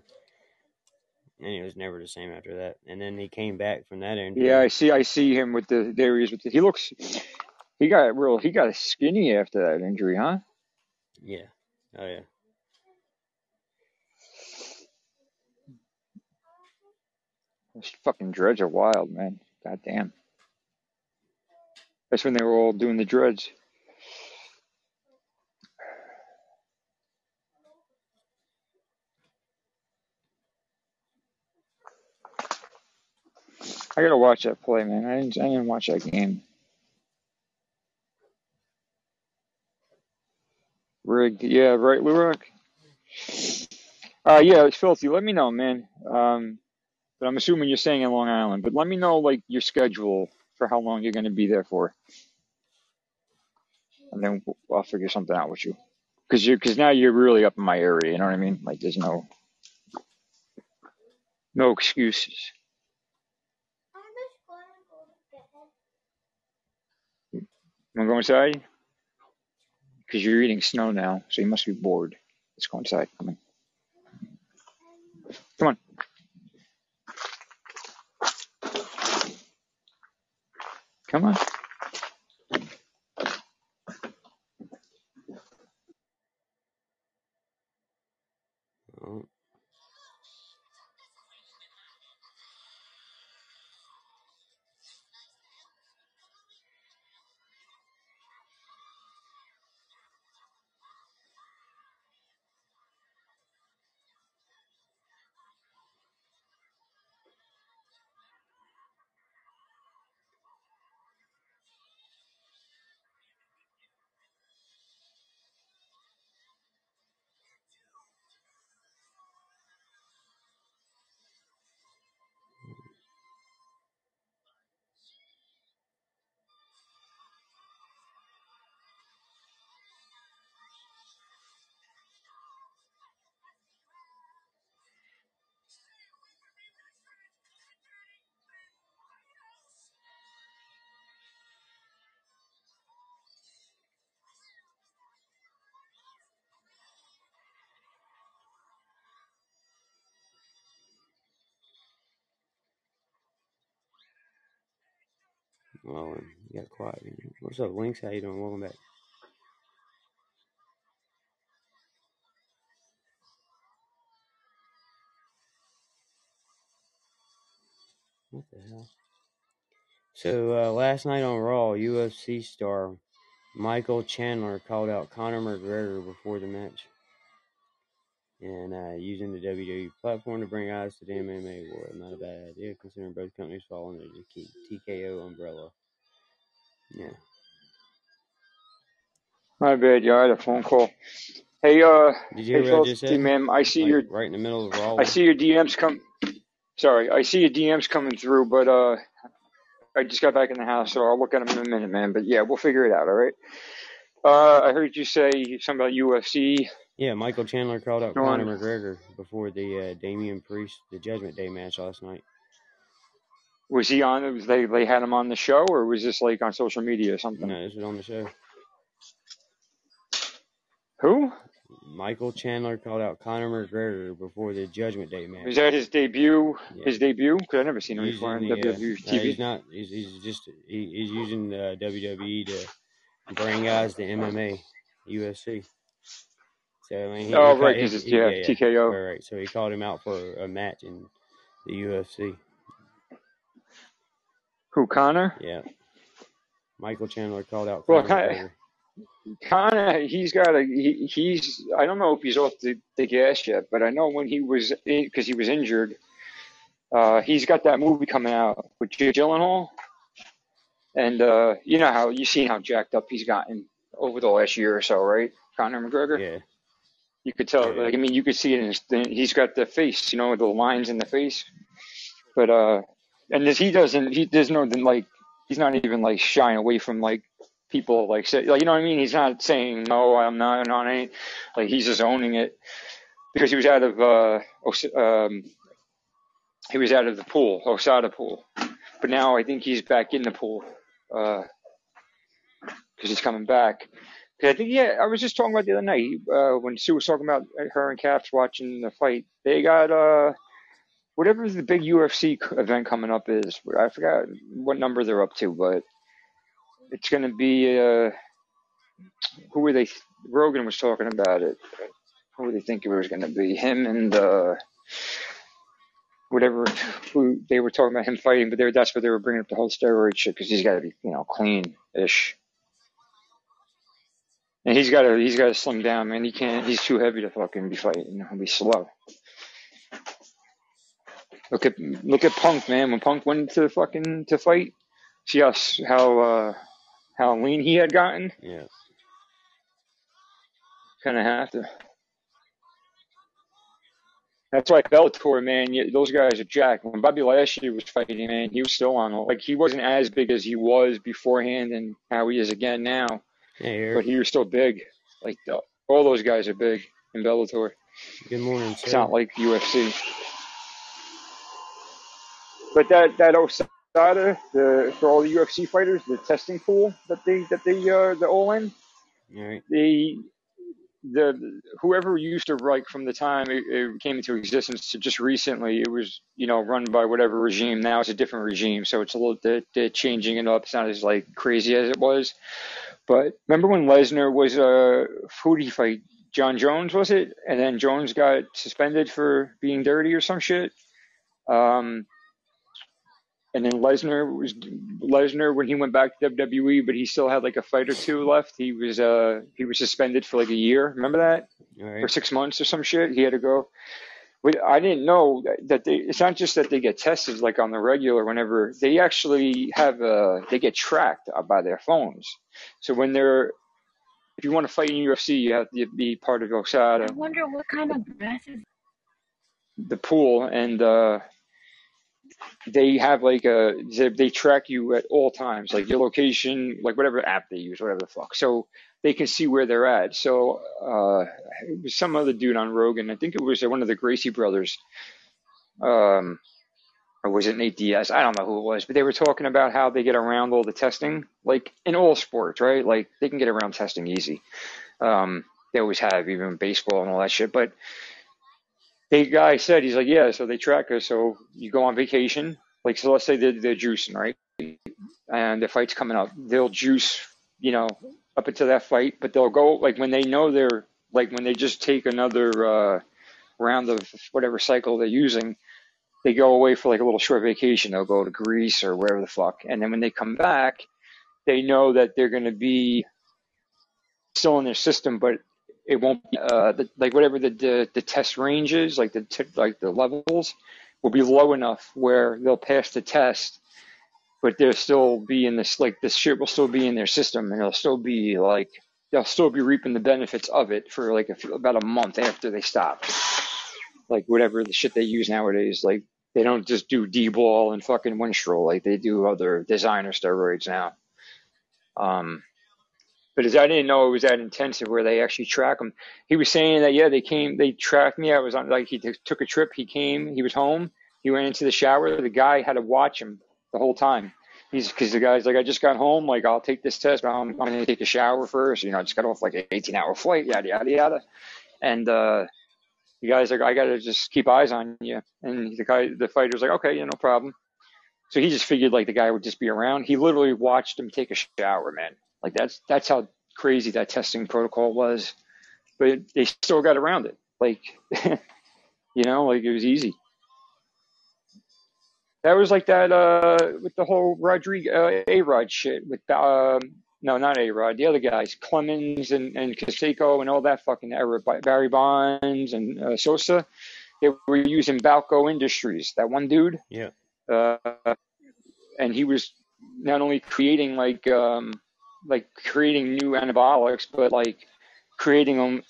and he was never the same after that. And then he came back from that injury. Yeah. I see. I see him with the there he is with the. He looks. He got real. He got skinny after that injury, huh? Yeah, oh yeah. Those fucking dreads are wild, man. God damn. That's when they were all doing the dreads. I gotta watch that play, man. I didn't. I didn't watch that game. Rigged. Yeah, right, Lurock. Uh, yeah, it's filthy. Let me know, man. Um, but I'm assuming you're staying in Long Island. But let me know like your schedule for how long you're to be there for, and then I'll figure something out with you. Cause you, cause now you're really up in my area. You know what I mean? Like, there's no, no excuses. I'm just gonna go to bed. Want to go inside? Cause you're eating snow now, so you must be bored. Let's go inside. Come on. Come on. Come on. Well, you got quiet. What's up, Links? How you doing? Welcome back. What the hell? So uh, last night on Raw, UFC star Michael Chandler called out Conor McGregor before the match, and uh, using the WWE platform to bring eyes to the MMA world. Not a bad idea, considering both companies fall under the TKO umbrella. Yeah. My bad, yeah, I had a phone call. Hey, uh, Did you hey, what I just said? man, I see Like your, right in the middle of Raw. I see your DMs come. Sorry, I see your DMs coming through, but uh, I just got back in the house, so I'll look at them in a minute, man. But yeah, we'll figure it out. All right. Uh, I heard you say something about UFC. Yeah, Michael Chandler called out Conor McGregor before the uh, Damian Priest, the Judgment Day match last night. was he on? Was they they had him on the show, or was this like on social media or something? No, this was on the show. Who Michael Chandler called out Conor McGregor before the Judgment Day match. was that? His debut? Yeah. His debut? Because I never seen him before on the uh, WWE no, he's not. He's, he's just he, he's using the WWE to bring guys to MMA, UFC. So I mean, he, Oh, he, right, because it's yeah, yeah TKO. right right. So he called him out for a match in the UFC. Who Connor? Yeah, Michael Chandler called out Well, McGregor. kind. He's got a. He, he's. I don't know if he's off the, the gas yet, but I know when he was because he was injured. Uh, he's got that movie coming out with Jake Gyllenhaal, and uh, you know how you seen how jacked up he's gotten over the last year or so, right? Conor McGregor. Yeah, You could tell. Like I mean, you could see it in his. thing. He's got the face, you know, the lines in the face. But uh, and this, he doesn't. He there's no like. He's not even like shying away from like people like say like you know what I mean. He's not saying no, I'm not on any. Like he's just owning it because he was out of uh, um, he was out of the pool, USADA pool. But now I think he's back in the pool uh, because he's coming back. 'Cause I think yeah, I was just talking about the other night uh, when Sue was talking about her and Caps watching the fight. They got uh whatever the big UFC event coming up is. I forgot what number they're up to, but it's going to be uh who were they? Rogan was talking about it. Who were they thinking it was going to be? Him and uh whatever who they were talking about him fighting, but they were, that's what they were bringing up the whole steroid shit because he's got to be you know clean ish. And he's got to he's got to slim down, man. He can't. He's too heavy to fucking be fighting. He'll be slow. Look at look at Punk, man. When Punk went to fucking to fight, see how how uh, how lean he had gotten. yeah. Kind of have to. That's like Bellator, man. Yeah, those guys are jacked. When Bobby Lashley was fighting, man, he was still on. Like he wasn't as big as he was beforehand, and how he is again now. Hey But he was still big. Like the, all those guys are big in Bellator. Good morning, It's not like UFC. But that that USADA, the for all the UFC fighters, the testing pool that they that they uh the all in, All right. they the whoever used to write from the time it, it came into existence to just recently, it was you know run by whatever regime. Now it's a different regime, so it's a little bit they're changing it up. It's not as like crazy as it was. But remember when Lesnar was a he fight? John Jones was it? And then Jones got suspended for being dirty or some shit. Um, and then Lesnar was Lesnar when he went back to WWE, but he still had like a fight or two left. He was uh he was suspended for like a year. Remember that? All Or right. six months or some shit. He had to go. But I didn't know that- that they. It's not just that they get tested like on the regular. Whenever they actually have uh they get tracked by their phones. So when they're if you want to fight in UFC, you have to be part of I wonder what kind of breath is. the pool, and uh they have like a they, they track you at all times, like your location, like whatever app they use, whatever the fuck. So they can see where they're at. So uh, it was some other dude on Rogan. I think it was one of the Gracie brothers, um, or was it Nate Diaz? I don't know who it was, but they were talking about how they get around all the testing, like in all sports, right? Like they can get around testing easy. Um, they always have, even baseball and all that shit. But the guy said, he's like, yeah, so they track us. So you go on vacation, like, so let's say they're, they're juicing, right? and the fight's coming up, they'll juice, you know, up until that fight, but they'll go like when they know they're like when they just take another uh, round of whatever cycle they're using, they go away for like a little short vacation. They'll go to Greece or wherever the fuck, and then when they come back, they know that they're going to be still in their system, but it won't be uh, the, like whatever the, the the test range is, like the like the levels will be low enough where they'll pass the test, but they'll still be in this like this shit will still be in their system, and they'll still be like they'll still be reaping the benefits of it for like a few, about a month after they stop. Like whatever the shit they use nowadays, like they don't just do D-bol and fucking Winstrol, like they do other designer steroids now. Um, but as I didn't know it was that intensive where they actually track them. He was saying that yeah, they came, they tracked me. I was on like he t- took a trip. He came, he was home. He went into the shower. The guy had to watch him the whole time. He's because the guy's like, I just got home. Like I'll take this test, but I'm, I'm going to take a shower first. You know, I just got off like an 18 hour flight. Yada yada yada. And uh, the guy's like, I got to just keep eyes on you. And the guy, the fighter's like, okay, yeah, no problem. So he just figured like the guy would just be around. He literally watched him take a shower, man. Like that's that's how crazy that testing protocol was. But they still got around it. Like *laughs* you know, like it was easy. That was like that uh with the whole Rodriguez uh, A Rod shit with um no not A Rod the other guys Clemens and and Canseco and all that fucking era Barry Bonds and uh, Sosa. They were using Balco Industries. That one dude Yeah. uh, and he was not only creating like um, like creating new anabolics, but like creating them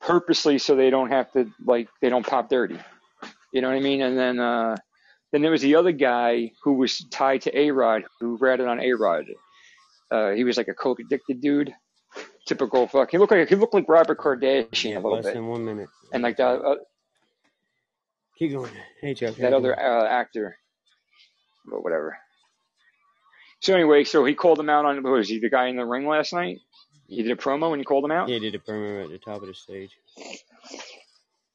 purposely so they don't have to like they don't pop dirty. You know what I mean? And then uh, then there was the other guy who was tied to A Rod who ratted on A Rod. Uh, he was like a coke addicted dude. Typical fuck. He looked like he looked like Robert Kardashian Yeah, a little less bit, than one minute. and like that uh, Keep going. Hey, how that other uh, actor, but whatever. So anyway, so he called him out on what was he the guy in the ring last night? He did a promo when he called him out. Yeah, he did a promo at the top of the stage.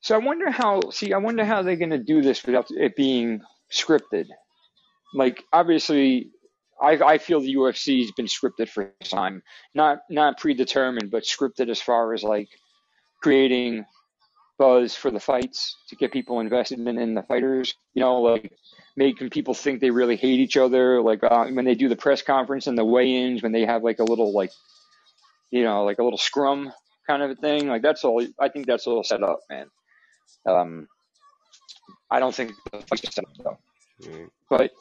So I wonder how. See, I wonder how they're going to do this without it being scripted. Like obviously, I I feel the UFC has been scripted for time, not not predetermined, but scripted as far as like creating buzz for the fights to get people invested in, in the fighters. You know, like making people think they really hate each other. Like uh, when they do the press conference and the weigh-ins, when they have like a little like, you know, like a little scrum kind of a thing. Like that's all. I think that's all set up, man. Um, I don't think the fights set up though. Right. But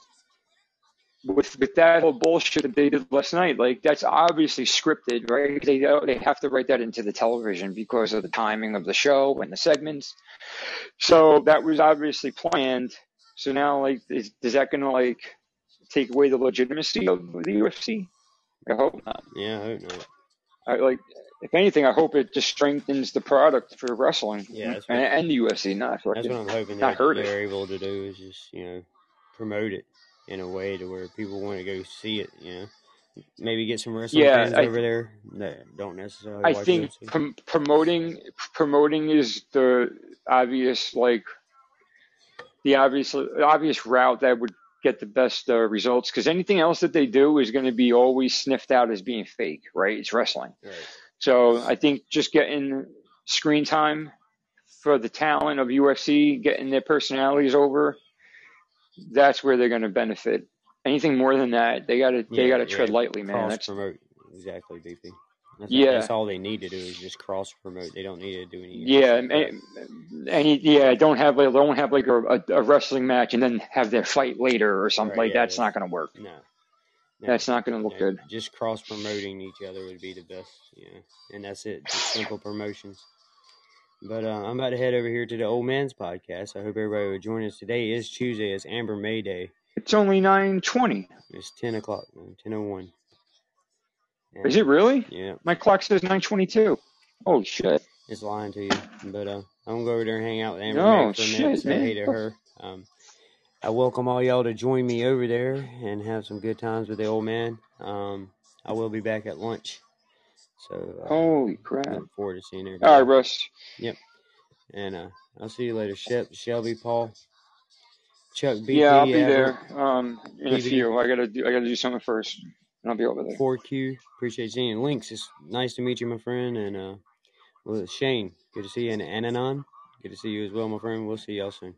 with with that whole bullshit that they did last night, like that's obviously scripted, right? They they have to write that into the television because of the timing of the show and the segments. So that was obviously planned. So now, like, is, is that going to like take away the legitimacy of the UFC? I hope not. Uh, yeah, I hope not. I like, if anything, I hope it just strengthens the product for wrestling Yeah, and, and the UFC, not that's what I'm hoping not hurt they're able to do is just you know promote it in a way to where people want to go see it. You know, maybe get some wrestling Yeah, fans I over there that don't necessarily I think prom- promoting promoting is the obvious like the obvious obvious route that would get the best uh, results because anything else that they do is going to be always sniffed out as being fake, right? It's wrestling. Right. So I think just getting screen time for the talent of UFC, getting their personalities over, that's where they're going to benefit. Anything more than that, they got to they Yeah, got to tread lightly, man. Cross That's promote exactly, BP. That's, Yeah. that's all they need to do is just cross promote. They don't need to do any. Yeah, and, yeah, don't have like don't have like a, a, wrestling match and then have their fight later or something Right, like yeah, that's yeah. not going to work. No. No. That's not going to look No, good. Just cross promoting each other would be the best, know, and that's it. Just simple promotions. But uh, I'm about to head over here to the Old Man's podcast. I hope everybody will join us. Today is Tuesday. It's Amber May Day. It's only nine twenty. It's 10 o'clock, man, 10.01. Is it really? Yeah, My clock says nine twenty two. Oh shit! it's lying to you. But uh, I'm going to go over there and hang out with Amber No May for a minute, shit, say man. hey to her. Um, I welcome all y'all to join me over there and have some good times with the old man. Um, I will be back at lunch. So uh, Holy crap! look forward to seeing All right. Russ. Yep. And uh, I'll see you later, Shep, Shelby, Paul. Chuck BT Yeah, I'll be there um, in a few. I gotta do. I gotta do something first, and I'll be over there. 4Q. Appreciate seeing you. Links. It's nice to meet you, my friend. And uh, well, Shane, good to see you. And Ananon, good to see you as well, my friend. We'll see y'all soon.